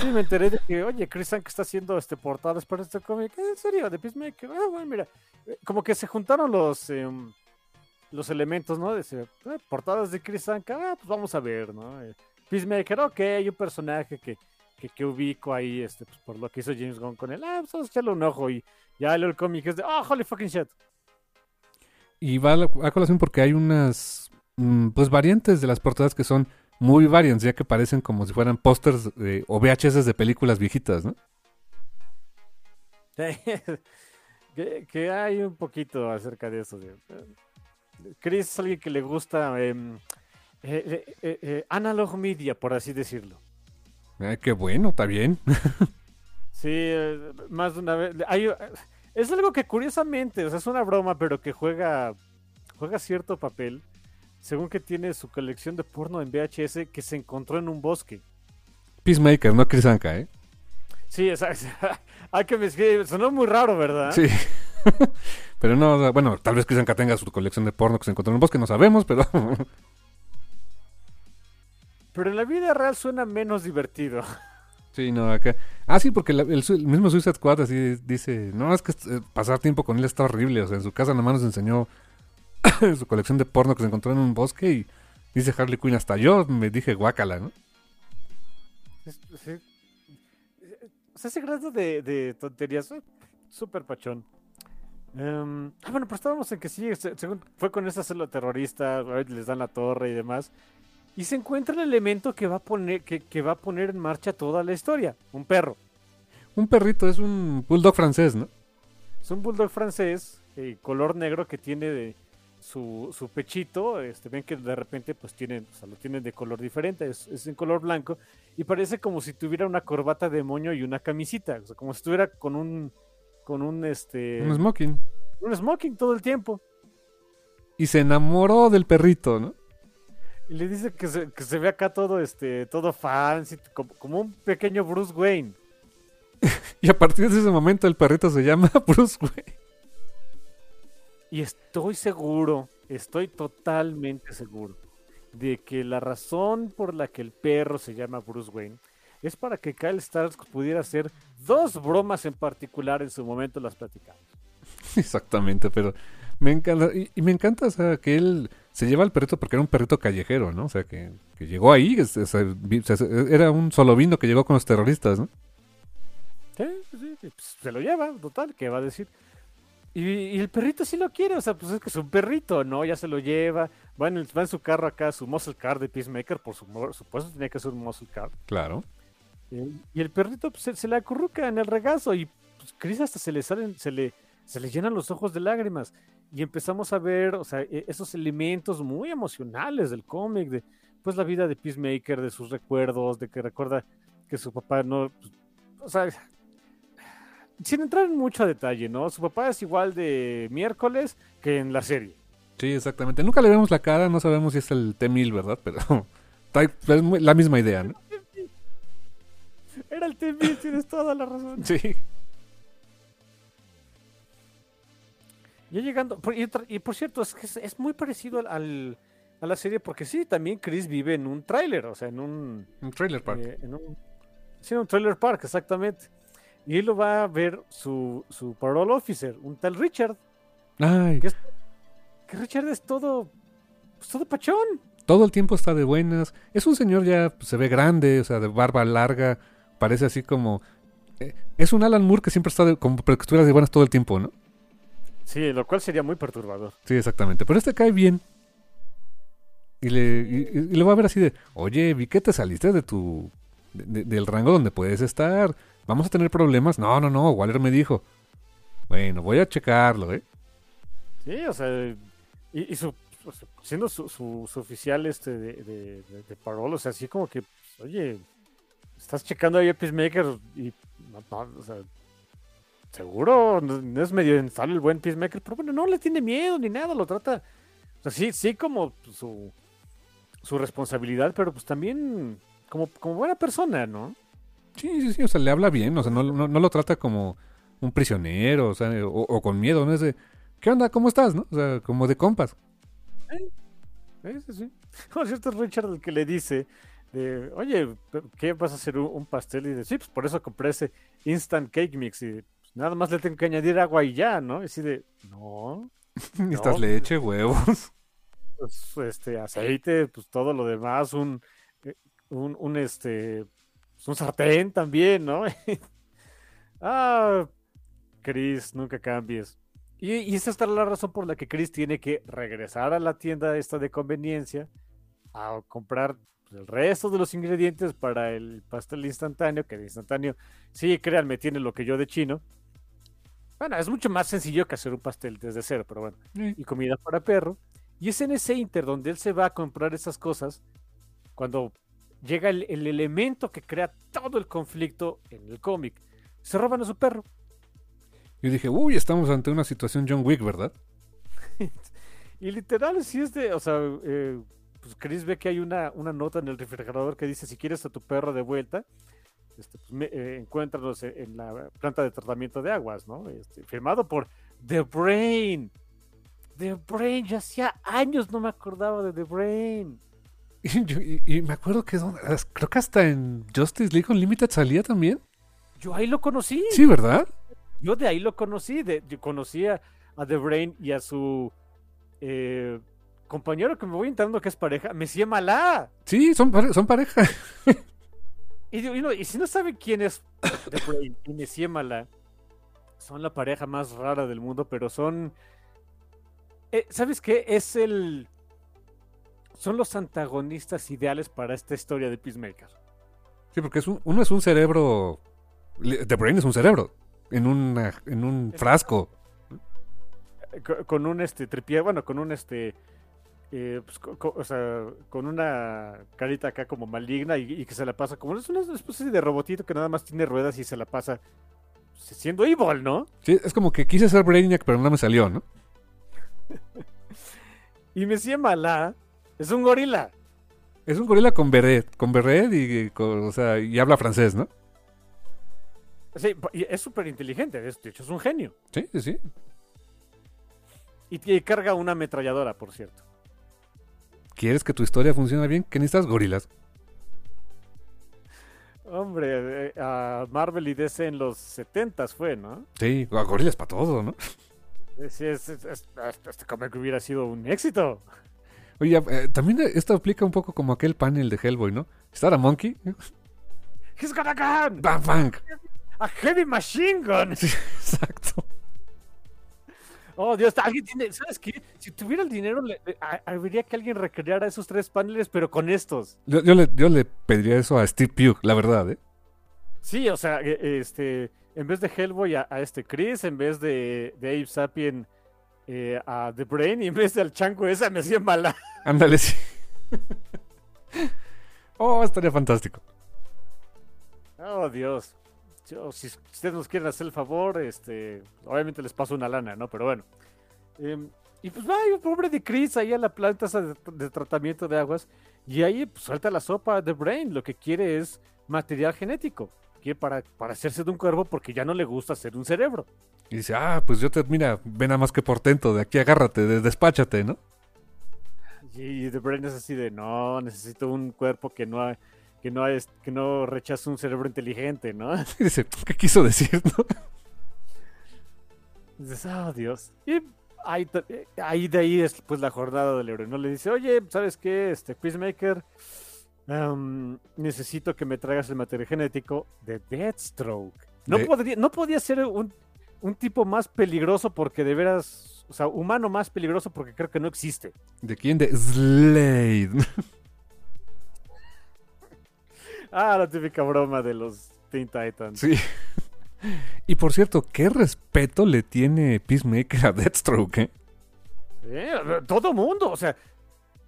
Sí, me enteré de que, oye, Chris Sank está haciendo este portadas para este cómic. ¿En serio? ¿De Peacemaker? Ah, bueno, mira. eh, Como que se juntaron los em, los elementos, ¿no? De ah, portadas de Chris Sank. Ah, pues vamos a ver, ¿no? Eh, Peacemaker, ok, hay un personaje que, que, que ubico ahí, este, pues, por lo que hizo James Gunn con él. Ah, pues vamos a echarle un ojo. Y ya leo el cómic, es de, oh, holy fucking shit. Y va a, a colación porque hay unas, mm, pues, variantes de las portadas que son muy variantes, ya que parecen como si fueran pósters eh, o VHS de películas viejitas, ¿no? que, que hay un poquito acerca de eso. Chris es alguien que le gusta em, eh, eh, eh, analog media, por así decirlo. Ay, qué bueno, está bien. Sí, más de una vez. hay- es algo que curiosamente, o sea, es una broma, pero que juega, juega cierto papel. Según que tiene su colección de porno en VHS que se encontró en un bosque. Peacemaker, no Chris Anka, ¿eh? Sí, o sea, hay que me sonó muy raro, ¿verdad? Sí. pero no, bueno, tal vez Chris Anka tenga su colección de porno que se encontró en un bosque, no sabemos, pero Pero en la vida real suena menos divertido. sí, no, acá. Ah, sí, porque la- el, el mismo Suicide Squad así dice, no, es que eh, pasar tiempo con él está horrible, o sea, en su casa nomás nos enseñó su colección de porno que se encontró en un bosque y dice Harley Quinn, hasta yo me dije guácala, ¿no? Sí. O sea, ese grado de, de tonterías, súper pachón. Em, ah, bueno, pero estábamos en que sí, según fue con esa célula terrorista, a ver, les dan la torre y demás. Y se encuentra el elemento que va a poner, que, que va a poner en marcha toda la historia. Un perro. Un perrito es un bulldog francés, ¿no? Es un bulldog francés, eh, color negro que tiene de su, su pechito. Este, ven que de repente pues tienen, o sea, lo tienen de color diferente, es, es en color blanco. Y parece como si tuviera una corbata de moño y una camisita. O sea, como si estuviera con un, con un, este, Un smoking. un smoking todo el tiempo. Y se enamoró del perrito, ¿no? Y le dice que se, que se ve acá todo, este, todo fancy, como, como un pequeño Bruce Wayne. Y a partir de ese momento el perrito se llama Bruce Wayne. Y estoy seguro, estoy totalmente seguro de que la razón por la que el perro se llama Bruce Wayne es para que Kyle Starks pudiera hacer dos bromas en particular en su momento las platicamos. Exactamente, pero me encanta. Y, y me encanta, o sea, que él se lleva al perrito porque era un perrito callejero, ¿no? O sea, que, que llegó ahí, era un solovino que llegó con los terroristas, ¿no? Sí, sí, sí, pues, se lo lleva, total, ¿qué va a decir? Y, y el perrito sí lo quiere, o sea, pues es que es un perrito, ¿no? Ya se lo lleva, va en, el- va en su carro acá, su muscle car de Peacemaker, por su- supuesto tenía que ser un muscle car. Claro. Eh, Y el perrito pues, se, se le acurruca en el regazo y pues, Chris hasta se le salen, se le, se le llenan los ojos de lágrimas. Y empezamos a ver, o sea, e- esos elementos muy emocionales del cómic, de pues la vida de Peacemaker, de sus recuerdos, de que recuerda que su papá no, pues, o sea, sin entrar en mucho detalle, ¿no? Su papá es igual de miércoles que en la serie. Sí, exactamente. Nunca le vemos la cara, no sabemos si es el T-1000, ¿verdad? Pero es la misma idea, ¿no? Era el TV, tienes toda la razón. Sí. Ya llegando, y, por cierto, es que es, es muy parecido al, al- a la serie porque sí, también Chris vive en un tráiler, o sea, en un, Un trailer park. eh, en un, sí, en un trailer park, exactamente. Y lo va a ver su, su parole officer, un tal Richard. Ay, ¿Qué es? Que Richard es todo. pues, todo pachón. todo el tiempo está de buenas. Es un señor ya, pues, se ve grande, o sea, de barba larga. Parece así como... eh, es un Alan Moore que siempre está de, que estuviera de buenas todo el tiempo, ¿no? Sí, lo cual sería muy perturbador. Sí, exactamente. Pero este cae bien. Y le, y, y le va a ver así de, oye, vi que te saliste de tu... de- de- del rango donde puedes estar. Vamos a tener problemas. No, no, no, Waller me dijo. Bueno, voy a checarlo, ¿eh? Sí, o sea, y, y su, siendo su, su, oficial este de, de, de- de parol, o sea, así como que, pues, oye, estás checando ahí a Peacemaker y, o sea, seguro, no, es medio infable el buen Peacemaker, pero bueno, no le tiene miedo ni nada, lo trata, o sea, sí, sí como su, su responsabilidad, pero pues también como, como buena persona, ¿no? Sí, sí, sí, o sea, le habla bien, o sea, no, no, no lo trata como un prisionero, o sea, o, o con miedo, no es de, ¿qué onda? ¿Cómo estás? ¿No? O sea, como de compas. Sí, sí, sí. Por cierto, es Richard el que le dice, de, oye, ¿qué vas a hacer un, pastel? Y dice, sí, pues por eso compré ese Instant Cake Mix y pues, nada más le tengo que añadir agua y ya, ¿no? Y así de, no, Necesitas No. leche, huevos. pues este, aceite, pues todo lo demás, un, eh, un, un este, pues, un sartén también, ¿no? ah, Chris, nunca cambies. Y, y esa está la razón por la que Chris tiene que regresar a la tienda esta de conveniencia a comprar pues, el resto de los ingredientes para el pastel instantáneo, que de instantáneo, sí, créanme, tiene lo que yo de chino. Bueno, es mucho más sencillo que hacer un pastel desde cero, pero bueno Sí. y comida para perro. Y es en ese inter donde él se va a comprar esas cosas cuando llega el, el elemento que crea todo el conflicto en el cómic. Se roban a su perro. Yo dije, uy, estamos ante una situación John Wick, ¿verdad? Y literal, si es de, o sea, eh, pues Chris ve que hay una, una nota en el refrigerador que dice, si quieres a tu perro de vuelta, este, pues, me- eh, encuéntranos en, en la planta de tratamiento de aguas, ¿no? Este, firmado por The Brain. The Brain, ya hacía años no me acordaba de The Brain. Y, yo- y- y me acuerdo que creo que hasta en Justice League Unlimited salía también. Yo ahí lo conocí. Sí, ¿verdad? Yo de ahí lo conocí. De, yo conocía a The Brain y a su eh, compañero que me voy entrando que es pareja, Messi Malá. Sí, son, pare- son pareja. Y, digo, y no- y si no saben quién es The Brain y Messi Malá, son la pareja más rara del mundo, pero son. eh, ¿Sabes qué? Es el. Son los antagonistas ideales para esta historia de Peacemaker. Sí, porque es un- uno es un cerebro. The Brain es un cerebro. En, una, en un frasco. Eh, co- Con un este tripié, bueno, con un este. eh, pues, o sea, con una carita acá como maligna y, y que se la pasa como es una especie de robotito que nada más tiene ruedas y se la pasa pues, siendo evil, ¿no? Sí, es como que quise ser Brainiac, pero no me salió, ¿no? Y Messi Malá es un gorila. Es un gorila con beret. Con beret y, con- o sea, y habla francés, ¿no? Sí, y es súper inteligente, de hecho es un genio. Sí, sí, sí. Y, y carga una ametralladora, por cierto. ¿Quieres que tu historia funcione bien? ¿Qué necesitas? Gorilas. Hombre, eh, a Marvel y DC en los 70 fue, ¿no? Sí, a gorilas para todo, ¿no? Sí, es- es- es- este cómic hubiera sido un éxito. Oye, eh, también esto aplica un poco como aquel panel de Hellboy, ¿no? Estar a Monkey. He's got a gun, ¡Bam, bang! a heavy machine gun. Sí, exacto. Oh, Dios, alguien tiene, ¿sabes qué? Si tuviera el dinero, le, le- ha- habría que alguien recreara esos tres paneles, pero con estos. Yo, yo le, yo le pediría eso a Steve Pugh, la verdad, ¿eh? Sí, o sea, eh, este, en vez de Hellboy a, a este Chris, en vez de, de Abe Sapien eh, a The Brain, y en vez del chango esa me hacía mala. Ándale, sí. oh, estaría fantástico. Oh, Dios. Yo, si ustedes nos quieren hacer el favor, este, obviamente les paso una lana, ¿no? Pero bueno. Em, y pues va, el pobre de Chris ahí a la planta de tratamiento de aguas. Y ahí pues, suelta la sopa de Brain. Lo que quiere es material genético. Quiere para, para hacerse de un cuervo porque ya no le gusta ser un cerebro. Y dice, ah, pues yo te, mira, ven nada más que portento, de aquí agárrate, de- despáchate, ¿no? Y The Brain es así de, no, necesito un cuerpo que no, que no, es, que no rechace un cerebro inteligente, ¿no? Y dice, ¿qué quiso decir, no? Dices, oh Dios. Y ahí, eh, ahí de ahí es pues la jornada del héroe, ¿no? Le dice, oye, ¿sabes qué? Este Peacemaker, em, necesito que me traigas el material genético de Deathstroke. No, De- podría, no podía ser un, un tipo más peligroso porque de veras, o sea, humano más peligroso porque creo que no existe. ¿De quién? De Slade. Ah, la típica broma de los Teen Titans. sí. Y por cierto, ¿qué respeto le tiene Peacemaker a Deathstroke? eh? Eh, todo mundo, o sea,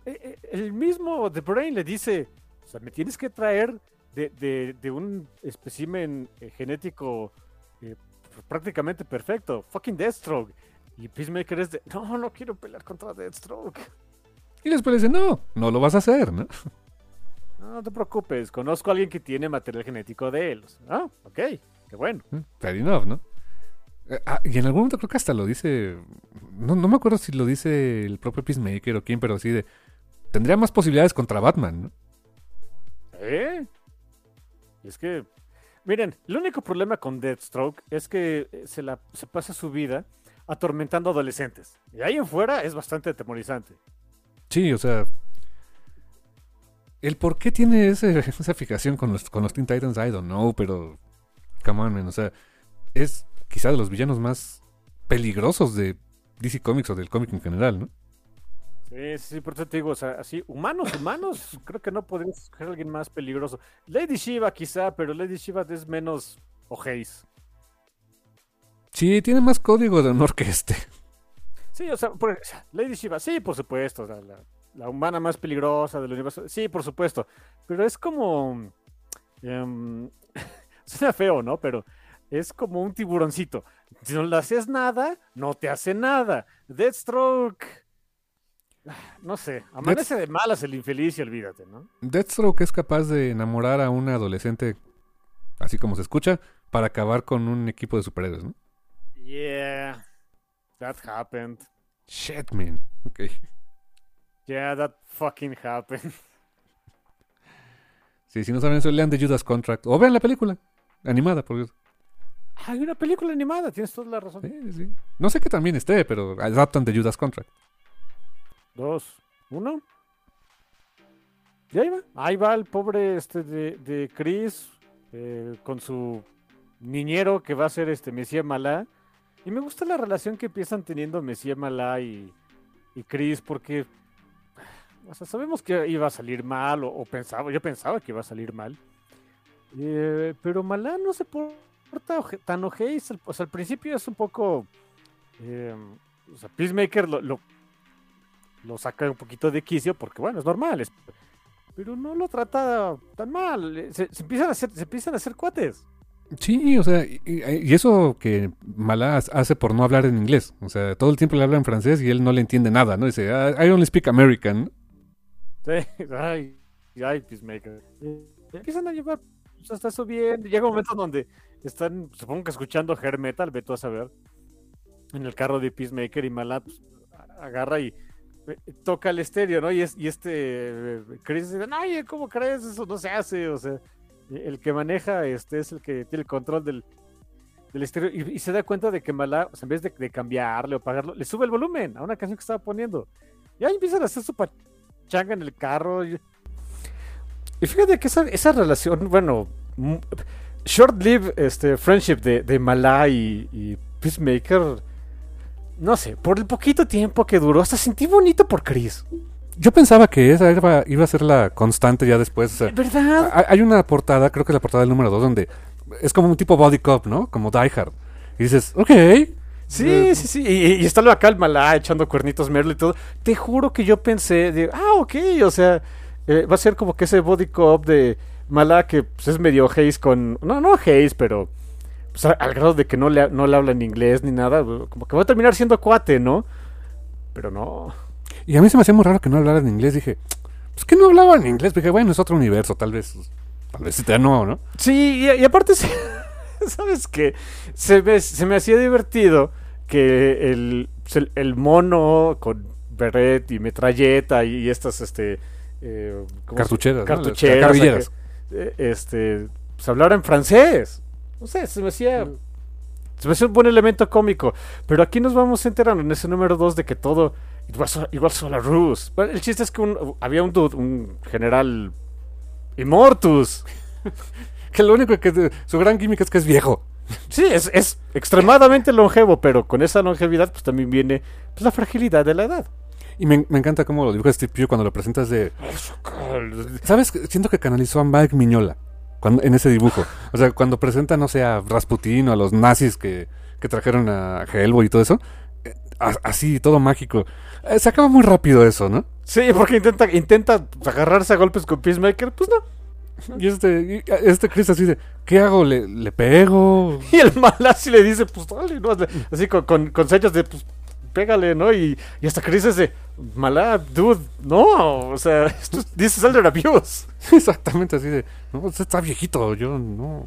eh, eh, el mismo The Brain le dice, sea, me tienes que traer de, de- de un espécimen eh, genético eh, prácticamente perfecto, fucking Deathstroke. Y Peacemaker es de, no, no quiero pelear contra Deathstroke. Y después le dice, no, no lo vas a hacer, ¿no? No, no te preocupes, conozco a alguien que tiene material genético de él. Ah, ok, qué bueno. Fair enough, ¿no? Eh, ah, y en algún momento creo que hasta lo dice. No, no me acuerdo si lo dice el propio Peacemaker o quién, pero así de. Tendría más posibilidades contra Batman, ¿no? ¿Eh? Es que, miren, el único problema con Deathstroke es que eh, se, la, se pasa su vida atormentando adolescentes. Y ahí en fuera es bastante atemorizante. Sí, o sea. El por qué tiene esa fijación con los, con los Teen Titans, I don't know, pero. Come on, man. O sea, es quizá de los villanos más peligrosos de DC Comics o del cómic en general, ¿no? Sí, sí, por eso te digo, o sea, así, humanos, humanos, creo que no podrías escoger a alguien más peligroso. Lady Shiva quizá, pero Lady Shiva es menos ojéis. Sí, tiene más código de honor que este. Sí, o sea, por- Lady Shiva, sí, por supuesto, o sea, la, la humana más peligrosa del universo, sí, por supuesto, pero es como... em, suena feo, ¿no? Pero es como un tiburoncito. Si no le haces nada, no te hace nada. Deathstroke... No sé, amanece de malas el infeliz y olvídate, ¿no? Deathstroke es capaz de enamorar a una adolescente, así como se escucha, para acabar con un equipo de superhéroes, ¿no? Yeah, that happened. Shit, man. Ok. Yeah, that fucking happened. Sí, si no saben eso, lean The Judas Contract. O vean la película. Animada, por Dios. Hay una película animada, tienes toda la razón. Sí, sí. No sé que también esté, pero adaptan The Judas Contract. Dos, uno. Y ahí va. Ahí va el pobre este de, de Chris eh, con su niñero que va a ser este Mesías Malá. Y me gusta la relación que empiezan teniendo Mesías Malá y, y Chris porque o sea, sabemos que iba a salir mal o, pensaba, yo pensaba que iba a salir mal. Eh, pero Malá no se porta oje- tan ojéis. O sea, al principio es un poco... eh, o sea, Peacemaker lo, lo saca un poquito de quicio porque bueno, es normal, es- pero no lo trata tan mal, eh, se, se empiezan a hacer, se empiezan a hacer cuates. Sí, o sea, y, y- eso que Malá hace por no hablar en inglés. O sea, todo el tiempo le habla en francés y él no le entiende nada, ¿no? Dice, "Ah, I only speak American. Sí, ay, ay, Peacemaker. Empiezan a llevar pues, hasta eso bien. Llega un momento donde están, supongo que escuchando hair metal, ve tú a saber, en el carro de Peacemaker y Malá pues, agarra y toca el estéreo, ¿no? Y, es, este eh, Chris dice, ay, ¿cómo crees? Eso no se hace, o sea, el que maneja este es el que tiene el control del, del estéreo y, se da cuenta de que Malá, en vez de, de cambiarle o pagarlo, le sube el volumen a una canción que estaba poniendo. Y ahí empiezan a hacer su pachanga en el carro. Y, fíjate que esa, esa relación, bueno, m- short-lived este, friendship de, de Malá y, y Peacemaker, no sé, por el poquito tiempo que duró, hasta sentí bonito por Chris. Yo pensaba que esa iba, iba a ser la constante ya después. ¿Verdad? hay hay una portada, creo que es la portada del número 2, donde es como un tipo body cop, ¿no? Como Die Hard. Y dices, ok. Sí, sí, sí. Y, y está lo acá el Malá echando cuernitos Merle y todo. Te juro que yo pensé, de, ah, ok, o sea, eh, va a ser como que ese body cop de Malá que pues, es medio haze con. No, no haze, pero. Pues, a- al grado de que no le, no le habla en inglés ni nada. Como que va a terminar siendo cuate, ¿no? Pero no. Y a mí se me hacía muy raro que no hablara en inglés. Dije, pues que no hablaba en inglés. Dije, bueno, es otro universo, tal vez. Tal vez ya no, ¿no? Sí, y, y aparte, ¿sabes qué? Se me, se me hacía divertido que el, pues, el, mono con beret y metralleta y, estas, este... eh, ¿cómo se- Cartucheras, ¿no? Cartucheras. Que, eh, este, pues hablara en francés. No sé, se me hacía Se me hace un buen elemento cómico. Pero aquí nos vamos enterando en ese número 2 de que todo. Igual, igual solo Rus. Bueno, el chiste es que un- había un dude, un general. Immortus. Que lo único que su gran gimmick es que es viejo. Sí, es, es extremadamente longevo, pero con esa longevidad, pues también viene pues, la fragilidad de la edad. Y me, me encanta cómo lo dibuja Steve Pugh cuando lo presentas de... ¿Sabes? Siento que canalizó a Mike Miñola cuando, en ese dibujo. O sea, cuando presenta, no sé, a Rasputin o a los nazis que, que trajeron a Hellboy y todo eso. eh, a- Así, todo mágico. Eh, Se acaba muy rápido eso, ¿no? Sí, porque intenta, intenta agarrarse a golpes con Peacemaker, pues no. Y este, y este Chris así de, ¿qué hago? ¿Le, le pego? Y el mal así le dice, pues dale, ¿no? Así con, con, con señas de, pues pégale, ¿no? Y, y hasta Chris dice, malá, dude, no, o sea, esto es- this is elder abuse. Exactamente así de, no, usted está viejito, yo no.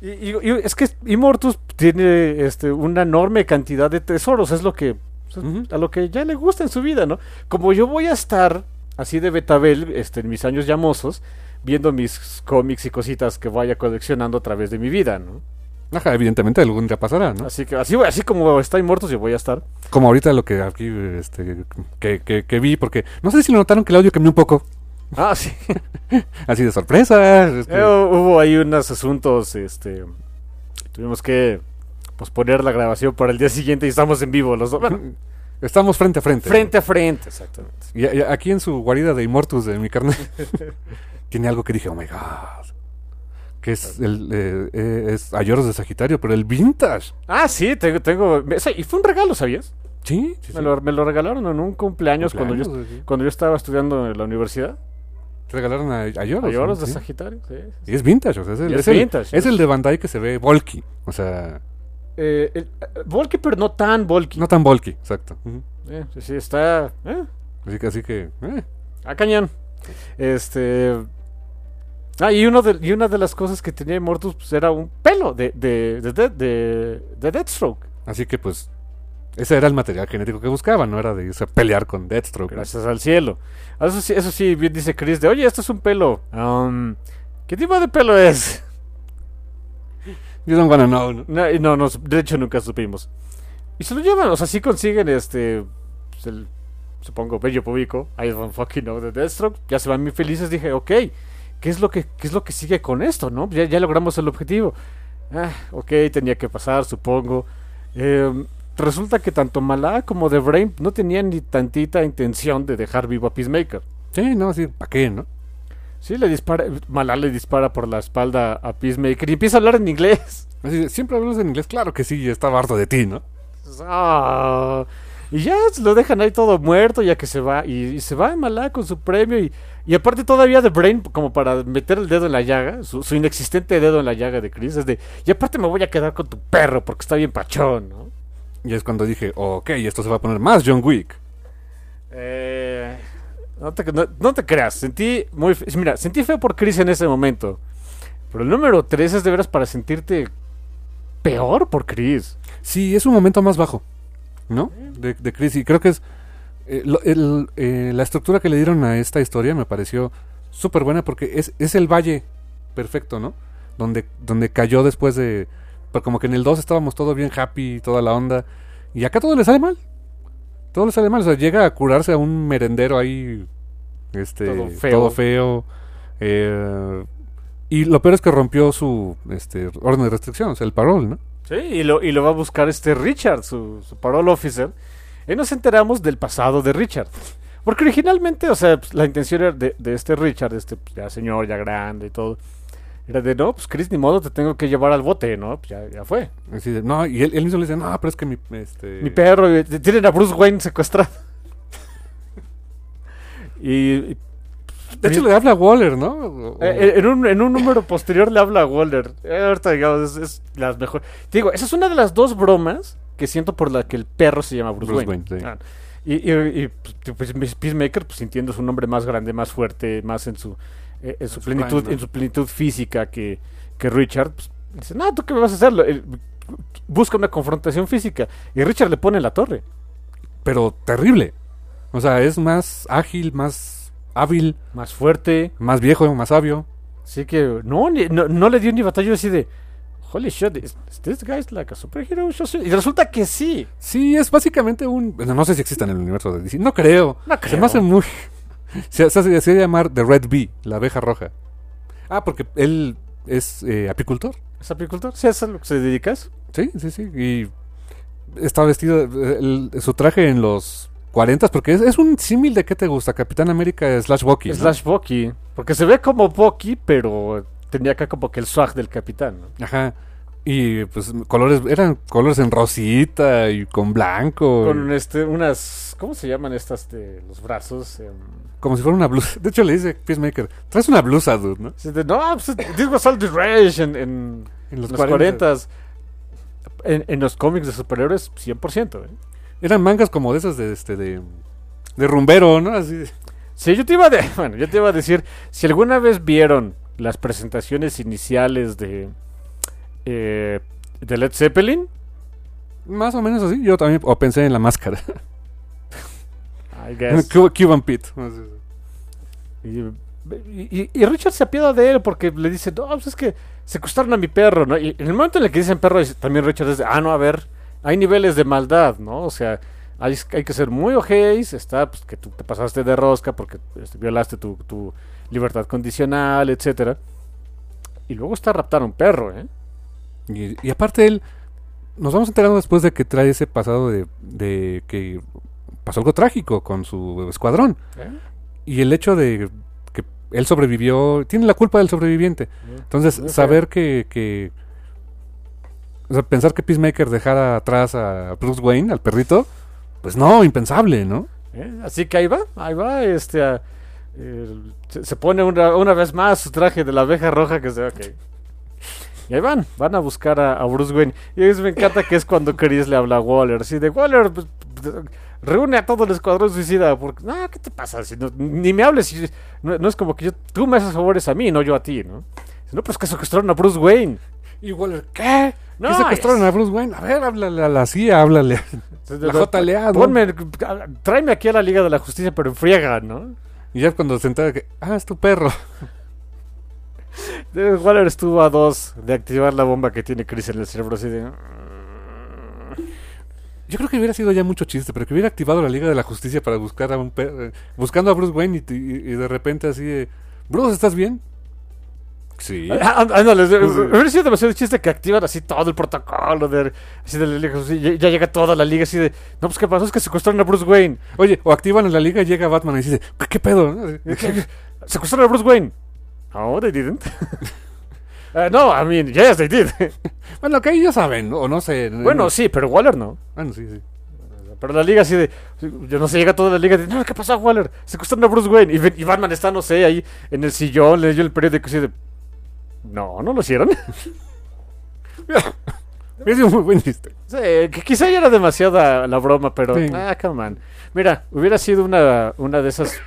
Y, y- y es que Immortus tiene este, una enorme cantidad de tesoros, es lo que Ujú. a lo que ya le gusta en su vida, ¿no? Como yo voy a estar así de betabel este, en mis años llamosos, viendo mis cómics y cositas que vaya coleccionando a través de mi vida, ¿no? Ajá, evidentemente algún día pasará, ¿no? Así que así, así como está Immortus, yo voy a estar. Como ahorita lo que aquí, este, que, que, que vi, porque no sé si lo notaron que el audio cambió un poco. Ah, sí. Así de sorpresa. este, Eh, hubo ahí unos asuntos, este, tuvimos que posponer la grabación para el día siguiente y estamos en vivo los dos. Bueno, Estamos frente a frente. frente a frente, exactamente. Y, y aquí en su guarida de Immortus de mi carnal tiene algo que dije, oh my god. Que es el eh, eh, es Ayoros de Sagitario, pero el vintage. Ah, sí, tengo, tengo, y fue un regalo, ¿sabías? Sí, sí, sí. Me, lo, me lo regalaron en un cumpleaños, cuando yo, sí. cuando yo estaba estudiando en la universidad. Te regalaron a Ayoros. Hay oros ¿no? de Sí. Sagitario, sí. Y es vintage, o sea, es el, es vintage, es el de Bandai que se ve bulky. O sea, Eh, el- bulky, pero no tan bulky. no tan bulky, exacto. Eh, sí, sí, está. Eh, Así que, así que, eh, a cañón. Este. Ah, y, uno de, y una de las cosas que tenía Immortus pues, era un pelo de, de, de, de, de- de Deathstroke. así que pues, ese era el material genético que buscaban, no era de irse a pelear con Deathstroke. Gracias al cielo. Eso sí, eso sí, bien dice Chris de, oye, esto es un pelo. Um, ¿Qué tipo de pelo es? You don't wanna know. ¿no? No, no, no, de hecho nunca supimos. Y se lo llevan, o sea, sí consiguen este, pues, el, supongo, bello público, I don't fucking know the Deathstroke, ya se van muy felices, dije, ok, ¿qué es lo que, qué es lo que sigue con esto, no? Ya, ya logramos el objetivo. Ah, ok, tenía que pasar, supongo. Eh, resulta que tanto Malá como The Brain no tenían ni tantita intención de dejar vivo a Peacemaker. Sí, no, sí, ¿para qué, no? Sí, le dispara, Malá le dispara por la espalda a Peacemaker y empieza a hablar en inglés. Así Siempre hablas en inglés, claro que sí, estaba harto de ti, ¿no? Ah, y ya lo dejan ahí todo muerto, ya que se va. Y, y se va Malá con su premio. Y, y aparte, todavía de Brain, como para meter el dedo en la llaga, su, su inexistente dedo en la llaga de Chris, es de. Y aparte, me voy a quedar con tu perro porque está bien pachón, ¿no? Y es cuando dije, ok, esto se va a poner más John Wick. Eh, no, te, no- no te creas, sentí muy. fe- Mira, sentí feo por Chris en ese momento. Pero el número 3 es de veras para sentirte peor por Chris. Sí, es un momento más bajo, ¿no? De, de Chris. Y creo que es. eh, lo- el- eh, la estructura que le dieron a esta historia me pareció súper buena porque es, es el valle perfecto, ¿no? Donde, donde cayó después de. Pero como que en el 2 estábamos todo bien happy, toda la onda. Y acá todo le sale mal. Todo le sale mal. O sea, llega a curarse a un merendero ahí. Este. Todo Todo feo. feo. eh, y lo peor es que rompió su este, orden de restricción, o sea, el parol, ¿no? Sí, y lo, y lo va a buscar este Richard, su, su parole officer. Y nos enteramos del pasado de Richard. Porque originalmente, o sea, pues, la intención era de, de este Richard, este pues, ya señor, ya grande y todo, era de, no, pues Chris, ni modo, te tengo que llevar al bote, ¿no? Pues ya, ya fue. Así de, no, y él, él mismo le dice, no, pero es que mi, este... Mi perro, tienen a Bruce Wayne secuestrado. y, y, De hecho, le habla a Waller, ¿no? O- eh, en, un, en un número posterior le habla a Waller. Eh, ahorita, digamos, es, es las mejores. Te digo, esa es una de las dos bromas que siento por la que el perro se llama Bruce, Bruce Wayne. Wayne, sí. Ah, y, y- y, pues, pues, Peacemaker, pues sintiendo su nombre más grande, más fuerte, más en su, eh, en su plenitud, ¿no? en su plenitud física que, que Richard, pues, dice, no, ¿tú qué me vas a hacer? Eh, busca una confrontación física. Y Richard le pone en la torre. Pero terrible. O sea, es más ágil, más hábil, Más fuerte. más viejo, más sabio. Así que no, no, no le dio ni batalla así de, holy shit, is, is this guy's like a superhero? Y resulta que sí. Sí, es básicamente un. bueno, no sé si existe en el universo de DC. No creo. No Se creo. me hace muy. Se, se, se llamar The Red Bee, la abeja roja. Ah, porque él es eh, apicultor. ¿Es apicultor? Sí, es a lo que se dedica eso. Sí, sí, sí. Y está vestido. eh, el- su traje en los 40 porque es, es un símil de qué te gusta, Capitán América slash Bucky. ¿no? Slash Bucky. Porque se ve como Bucky, pero tenía acá como que el swag del capitán. ¿no? Ajá. Y pues colores, eran colores en rosita y con blanco. Con este, unas. ¿Cómo se llaman estas de los brazos? Em, Como si fuera una blusa. De hecho, le dice Peacemaker, traes una blusa, dude, ¿no? sí, de, no, pues, this was all the rage en, en En los los 40. 40. En, en los cómics de superhéroes, 100%. ¿eh? Eran mangas como de esas de este de, de rumbero, ¿no? Así. Sí, yo te iba de- bueno, yo te iba a decir, si alguna vez vieron las presentaciones iniciales de eh, de Led Zeppelin, Más o menos así. Yo también o pensé en la máscara. I guess. Cu- Cuban Pete. Y, y- y Richard se apiada de él porque le dice, no, pues es que secuestraron a mi perro, ¿no? Y en el momento en el que dicen perro, también Richard dice, ah, no, a ver, hay niveles de maldad, ¿no? O sea, hay, hay que ser muy ojéis, está, pues que tú te pasaste de rosca porque este, violaste tu, tu libertad condicional, etcétera. Y luego está raptar a un perro, ¿eh? Y, y aparte él, nos vamos enterando después de que trae ese pasado de, de que pasó algo trágico con su escuadrón. Y el hecho de que él sobrevivió, tiene la culpa del sobreviviente. Entonces, Muy feo. saber que, que o sea, pensar que Peacemaker dejara atrás a Bruce Wayne, al perrito, pues no, impensable, ¿no? ¿Eh? Así que ahí va, ahí va, este, a- el- se, se pone una, una vez más su traje de la abeja roja que se ok. Y ahí van, van a buscar a, a Bruce Wayne. Y es, me encanta que es cuando Chris le habla a Waller, así de Waller, pues, reúne a todo el escuadrón suicida, porque, no, ¿qué te pasa? Si no- ni me hables, si- no, no es como que yo, tú me haces favores a mí, no yo a ti, ¿no? Dice, No, pues que secuestraron a Bruce Wayne. Y Waller, ¿qué? No, ¿Qué secuestraron es- a Bruce Wayne? A ver, háblale a la CIA, háblale. La JLA, ¿no? Ponme, tráeme aquí a la Liga de la Justicia, pero en friega, ¿no? Y ya cuando se entera que, ah, es tu perro. Eh, Waller estuvo a dos de activar la bomba que tiene Chris en el cerebro, así de... Yo creo que hubiera sido ya mucho chiste, pero que hubiera activado la Liga de la Justicia para buscar a un perro, buscando a Bruce Wayne y, y- y de repente así de, Bruce, ¿estás bien? Sí. Ah, Ándale, hubiera sido demasiado chiste que activan así todo el protocolo de, así de la liga, así, ya, llega toda la liga así de, no, pues qué pasó, es que secuestraron a Bruce Wayne. Oye, o activan en la liga y llega Batman y dice, ¿qué, qué pedo? no? Secuestraron a Bruce Wayne. No, they didn't. Eh, no, I mean, yes, they did. bueno, que ahí ya saben, ¿no? o no sé. bueno, sí, pero Waller no. Bueno, sí, sí. Pero la liga así de, yo no sé, llega toda la liga de, no, ¿qué pasó, Waller? Secuestraron a Bruce Wayne. Y, y Batman está, no sé, ahí en el sillón, leyó el periódico así de, no, no lo hicieron. Hubiera sido muy buen chiste. Sí, que quizá ya era demasiada la broma, pero. Sí. Ah, come on. Mira, hubiera sido una, una de esas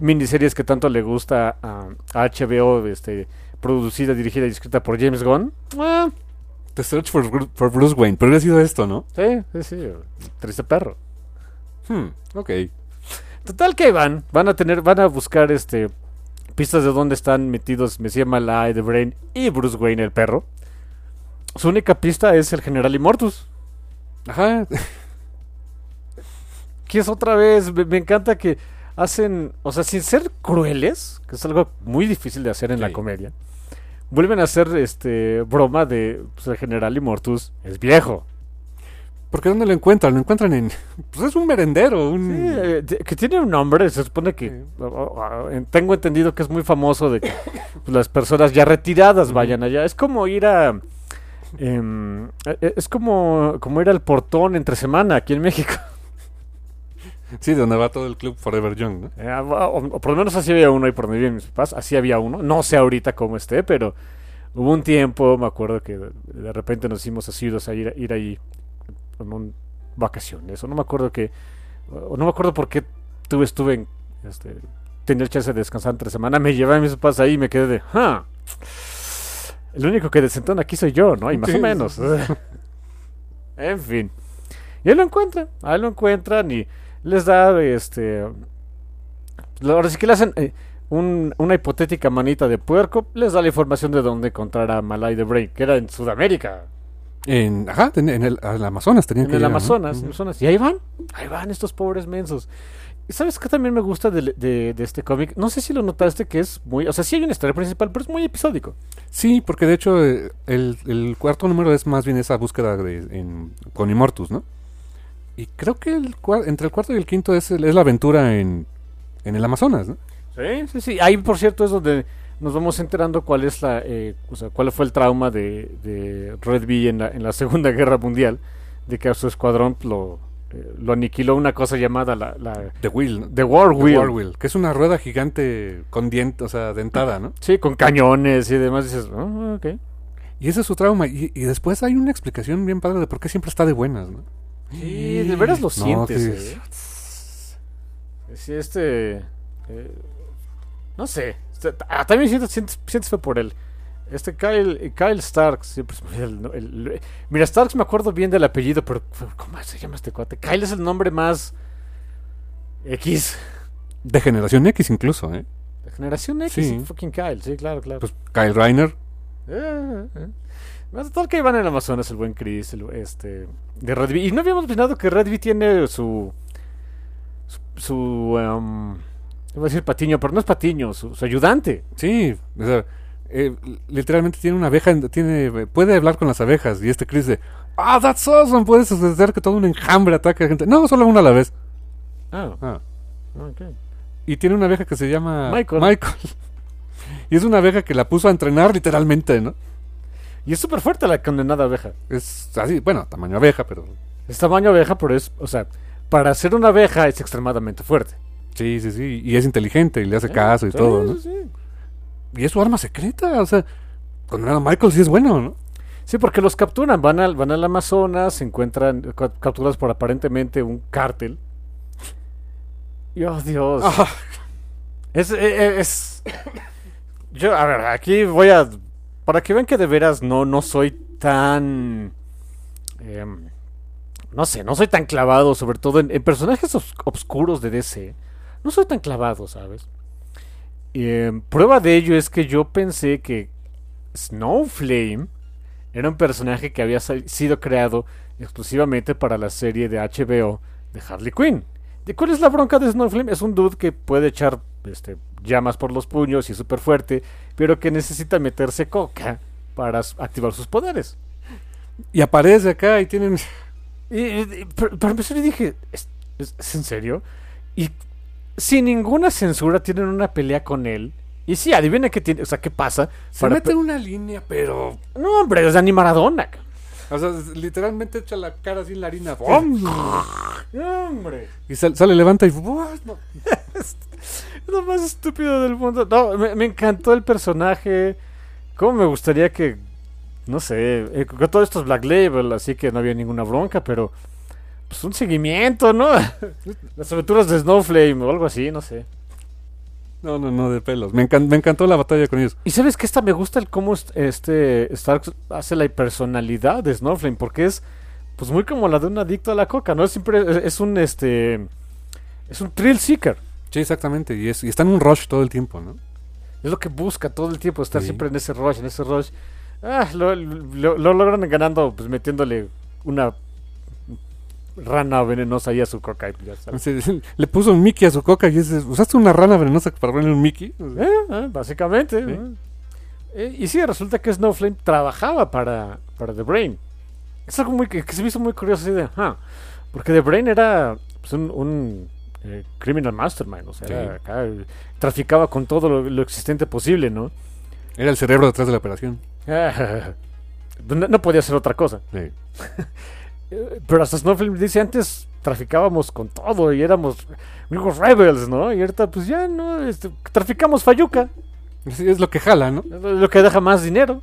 miniseries que tanto le gusta a, a HBO, este, producida, dirigida y escrita por James Gunn. Ah, The Search for, for Bruce Wayne, pero hubiera sido esto, ¿no? sí, sí, sí. Triste perro. Hmm, ok. Total que van, van a tener, van a buscar este pistas de dónde están metidos Messia Malay, The Brain y Bruce Wayne, el perro. Su única pista es el General Immortus. Ajá. que es otra vez, me, me encanta que hacen, o sea, sin ser crueles, que es algo muy difícil de hacer en la comedia, vuelven a hacer este broma de pues, el general Immortus es viejo. Porque ¿dónde lo encuentran? Lo encuentran en... Pues es un merendero, Sí, un... eh, de- que tiene un nombre, se supone que Sí. tengo entendido que es muy famoso de que pues, las personas ya retiradas vayan allá. Es como ir a em, eh, es como como ir al portón entre semana aquí en México. Sí, donde va todo el club Forever Young, ¿no? Eh, o, o por lo menos así había uno ahí por donde viven mis papás, así había uno. No sé ahorita cómo esté, pero hubo un tiempo, me acuerdo que de, repente nos hicimos asidos a ir, ir ahí en un vacaciones, o no me acuerdo que, o no me acuerdo por qué tuve, estuve en, este, tenía el chance de descansar entre semana, me llevé a mis papás ahí y me quedé de, "Ah, el único que desentona aquí soy yo, ¿no? Y más Sí, o menos. en fin. Y ahí lo encuentran, ahí lo encuentran y les da este ahora sí que le hacen eh, un- una hipotética manita de puerco les da la información de dónde encontrar a Malay de Brain, que era en Sudamérica, En, ajá, en, en el, Amazonas tenían en que el llegar, ¿no? Amazonas, Ujú. Amazonas. Y ahí van, ahí van estos pobres mensos. ¿Y sabes qué también me gusta de, de- de este cómic? No sé si lo notaste que es muy... O sea, sí hay una historia principal, pero es muy episódico. Sí, porque de hecho eh, el, el cuarto número es más bien esa búsqueda de, en, con Immortus, ¿no? Y creo que el, entre el cuarto y el quinto es, el- es la aventura en, en el Amazonas, ¿no? Sí, sí, sí. Ahí, por cierto, es donde nos vamos enterando cuál es la, eh, o sea, cuál fue el trauma de, de Red V en la, en la Segunda Guerra Mundial, de que a su escuadrón lo, eh, lo aniquiló una cosa llamada la, la The Wheel. The War The Wheel. War Wheel, que es una rueda gigante con dientes, o sea, dentada, ¿no? Sí, con cañones y demás. Dices, "Ah, ok. Y ese es su trauma. Y, y después hay una explicación bien padre de por qué siempre está de buenas, ¿no? Sí, de veras lo No, sientes. sí. eh. Este. eh, no sé. Ah, también sientes, sientes, sientes fe por él. Este Kyle, Kyle Starks, siempre se me olvida el el- el- mira, Starks me acuerdo bien del apellido, pero ¿cómo se llama este cuate? Kyle es el nombre más X. De generación X incluso, ¿eh? De generación X, Sí. fucking Kyle, sí, claro, claro. Pues Kyle Reiner. Eh, eh. Más tal que van en Amazonas, el buen Chris, el, este, de Red. Y no habíamos mencionado que Red V tiene su, su, su em, iba a decir patiño, pero no es patiño, su, su ayudante. Sí, o sea, eh, literalmente tiene una abeja, en- tiene, puede hablar con las abejas. Y este Chris de, ah, that's awesome, puedes hacer que todo un enjambre ataque a gente. No, solo una a la vez. Ah, Ah. ok. Y tiene una abeja que se llama Michael. y es una abeja que la puso a entrenar literalmente, ¿no? Y es súper fuerte la condenada abeja. Es así, bueno, tamaño abeja, pero Es tamaño abeja, pero es, o sea, para ser una abeja es extremadamente fuerte. Sí, sí, sí. Y es inteligente y le hace Eh, caso y sí, todo, ¿no? sí, sí. Y es su arma secreta, o sea, condenar a Michael sí es bueno, ¿no? Sí, porque los capturan, van al, van al Amazonas, se encuentran ca- capturados por aparentemente un cártel. Y oh Dios. Es, eh, es. Yo, a ver, aquí voy a. Para que vean que de veras no, no soy tan. em, no sé, no soy tan clavado, sobre todo en, en personajes obscuros de DC. No soy tan clavado, ¿sabes? Y, em, prueba de ello es que yo pensé que Snowflame era un personaje que había sido creado exclusivamente para la serie de HBO de Harley Quinn. ¿De cuál es la bronca de Snowflame? Es un dude que puede echar este, llamas por los puños y es súper fuerte, pero que necesita meterse coca para activar sus poderes. Y aparece acá y tienen Y, y- para empezar, dije, ¿es, es- es en serio? Y sin ninguna censura tienen una pelea con él. Y sí, adivina qué tiene, o sea, qué pasa. se mete una línea, pero No, hombre, es ni Maradona. o sea, literalmente echa la cara así en la harina. Hombre. Y sal- sale, levanta y. No. Es lo más estúpido del mundo. No, me, me encantó el personaje. Cómo me gustaría que, no sé, eh, con todo esto es Black Label, así que no había ninguna bronca, pero pues un seguimiento, ¿no? Las aventuras de Snowflame o algo así, no sé. No, no, no, de pelos. Me, encan- me encantó la batalla con ellos. Y sabes que esta me gusta el cómo est- este Stark hace la personalidad de Snowflame, porque es pues muy como la de un adicto a la coca, ¿no? Siempre es, es un este es un thrill seeker. Sí, exactamente. Y, es, y está en un rush todo el tiempo, ¿no? Es lo que busca todo el tiempo, estar Sí. siempre en ese rush, en ese rush. Ah, lo, lo- lo logran ganando, pues metiéndole una rana venenosa ahí a su coca. y ya sabes. Le puso un Mickey a su coca y es, ¿usaste una rana venenosa para ponerle un Mickey? Eh, eh, básicamente. Eh, y sí, resulta que Snowflame trabajaba para, para The Brain. Es algo muy que, que se me hizo muy curioso así de, "Ah", porque The Brain era pues, un, un, criminal mastermind, o sea, Sí. era acá, traficaba con todo lo, lo existente posible, ¿no? Era el cerebro detrás de la operación. no, no podía ser otra cosa. Sí. Pero hasta Snowflake dice, antes traficábamos con todo y éramos unos rebels, ¿no? Y ahorita pues ya, ¿no? Este, traficamos fayuca, es lo que jala, ¿no? es lo que deja más dinero.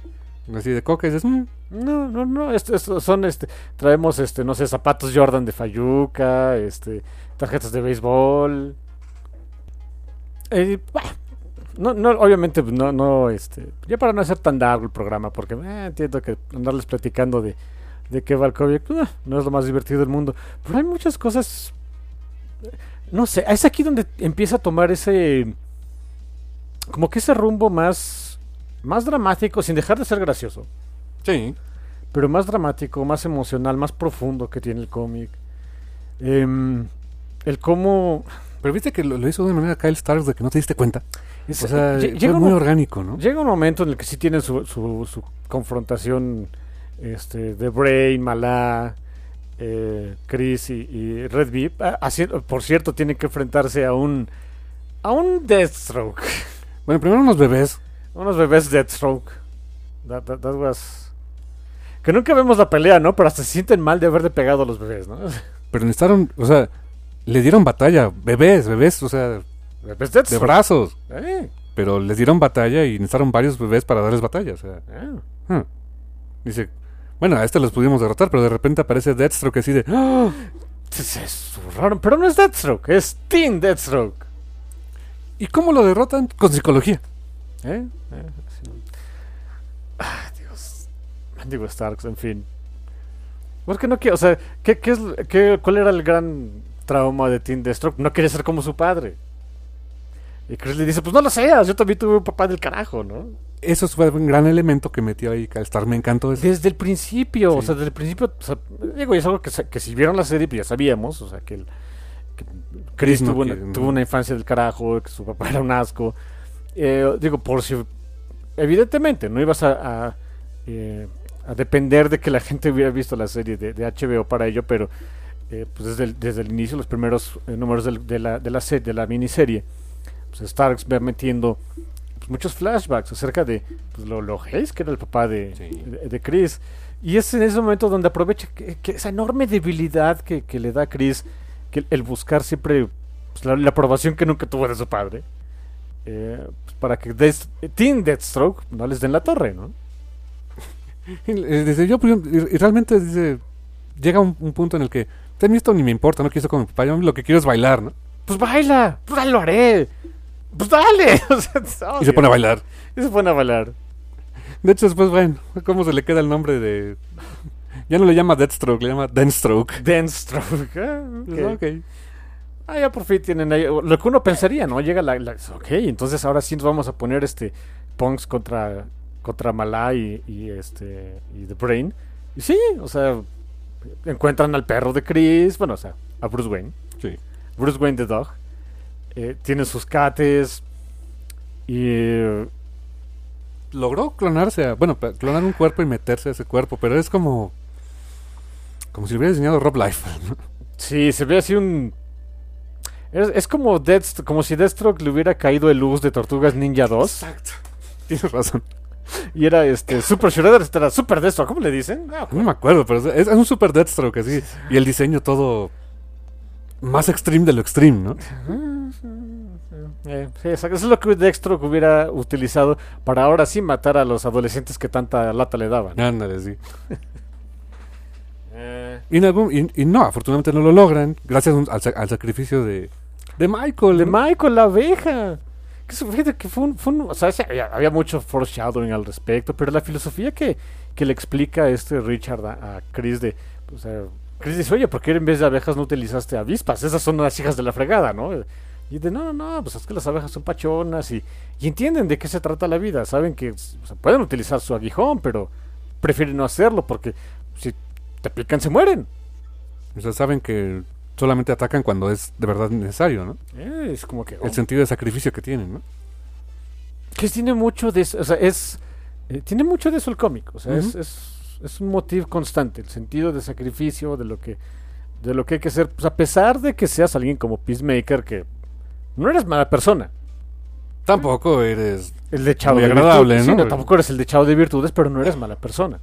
Así de coca y dices, "Mm". No, no, no, esto, esto son, este, traemos, este, no sé, zapatos Jordan de Fayuca, este, tarjetas de béisbol. Eh, bah, no, no, obviamente, pues, no, no, este, ya para no hacer tan largo el programa, porque eh, entiendo que andarles platicando de, de qué va el cómic, pues, ah, no es lo más divertido del mundo, pero hay muchas cosas, eh, no sé, es aquí donde empieza a tomar ese, como que ese rumbo más, más dramático, sin dejar de ser gracioso, Sí. pero más dramático, más emocional, más profundo que tiene el cómic. Em, el cómo... Pero viste que lo, lo hizo de una manera Kyle Starks de que no te diste cuenta. es- O sea, fue llega un muy mo- orgánico, ¿no? Llega un momento en el que sí tienen su, su, su confrontación este, de Brain, Malá, eh, Chris y, y Red Beep. Ah, así- por cierto, tienen que enfrentarse a un a un Deathstroke. Bueno, primero unos bebés. Unos bebés Deathstroke. That, that- that was- Que nunca vemos la pelea, ¿no? Pero hasta se sienten mal de haberle pegado a los bebés, ¿no? Pero necesitaron, o sea, le dieron batalla. Bebés, bebés, o sea, Bebés de brazos. Eh, Pero les dieron batalla y necesitaron varios bebés para darles batalla. O sea, eh. hmm. dice, bueno, a este los pudimos derrotar, pero de repente aparece Deathstroke así de, ¡Ah! Se, zurraron, pero no es Deathstroke, es Teen Deathstroke. ¿y cómo lo derrotan? Con psicología. ¿Eh? Eh, sí. Ah, Dios. Digo Starks, en fin. Pues que no quiero, o sea, ¿qué, qué es, qué, ¿cuál era el gran trauma de Teen Deathstroke? No quería ser como su padre. Y Chris le dice, pues no lo seas, yo también tuve un papá del carajo, ¿no? Eso fue un gran elemento que metió ahí Kyle Starks. Me encantó eso. Desde el principio, o sea, desde el principio, o sea, digo, es algo que, que si vieron la serie, pues ya sabíamos, o sea, que, el, que Chris no tuvo, una, quiere, no. tuvo una infancia del carajo, que su papá era un asco. Eh, digo, por si, evidentemente, no ibas a, a, eh, a depender de que la gente hubiera visto la serie de, de HBO para ello, pero eh, pues desde el, desde el inicio, los primeros números del- de, la, de, la serie, de la miniserie, pues Starks va metiendo pues, muchos flashbacks acerca de pues, lo, lo Hayes, que era el papá de, Sí. de, de Chris. Y es en ese momento donde aprovecha que, que esa enorme debilidad que, que le da a Chris, que el, buscar siempre pues, la, la aprobación que nunca tuvo de su padre, eh, pues, para que Death- Teen Deathstroke no les den la torre, ¿no? Y, Dice, yo, pues, y, realmente dice, llega un, un punto en el que, a mí esto ni me importa, no quiero como mi papá, yo lo que quiero es bailar, ¿no? Pues baila, pues lo haré. Pues dale. O sea, es Y se pone a bailar. Y se pone a bailar. De hecho, después, bueno, ¿cómo se le queda el nombre de...? Ya no le llama Deathstroke, le llama Denstroke. Deathstroke. ok. Ok. Ah, ya por fin tienen ahí lo que uno pensaría, ¿no? Llega la, la- ok, entonces ahora sí nos vamos a poner este punks contra contra Malá y, y, este y The Brain. Y sí, o sea, encuentran al perro de Chris, bueno, o sea, a Bruce Wayne, Sí. Bruce Wayne the Dog. Eh, tienen sus cates y eh, Logró clonarse, a- bueno, clonar un cuerpo y meterse a ese cuerpo, pero es como... Como si hubiera diseñado Rob Liefeld, ¿no? sí, se ve así un es, es como Deathst- como si Deathstroke le hubiera caído el luz de Tortugas Ninja 2 Exacto. Tienes razón. y era este Super Shredder, este era Super Deathstroke, ¿cómo le dicen? Ah, No me acuerdo, pero es, es un super Deathstroke así. Y el diseño todo... Más extreme de lo extreme, ¿no? Eh, sí. Eso es lo que Dextro hubiera utilizado para ahora sí matar a los adolescentes que tanta lata le daban. Ándale, sí. Y, en algún- y- y no, afortunadamente no lo logran, gracias al, sa- al sacrificio de, de Michael. De ¿no? Michael, la abeja. Que fíjate que fue un, fue un- o sea, había, había mucho foreshadowing al respecto, pero la filosofía que, que le explica este Richard a, a Chris de, o sea, Chris dice, oye, ¿por qué en vez de abejas no utilizaste avispas? Esas son las hijas de la fregada, ¿no? Y de, no, no, no, pues es que las abejas son pachonas y, y entienden de qué se trata la vida, saben que o sea, pueden utilizar su aguijón, pero prefieren no hacerlo porque si te pican se mueren. O sea, saben que solamente atacan cuando es de verdad necesario, ¿no? Eh, es como que... El sentido de sacrificio que tienen, ¿no? que tiene mucho de eso, o sea, es eh, tiene mucho de eso el cómic, o sea, es, es, es un motivo constante, el sentido de sacrificio, de lo que de lo que hay que hacer, pues a pesar de que seas alguien como Peacemaker que no eres mala persona, Tampoco eres... el de Chavo Muy de agradable, virtudes, sí, ¿no? tampoco eres el de Chavo de virtudes, pero no eres mala persona.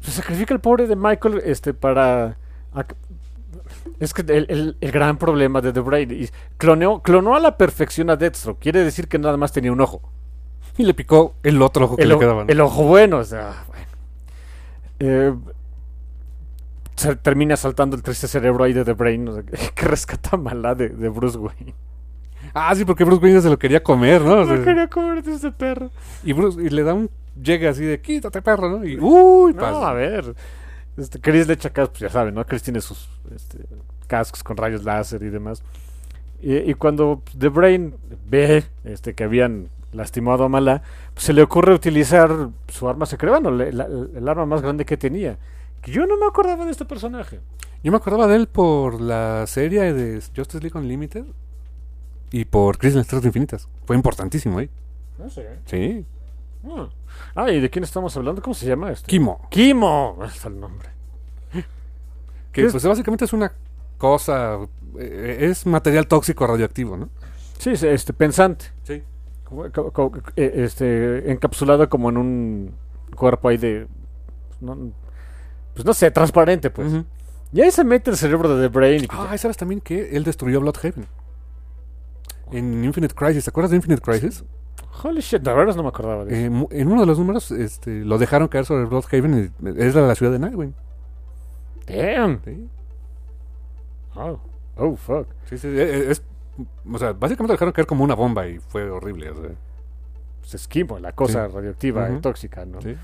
Se sacrifica el pobre de Michael este para es que el, el- el gran problema de The Brain y cloneó, clonó a la perfección a Deathstroke. Quiere decir que nada más tenía un ojo. Y le picó el otro ojo que el, le quedaba. ¿no? el ojo bueno, o sea, bueno. Eh, se termina saltando el triste cerebro ahí de The Brain, o sea, que rescata mala de, de Bruce Wayne. Ah, sí, porque Bruce Wayne se lo quería comer, ¿no? O sea, No quería comer de ese perro. y, Bruce, y le da un llegue así de quítate, perro, ¿no? Y uy, No, pasa. a ver. Este, Chris le echa cascos, pues ya saben, ¿no? Chris tiene sus este, cascos con rayos láser y demás. Y, y cuando The Brain ve este, que habían lastimado a Mala, pues se le ocurre utilizar su arma secreta, bueno, le- la- el arma más grande que tenía. Que yo no me acordaba de este personaje. Yo me acordaba de él por la serie de Justice League Unlimited y por Crisis en las Tierras Infinitas. Fue importantísimo, ¿eh? No sé. Sí. Ah, Ah, ¿y de quién estamos hablando? ¿Cómo se llama este? Kimo. Kimo. Está el nombre. Que Es- pues básicamente es una cosa... eh, es material tóxico radioactivo, ¿no? Sí, es, este, pensante. Sí. Eh, este, encapsulado como en un cuerpo ahí de... no- pues no sé, transparente, pues. Y ahí se mete el cerebro de The Brain. y pues, Ah, ¿y ¿sabes también que él destruyó Bloodhaven? En Infinite Crisis, ¿te acuerdas de Infinite Crisis? Holy shit, de verdad no me acordaba de eso. Eh, mu- en uno de los números este, lo dejaron caer sobre Bloodhaven y es la, la ciudad de Nightwing. Damn. Sí, Oh, oh, fuck. sí, sí, eh, es, o sea, básicamente lo dejaron caer como una bomba y fue horrible. o sea, Pues es Kimo, la cosa Sí. radioactiva y tóxica, ¿no? sí.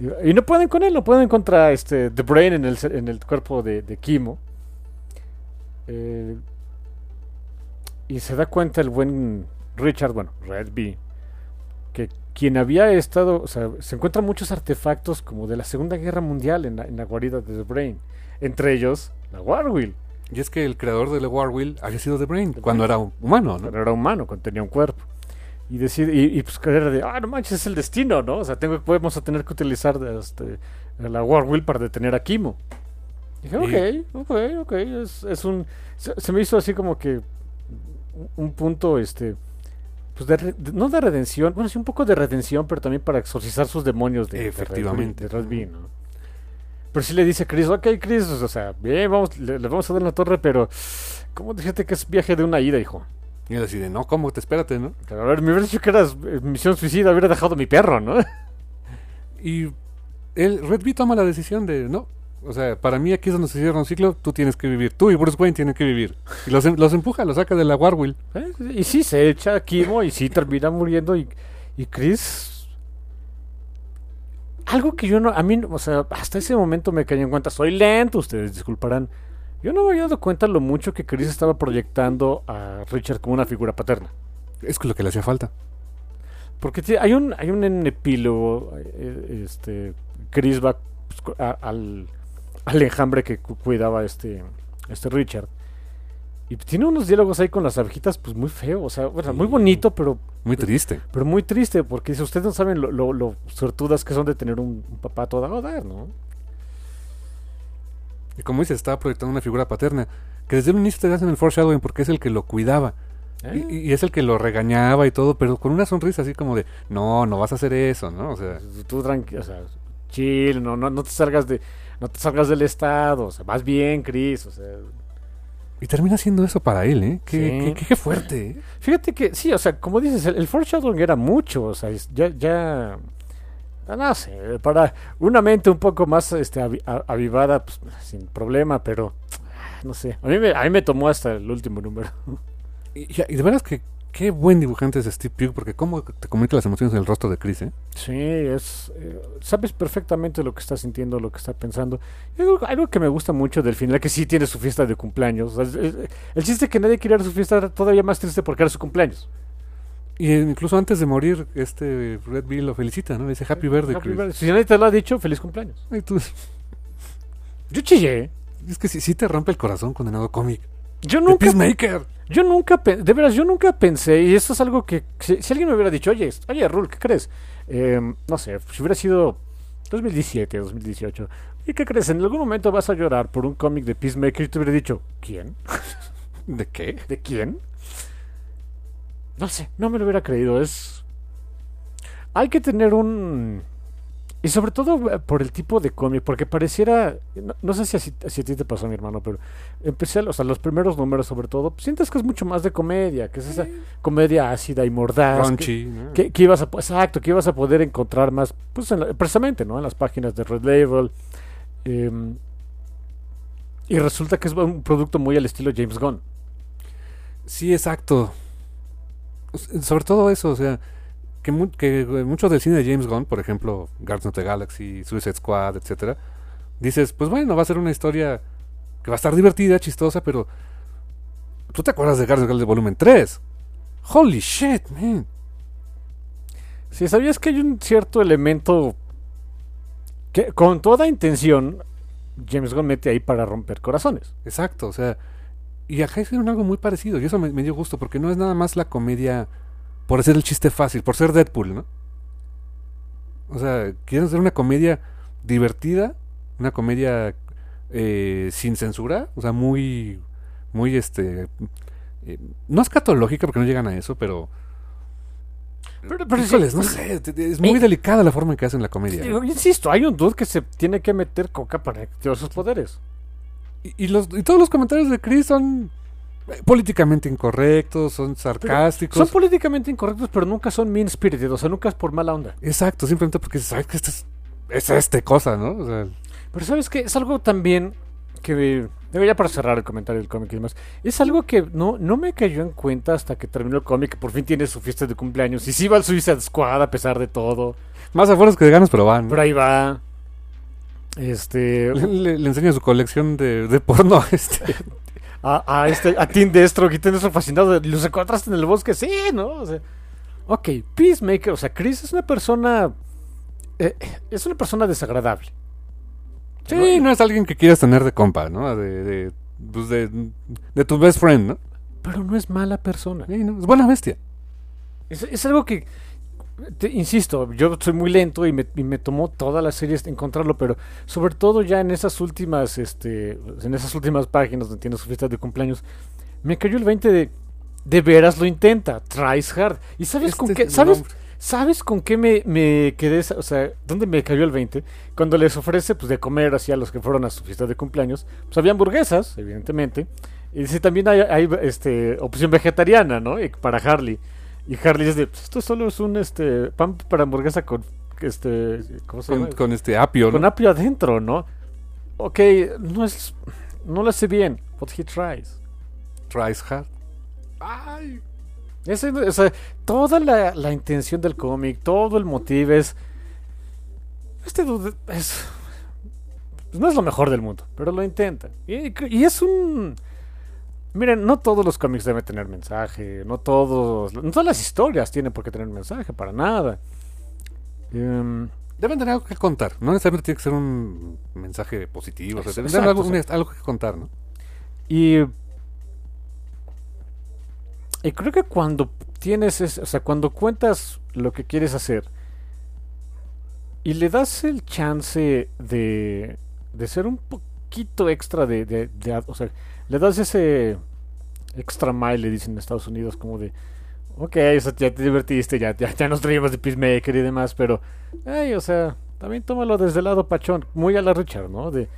Y, y no pueden con él, no pueden contra este The Brain en el, en el cuerpo de, de Kimo. Eh, y se da cuenta el buen Richard, bueno, Red B, que quien había estado, o sea, se encuentran muchos artefactos como de la Segunda Guerra Mundial en la, en la guarida de The Brain. Entre ellos, la Warwheel, Y es que el creador de The War Wheel había sido The Brain The cuando era humano, ¿no? cuando era humano, cuando tenía un cuerpo. Y decide, y, y pues era de, ah, no manches, es el destino, ¿no? O sea, tengo, podemos a tener que utilizar este, la Warwheel para detener a Kimo. Dije, ok, ok, ok, es, es un... Se, se me hizo así como que un- un punto, este... Pues de, de- no de redención, bueno, sí un poco de redención, pero también para exorcizar sus demonios de, Efectivamente. De. Pero sí le dice a Chris, ok, Chris, o sea, bien, vamos, le, le vamos a dar la torre, pero ¿cómo dijiste que es viaje de una ida, hijo? Y él decide, no, ¿cómo? Te espérate, ¿no? Pero, a ver, me hubiera dicho que eras eh, misión suicida, hubiera dejado a mi perro, ¿no? Y él, Red B toma la decisión de, no, o sea, para mí aquí es donde se cierra un ciclo, tú tienes que vivir, tú y Bruce Wayne tienen que vivir. Y los, em- los empuja, los saca de la War Wheel. ¿Eh? Y sí, se echa a Kimo y sí termina muriendo y, y Chris... Algo que yo no, a mí, o sea, hasta ese momento me caí en cuenta, soy lento, ustedes disculparán. Yo no me había dado cuenta lo mucho que Chris estaba proyectando a Richard como una figura paterna. Es lo que le hacía falta. Porque hay un hay un epílogo, eh, este, Chris va pues, a- al, al enjambre que cu- cuidaba este, este Richard. Y tiene unos diálogos ahí con las abejitas, pues muy feo, o sea, bueno, muy bonito, pero, Muy triste. pero muy triste, porque si ustedes no saben lo, lo, lo suertudas que son de tener un, un papá a toda dar, ¿no? Y como dices, estaba proyectando una figura paterna. Que desde el inicio te hacen el foreshadowing porque es el que lo cuidaba. ¿Eh? Y, y es el que lo regañaba y todo, pero con una sonrisa así como de, no, no vas a hacer eso, ¿no? O sea, Tú tranquilo, o sea, chill, no, no, no te salgas de, no te salgas del estado, o sea, vas bien, Chris, o sea, y termina haciendo eso para él, ¿eh? Qué, Sí. qué- qué- qué fuerte, ¿eh? Fíjate que, sí, o sea, como dices, el, el foreshadowing era mucho, o sea, ya, ya, ah, no sé, para una mente un poco más este, avivada, pues, sin problema, pero, no sé, a mí, me, a mí me tomó hasta el último número. Y, y de veras que qué buen dibujante es Steve Pugh, porque cómo te comunica las emociones en el rostro de Chris, ¿eh? Sí, es, eh, sabes perfectamente lo que está sintiendo, lo que está pensando. Algo, algo que me gusta mucho del final, que sí tiene su fiesta de cumpleaños. o sea, es- es- el chiste que nadie quería su fiesta todavía más triste porque era su cumpleaños. Y eh, incluso antes de morir, este Red Bill lo felicita, ¿no? Le dice Happy Birthday, Happy Chris. birthday. Si nadie te lo ha dicho, feliz cumpleaños. Ay, tú- Yo chillé. es que sí, sí te rompe el corazón condenado cómic. Yo The nunca Peacemaker. Yo nunca, de veras, yo nunca pensé, y esto es algo que, si, si alguien me hubiera dicho, oye, oye, Rul, ¿qué crees? Eh, no sé, si hubiera sido 2017, 2018, ¿y qué crees? En algún momento vas a llorar por un cómic de Peacemaker y te hubiera dicho, ¿quién? ¿De qué? ¿De quién? No sé, no me lo hubiera creído, es... Hay que tener un... Y sobre todo eh, por el tipo de cómic, porque pareciera, no, no sé si, así- si a ti te pasó, mi hermano, pero empecé, a- o sea, los primeros números sobre todo, pues, sientes que es mucho más de comedia, que es esa comedia ácida y mordaz. que- ¿no? que, que ibas a exacto que ibas a poder encontrar más pues en la- precisamente no en las páginas de Red Label em, y resulta que es un producto muy al estilo James Gunn Sí, exacto. Sobre todo eso, o sea, que, mu- que eh, mucho del cine de James Gunn, por ejemplo, Guardians of the Galaxy, Suicide Squad, etcétera, dices, pues bueno, va a ser una historia que va a estar divertida, chistosa, pero ¿Tú te acuerdas de Guardians of the Galaxy Volumen 3? Holy shit, man. Si sabías que hay un cierto elemento que con toda intención James Gunn mete ahí para romper corazones. Exacto, o sea, y acá hicieron algo muy parecido y eso me, me dio gusto porque no es nada más la comedia por hacer el chiste fácil, por ser Deadpool, ¿no? O sea, quieren hacer una comedia divertida, una comedia eh, sin censura, o sea, muy, muy, este, eh, no escatológica porque no llegan a eso, pero, Pero, pero híjoles, sí, no sé, es muy Eh, delicada la forma en que hacen la comedia. Digo, insisto, hay un dude que se tiene que meter coca para activar sus poderes. Y, y los, y todos los comentarios de Chris son políticamente incorrectos, son sarcásticos. Son políticamente incorrectos, pero nunca son mean spirited, o sea, nunca es por mala onda. Exacto, simplemente porque sabes que esto es, es este cosa, ¿no? O sea, Pero sabes que es algo también que ya para cerrar el comentario del cómic y demás, es algo que no, no me cayó en cuenta hasta que terminó el cómic, que por fin tiene su fiesta de cumpleaños y sí va al Suicide Squad a pesar de todo. más afuera que de ganas, pero van. ¿no? Pero ahí va. Este. Le, le- le enseña su colección de, de porno. Este. A, a este. A Tim Destro, y Tim Destro fascinado. de, ¿Los encontraste en el bosque? Sí, ¿no? O sea. Ok, Peacemaker, o sea, Chris es una persona. eh, es una persona desagradable. Sí, no es alguien que quieras tener de compa, ¿no? De, de, pues de, de tu best friend, ¿no? Pero no es mala persona. Sí, ¿no? Es buena bestia. Es, es algo que, te- insisto, yo soy muy lento y me, y me tomó toda la serie encontrarlo, pero sobre todo ya en esas últimas, este, en esas últimas páginas donde tiene su fiesta de cumpleaños, me cayó el 20 de, de veras lo intenta, tries hard. ¿Y sabes Este con qué? ¿Sabes? ¿Sabes con qué me, me quedé? O sea, ¿dónde me cayó el 20? Cuando les ofrece pues de comer así a los que fueron a su fiesta de cumpleaños. Pues había hamburguesas, evidentemente. Y dice, también hay, hay, este, opción vegetariana, ¿no? Para Harley. Y Harley dice, "Pues esto solo es un este pan para hamburguesa con este ¿cómo se llama? Con, con este apio, Con ¿no? apio adentro, ¿no? Ok, no es no lo hace bien, but he tries. Tries hard. Ay. Ese, o sea, toda la, la intención del cómic, todo el motivo es. Este dude es. pues no es lo mejor del mundo, pero lo intenta. Y, y es un. Miren, no todos los cómics deben tener mensaje, no todos. No todas las historias tienen por qué tener mensaje, para nada. Em, Deben tener algo que contar. No necesariamente tiene que ser un mensaje positivo. O sea, deben tener algo, exacto. un- algo que contar, ¿no? Y. Y creo que cuando tienes. ese- o sea, cuando cuentas lo que quieres hacer. Y le das el chance de. De ser un poquito extra de. de- de- o sea, le das ese. Extra mile, le dicen en Estados Unidos, como de. Ok, o sea, ya te divertiste, ya, ya, ya nos traíamos de Peacemaker y demás, pero. Ay, o sea, también tómalo desde el lado pachón. Muy a la Richard, ¿no? De.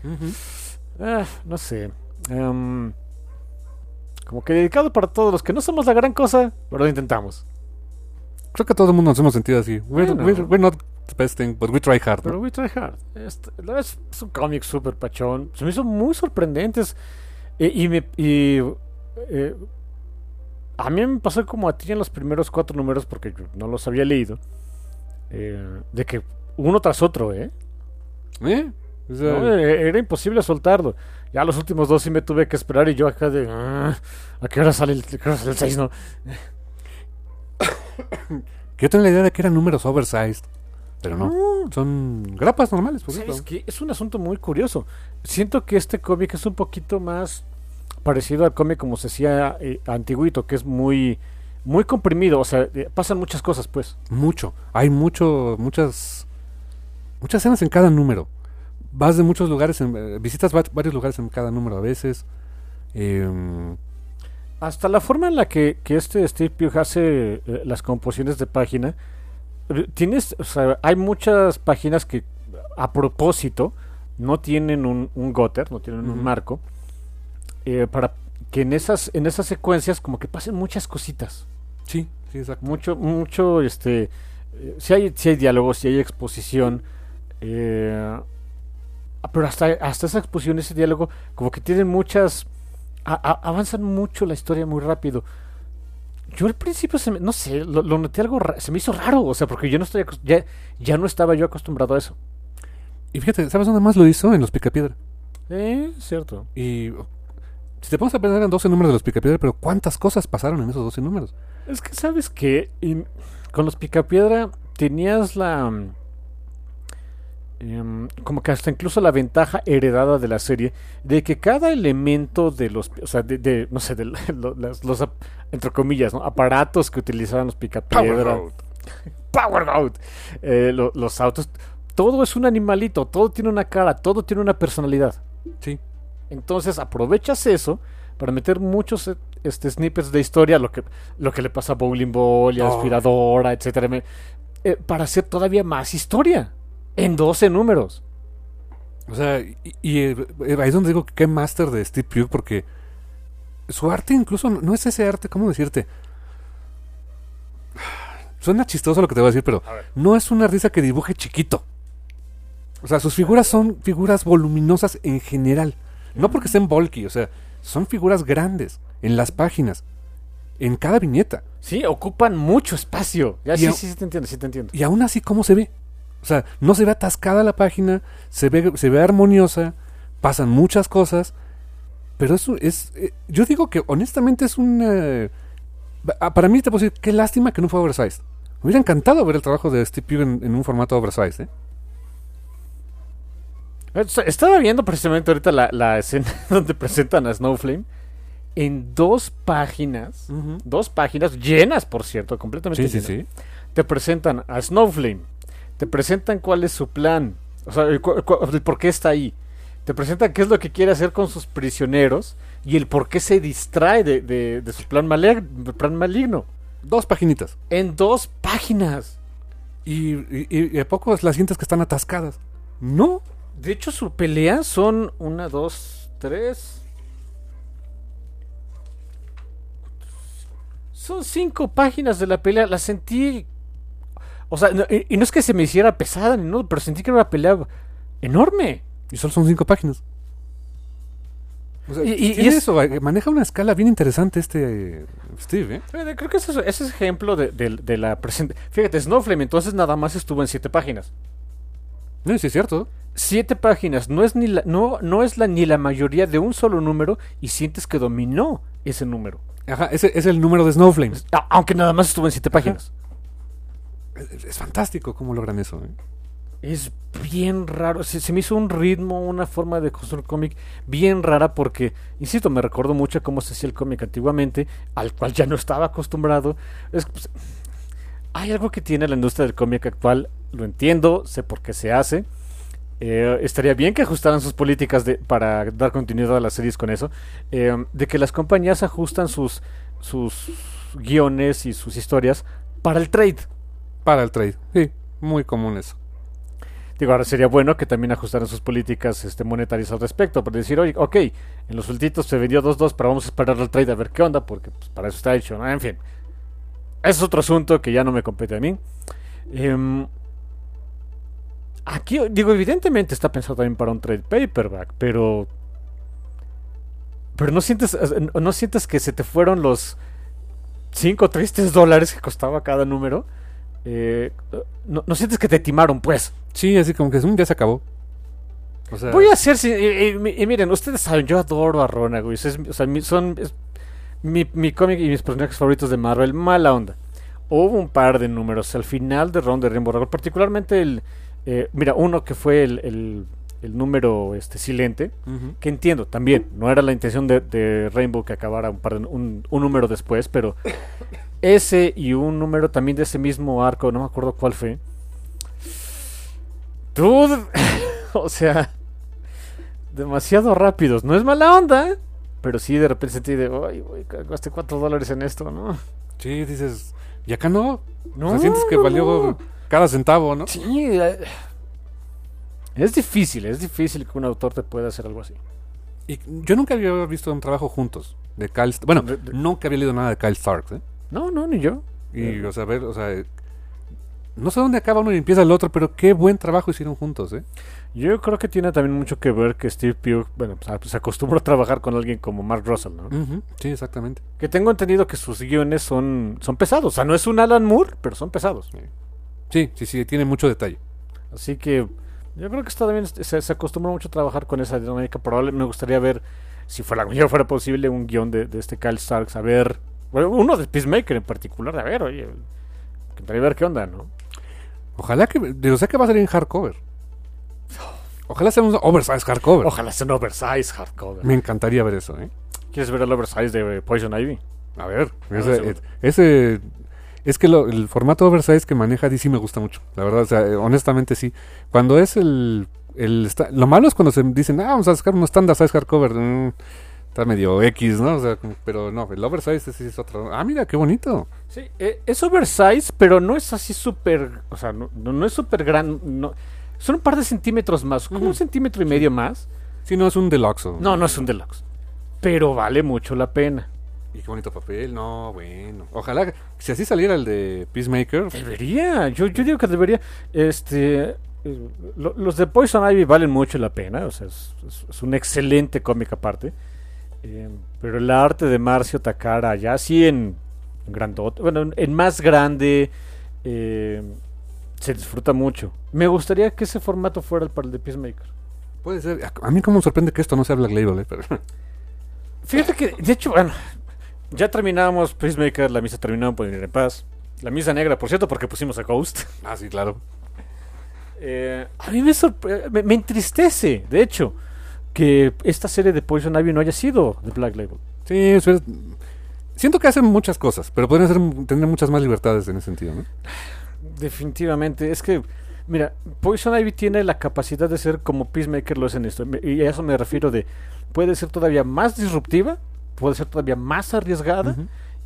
Ah, no sé. Em, como que dedicado para todos los que no somos la gran cosa, pero lo intentamos. Creo que todo el mundo nos hemos sentido así. We're, Bueno. we're- we're not the best thing, but we try hard. ¿no? Pero we try hard. Este, es, es un cómic súper pachón. Se me hizo muy sorprendentes. Eh, y me. Y, eh, a mí me pasó como a ti en los primeros cuatro números, porque yo no los había leído. eh, de que uno tras otro, ¿eh? ¿Eh? O sea, No, era imposible soltarlo. Ya los últimos dos sí me tuve que esperar y yo acá de... "Ah, ¿A qué hora sale el, a qué hora sale el 6? No? yo tenía la idea de que eran números oversized. Pero no. Son grapas normales, por ¿Sabes qué? Es un asunto muy curioso. Siento que este cómic es un poquito más parecido al cómic como se hacía eh, antiguito, que es muy muy comprimido, o sea, eh, pasan muchas cosas, pues. Mucho. Hay mucho, muchas, muchas escenas en cada número. Vas de muchos lugares, en- eh, visitas va- varios lugares en cada número a veces. Em, Hasta la forma en la que, que este Steve Pugh hace las composiciones de página, tienes, o sea, hay muchas páginas que a propósito no tienen un, un gutter, no tienen un marco, eh, para que en esas, en esas secuencias como que pasen muchas cositas. sí, sí, exacto. mucho, mucho, este, eh, si hay, si hay diálogo, si hay exposición, eh, pero hasta, hasta esa exposición, ese diálogo, como que tienen muchas, a- a- avanzan mucho la historia muy rápido. Yo al principio, se me- no sé, lo, lo noté algo, se me hizo raro, o sea, porque yo no estoy, ya, ya no estaba yo acostumbrado a eso. Y fíjate, ¿sabes dónde más lo hizo? En los Picapiedra. Eh, cierto. Y Si te pones a pensar en 12 números de los Picapiedra, pero ¿cuántas cosas pasaron en esos 12 números? Es que sabes que con los Picapiedra tenías la... em, como que hasta incluso la ventaja heredada de la serie de que cada elemento de los, o sea, de, de, no sé, de los, entre comillas, ¿no? aparatos que utilizaban los Picapiedra, Power Out. Eh, lo- los autos. Todo es un animalito, todo tiene una cara, todo tiene una personalidad. Sí. Entonces aprovechas eso para meter muchos eh, este, snippets de historia, lo que, lo que le pasa a Bowling Ball y a Oh. Aspiradora, etcétera, eh, para hacer todavía más historia en 12 números. O sea, y, y, eh, ahí es donde digo que qué máster de Steve Pugh, porque su arte incluso no, es ese arte, ¿cómo decirte? Suena chistoso lo que te voy a decir, pero A no es una risa que dibuje chiquito. O sea, sus figuras son figuras voluminosas en general. No porque estén bulky, o sea, son figuras grandes en las páginas, en cada viñeta. Sí, ocupan mucho espacio. Ya, sí, a- sí, sí, te entiendo, sí te entiendo. Y aún así, ¿cómo se ve? O sea, no se ve atascada la página, se ve, se ve armoniosa, pasan muchas cosas, pero eso es... eh, yo digo que honestamente es un... eh, pa- para mí te puedo decir, qué lástima que no fue oversized. Me hubiera encantado ver el trabajo de Steve Pugh en, en un formato oversized, ¿eh? Est- Estaba viendo precisamente ahorita la, la escena donde presentan a Snowflame en dos páginas, dos páginas llenas, por cierto, completamente Sí, sí, llenas. sí. Te presentan a Snowflame, te presentan cuál es su plan, o sea, el, el por qué está ahí. Te presentan qué es lo que quiere hacer con sus prisioneros y el por qué se distrae de, de- de su plan, maleg- plan maligno. Dos paginitas. En dos páginas. Y, y, y a poco las sientes que están atascadas. No. De hecho, su pelea son una, dos, tres. Son cinco páginas de la pelea. La sentí. O sea, no- y, y no es que se me hiciera pesada ni no, pero sentí que era una pelea enorme. Y solo son cinco páginas. O sea, Y- y- y tiene es- eso, maneja una escala bien interesante este Steve, ¿eh? Creo que ese, es- ese es ejemplo de, de- de la presente. Fíjate, Snowflame entonces nada más estuvo en siete páginas. No, sí es cierto. Siete páginas, no es ni la, no, no es la ni la mayoría de un solo número y sientes que dominó ese número. Ajá, ese es el número de Snowflame. Aunque nada más estuvo en siete páginas. Es, fantástico cómo logran eso. ¿eh? Es bien raro. Se, me hizo un ritmo, una forma de construir cómic bien rara porque, insisto, me recuerdo mucho cómo se hacía el cómic antiguamente, al cual ya no estaba acostumbrado. Es, pues, hay algo que tiene la industria del cómic actual, lo entiendo, sé por qué se hace. Eh, estaría bien que ajustaran sus políticas para dar continuidad a las series con eso. eh, de que las compañías ajustan sus, sus guiones y sus historias para el trade. Para el trade. Sí, muy común eso. Digo, ahora sería bueno que también ajustaran sus políticas este, monetarias al respecto, para decir, oye, ok, en los ultitos se vendió 2-2, pero vamos a esperar al trade a ver qué onda, porque pues, para eso está hecho. En fin, ese es otro asunto que ya no me compete a mí. Em, aquí, digo, evidentemente está pensado también para un trade paperback, pero... Pero no sientes, no sientes que se te fueron los 5 tristes dólares que costaba cada número. Eh, no, no sientes que te timaron, pues. Sí, así como que un día se acabó. O sea, Voy a hacer. si- Y, y- y miren, ustedes saben, yo adoro a Rona, güey. Es, o sea, mi- son. es mi, mi cómic y mis personajes favoritos de Marvel, mala onda. Hubo un par de números al final de Ron de Rainbow Ragdoll, particularmente el. eh, mira, uno que fue el, el- el número este, silente, que entiendo también, no era la intención de, de Rainbow que acabara un, par de- un, un número después, pero ese y un número también de ese mismo arco, no me acuerdo cuál fue. Dude, o sea, demasiado rápidos. No es mala onda, pero sí de repente sentí de, ay, güey, gasté 4 dólares en esto, ¿no? Sí, dices, y acá no. No, o sea, sientes que valió cada centavo, ¿no? Sí, eh, es difícil, es difícil que un autor te pueda hacer algo así. Y yo nunca había visto un trabajo juntos de Kyle. Bueno, De- de- nunca había leído nada de Kyle Starks, ¿eh? No, no, ni yo. Y, o sea, ver, o sea, eh, no sé dónde acaba uno y empieza el otro, pero qué buen trabajo hicieron juntos, ¿eh? Yo creo que tiene también mucho que ver que Steve Pugh, bueno, pues, a- se acostumbró a trabajar con alguien como Mark Russell, ¿no? Sí, exactamente. Que tengo entendido que sus guiones son, son pesados. O sea, no es un Alan Moore, pero son pesados. Sí, sí, sí, tiene mucho detalle. Así que yo creo que está también se, se acostumbró mucho a trabajar con esa dinámica. Probablemente me gustaría ver si fuera, fuera posible, un guion de, de este Kyle Starks, a ver, bueno, uno de Peacemaker en particular, a ver, oye, que ver qué onda, ¿no? Ojalá que. Yo sé que va a salir en hardcover. Ojalá sea un oversize hardcover. Ojalá sea un oversize hardcover. Me encantaría ver eso, ¿eh? ¿Quieres ver el oversize de Poison Ivy? A ver, ese, seguro. ese- es que lo- el formato oversize que maneja DC me gusta mucho, la verdad, o sea, eh, honestamente sí. Cuando es el, el lo malo es cuando se dicen, ah, vamos a sacar un standard size hardcover, mm, está medio X, ¿no? O sea, pero no, el oversize sí es otro. Ah, mira, qué bonito. Sí, eh, es oversize, pero no es así súper, o sea, no, no, es súper gran, no, son un par de centímetros más, como un centímetro y medio más. Sí, no es un deluxe. No, no es un deluxe, pero vale mucho la pena. Y qué bonito papel, no, bueno. Ojalá, que- si así saliera el de Peacemaker, Debería, yo, yo digo que debería. Este, eh, lo- los de Poison Ivy valen mucho la pena, o sea, es, es- es un excelente cómic aparte. Eh, pero el arte de Marcio Takara, ya así en, grandote, bueno, en, más grande, eh, se disfruta mucho. Me gustaría que ese formato fuera el para el de Peacemaker. puede ser. A- mí como me sorprende que esto no sea Black Label, ¿eh? Pero, Fíjate que, de hecho, bueno, ya terminamos Peacemaker, la misa terminó, pueden ir en paz. La misa negra, por cierto, porque pusimos a Ghost. ah, sí, claro. Eh, a mí me, sorpre- me, me entristece, de hecho, que esta serie de Poison Ivy no haya sido de Black Label. Sí, es siento que hacen muchas cosas, pero podrían tener muchas más libertades en ese sentido, ¿no? Definitivamente, es que, mira, Poison Ivy tiene la capacidad de ser como Peacemaker lo es en esto. Y a eso me refiero de, puede ser todavía más disruptiva, puede ser todavía más arriesgada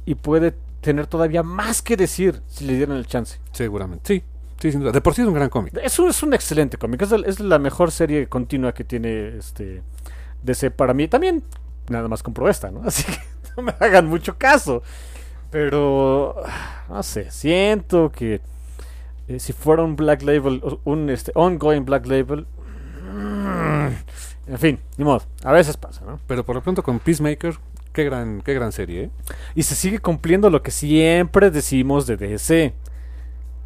y puede tener todavía más que decir si le dieran el chance. Seguramente. Sí, sí, sin duda. De por sí es un gran cómic. Es un, es un excelente cómic, es, la mejor serie continua que tiene este DC para mí. También nada más compro esta, ¿no? Así que no me hagan mucho caso. Pero, no sé, siento que eh, si fuera un Black Label, un este, ongoing Black Label, mm, en fin, ni modo, a veces pasa, ¿no? Pero por lo pronto con Peacemaker, qué gran, qué gran serie, ¿eh? Y se sigue cumpliendo lo que siempre decimos de DC.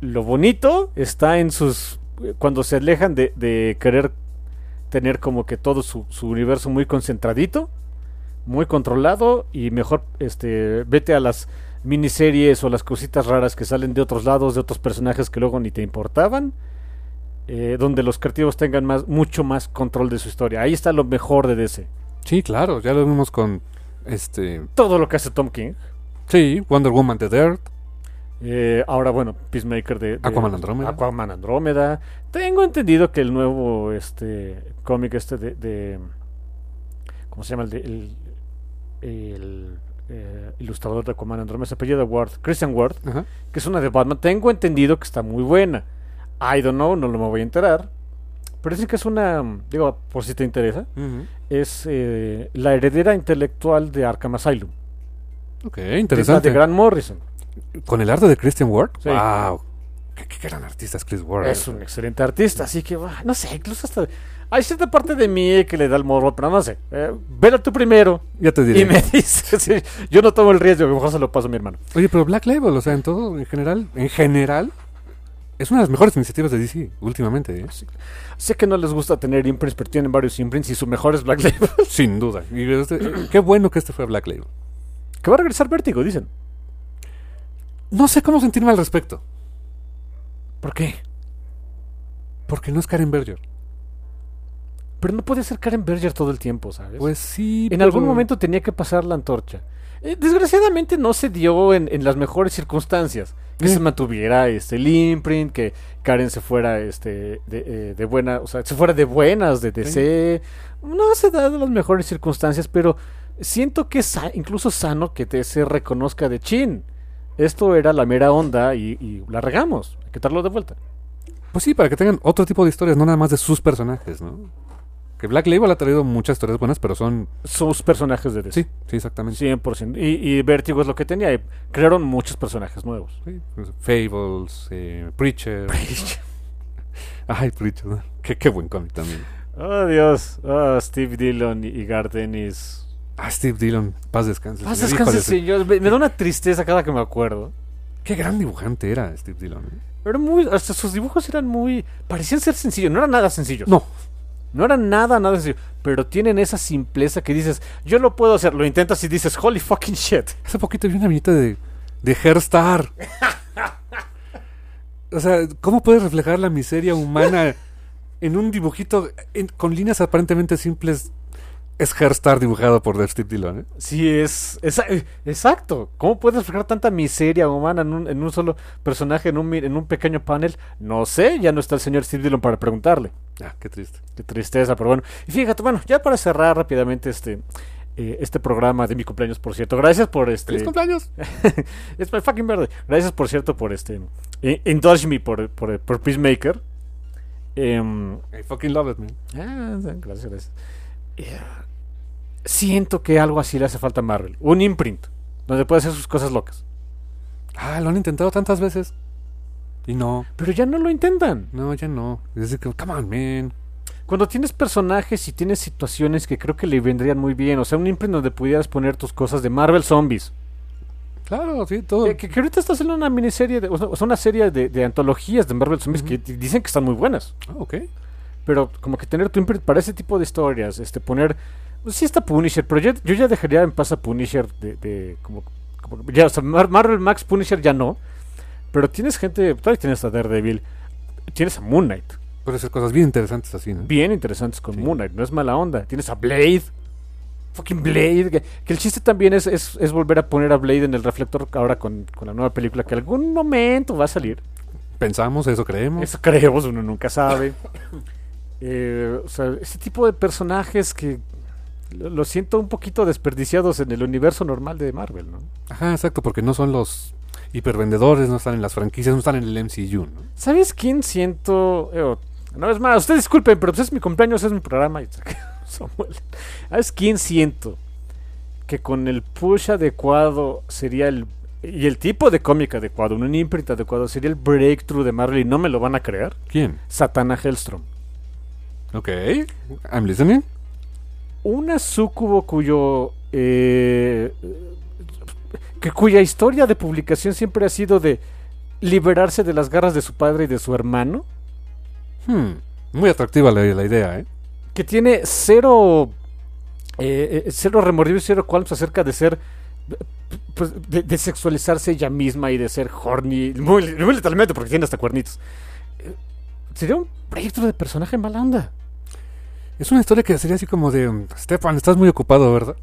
Lo bonito está en sus. cuando se alejan de, de querer tener como que todo su, su universo muy concentradito, muy controlado, y mejor este vete a las miniseries o las cositas raras que salen de otros lados, de otros personajes que luego ni te importaban. eh, donde los creativos tengan más, mucho más control de su historia. Ahí está lo mejor de DC. Sí, claro, ya lo vimos con este. Todo lo que hace Tom King. Sí, Wonder Woman The Dirt. Eh, ahora, bueno, Peacemaker de, de- Aquaman Andrómeda. Aquaman Andrómeda. Tengo entendido que el nuevo este cómic este de, de- ¿cómo se llama el de- el, el, eh, ilustrador de Aquaman Andrómeda? Se apellido Ward, Christian Ward, que es una de Batman. Tengo entendido que está muy buena. I don't know, no lo me voy a enterar. Pero dicen que es una, digo, por si te interesa, es eh, la heredera intelectual de Arkham Asylum. Ok, interesante. De Grant Morrison. Con el arte de Christian Ward. Sí. Wow. Qué, qué gran artista es Chris Ward. Es un excelente artista, así que bah, no sé, incluso hasta hay cierta parte de mí que le da el morro, pero no sé. Eh, vela tú primero Ya te diré. y me dices. sí, yo no tomo el riesgo, que mejor se lo paso a mi hermano. Oye, pero Black Label, o sea, en todo, en general, en general, es una de las mejores iniciativas de DC últimamente, ¿eh? Sé que no les gusta tener imprints, pero tienen varios imprints y su mejor es Black Label. Sin duda. Y este- qué bueno que este fue Black Label. que va a regresar Vértigo, dicen. No sé cómo sentirme al respecto. ¿Por qué? Porque no es Karen Berger. Pero no puede ser Karen Berger todo el tiempo, ¿sabes? Pues sí. en pero- algún momento tenía que pasar la antorcha. Eh, desgraciadamente no se dio en, en las mejores circunstancias. Que se mantuviera este, el imprint, que Karen se fuera este, de, eh, de buena, o sea, se fuera de buenas de DC. No se da de las mejores circunstancias, pero siento que es incluso sano que DC reconozca de chin. Esto era la mera onda y, y la regamos. Hay que darlo de vuelta. Pues sí, para que tengan otro tipo de historias, no nada más de sus personajes, ¿no? Que Black Label ha traído muchas historias buenas, pero son... Sus personajes de DC. Sí, sí, exactamente. 100%. Y, y Vértigo es lo que tenía. y crearon muchos personajes nuevos. Sí, pues, Fables, eh, Preacher. Ay, Preacher. ¿no? Qué, qué buen cómic también. Oh, Dios. Oh, Steve Dillon y- Ennis. Ah, Steve Dillon, paz descanse. Paz descanse, señor. Me, me da una tristeza cada que me acuerdo. Qué gran dibujante era Steve Dillon. ¿eh? Pero muy, hasta sus dibujos eran muy. parecían ser sencillos. No eran nada sencillos. No, No era nada, nada sencillo. Pero tienen esa simpleza que dices, yo lo puedo hacer. Lo intentas y dices, holy fucking shit. Hace poquito vi una viñeta de, de Hairstar. o sea, ¿cómo puedes reflejar la miseria humana en un dibujito en- con líneas aparentemente simples? Es Hairstar dibujado por Steve Dillon, ¿eh? Sí, es, es- eh, exacto. ¿Cómo puedes reflejar tanta miseria humana en un, en un solo personaje, en un, mi- en un pequeño panel? No sé, ya no está el señor Steve Dillon para preguntarle. Ah, qué triste. Qué tristeza, pero bueno. Y fíjate, bueno, ya para cerrar rápidamente este, eh, este programa de mi cumpleaños, por cierto. Gracias por este. ¡Feliz cumpleaños! es my fucking verde. Gracias, por cierto, por este. eh, indulge me por, por, por Peacemaker. Em, I fucking love it, man. ah, gracias, gracias. Eh, siento que algo así le hace falta a Marvel. Un imprint. Donde puede hacer sus cosas locas. Ah, lo han intentado tantas veces. Y no, Pero ya no lo intentan. no, ya no. Es que, come on, man. Cuando tienes personajes y tienes situaciones que creo que le vendrían muy bien. O sea, un imprint donde pudieras poner tus cosas de Marvel Zombies. Claro, sí, todo. Que, ahorita está haciendo una miniserie, de, o sea, una serie de, de antologías de Marvel Zombies que dicen que están muy buenas. Ah, ok. Pero como que tener tu imprint para ese tipo de historias, este poner... Pues sí está Punisher, pero yo, yo ya dejaría en paz a Punisher de... de- como, como- ya, o sea, Mar- Marvel Max Punisher ya no. Pero tienes gente... Todavía tienes a Daredevil. Tienes a Moon Knight. Puede ser cosas bien interesantes así, ¿no? Bien interesantes con Sí. Moon Knight. No es mala onda. Tienes a Blade. Fucking Blade. Que, que el chiste también es, es, es volver a poner a Blade en el reflector ahora con, con la nueva película que algún momento va a salir. Pensamos, eso creemos. Eso creemos, uno nunca sabe. Eh, o sea, ese tipo de personajes que lo, siento un poquito desperdiciados en el universo normal de Marvel, ¿no? Ajá, exacto, porque no son los hipervendedores, no están en las franquicias, no están en el MCU, ¿no? ¿Sabes quién siento? Eh, no es más, ustedes disculpen, pero pues es mi cumpleaños, es mi programa. Samuel. ¿Sabes quién siento? Que con el push adecuado sería el. Y el tipo de cómic adecuado, un imprint adecuado, sería el breakthrough de Marvel y no me lo van a creer. ¿Quién? Satana Hellstrom. Ok, I'm listening. Una sucubo cuyo eh, que cuya historia de publicación siempre ha sido de liberarse de las garras de su padre y de su hermano. Hmm, muy atractiva la, la idea, ¿eh? que tiene cero eh, eh, cero remordimientos cero qualms acerca de ser pues, de, de sexualizarse ella misma y de ser horny muy, muy literalmente porque tiene hasta cuernitos. Eh, sería un proyecto de personaje mala onda Es una historia que sería así como de... um, Stefan, estás muy ocupado, ¿verdad?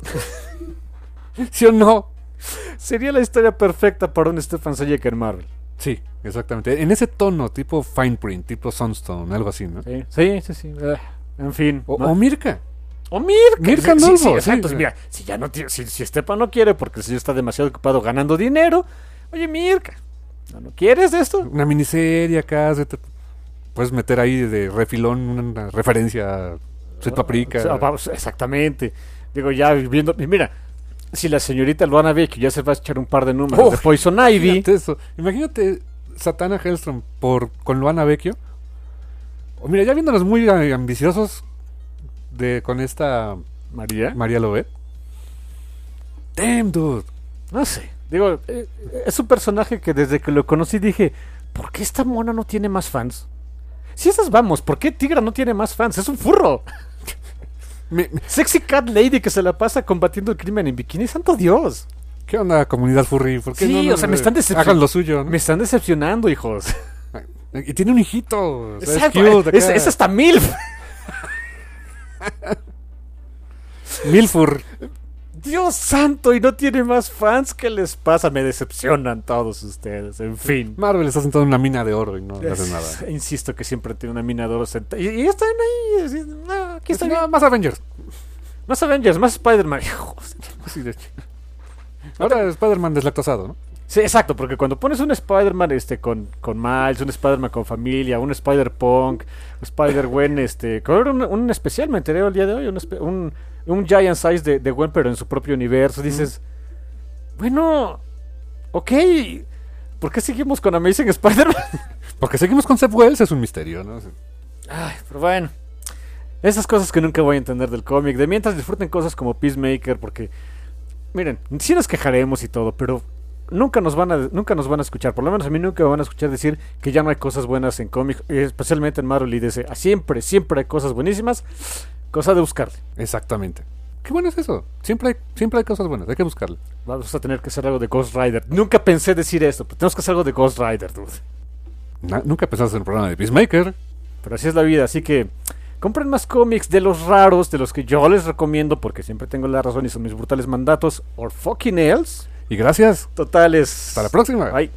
¿Sí o no? sería la historia perfecta para un Stefan Sayek en Marvel Sí, exactamente. En ese tono, tipo Fine Print, tipo Sunstone, algo así, ¿no? Sí, sí, sí. sí. Eh, en fin. O, ¿no? o Mirka. O Mirka. Mirka sí, Norbo, sí, sí, exacto. Mira, si ya no tiene, si, si no quiere porque el señor está demasiado ocupado ganando dinero, oye, Mirka, ¿no, no quieres esto? Una miniserie acá. Puedes meter ahí de refilón una referencia Sweet Paprika. Exactamente. Digo, ya viendo. Mira, si la señorita Luana Vecchio ya se va a echar un par de números Oh, de Poison Ivy. Imagínate eso. Imagínate Satana Hellstrom por, con Luana Vecchio. O mira, ya viéndonos muy ambiciosos de, con esta María. María Lobet. Damn, dude. No sé. Digo, eh, es un personaje que desde que lo conocí dije, ¿por qué esta mona no tiene más fans? Si esas vamos, ¿por qué Tigra no tiene más fans? Es un furro. Me- me- Sexy Cat Lady que se la pasa combatiendo el crimen en bikini. ¡Santo Dios! ¿Qué onda, comunidad furry? ¿Por qué Sí, no, no, o sea, me están decepcion- Hagan lo suyo, ¿no? Me están decepcionando, hijos. Y tiene un hijito. o sea, es Exacto, cute es, es hasta MILF. Milfur. Dios santo, y no tiene más fans. ¿Qué les pasa? Me decepcionan todos ustedes. En fin. Marvel está sentado en una mina de oro y no le hace Es- nada. Insisto que siempre tiene una mina de oro sentada. Y, y están ahí. así, no, aquí está No, bien. más Avengers. Más Avengers, más Spider-Man. Ahora Spider-Man deslactosado, ¿no? Sí, exacto, porque cuando pones un Spider-Man este, con, con Miles, un Spider-Man con familia, un Spider-Punk, un Spider-Gwen, este, con un, un especial, me enteré el día de hoy, un, un, un Giant Size de, de Gwen, pero en su propio universo, dices, bueno, ok, ¿por qué seguimos con Amazing Spider-Man? Porque seguimos con Seth Wells, es un misterio, ¿no? Ay, pero bueno, esas cosas que nunca voy a entender del cómic, de mientras disfruten cosas como Peacemaker, porque, miren, sí nos quejaremos y todo, pero nunca nos van a nunca nos van a escuchar, por lo menos a mí nunca me van a escuchar decir que ya no hay cosas buenas en cómic, especialmente en Marvel y DC. Siempre, siempre hay cosas buenísimas, cosa de buscarle. Exactamente. Qué bueno es eso. Siempre hay, siempre hay cosas buenas, hay que buscarle. Vamos a tener que hacer algo de Ghost Rider. Nunca pensé decir esto, pero tenemos que hacer algo de Ghost Rider, dude. Na- nunca pensaste en un programa de Peacemaker. Pero así es la vida, así que compren más cómics de los raros, de los que yo les recomiendo, porque siempre tengo la razón y son mis brutales mandatos, or fucking else. Y gracias. Totales. Hasta la próxima. Bye.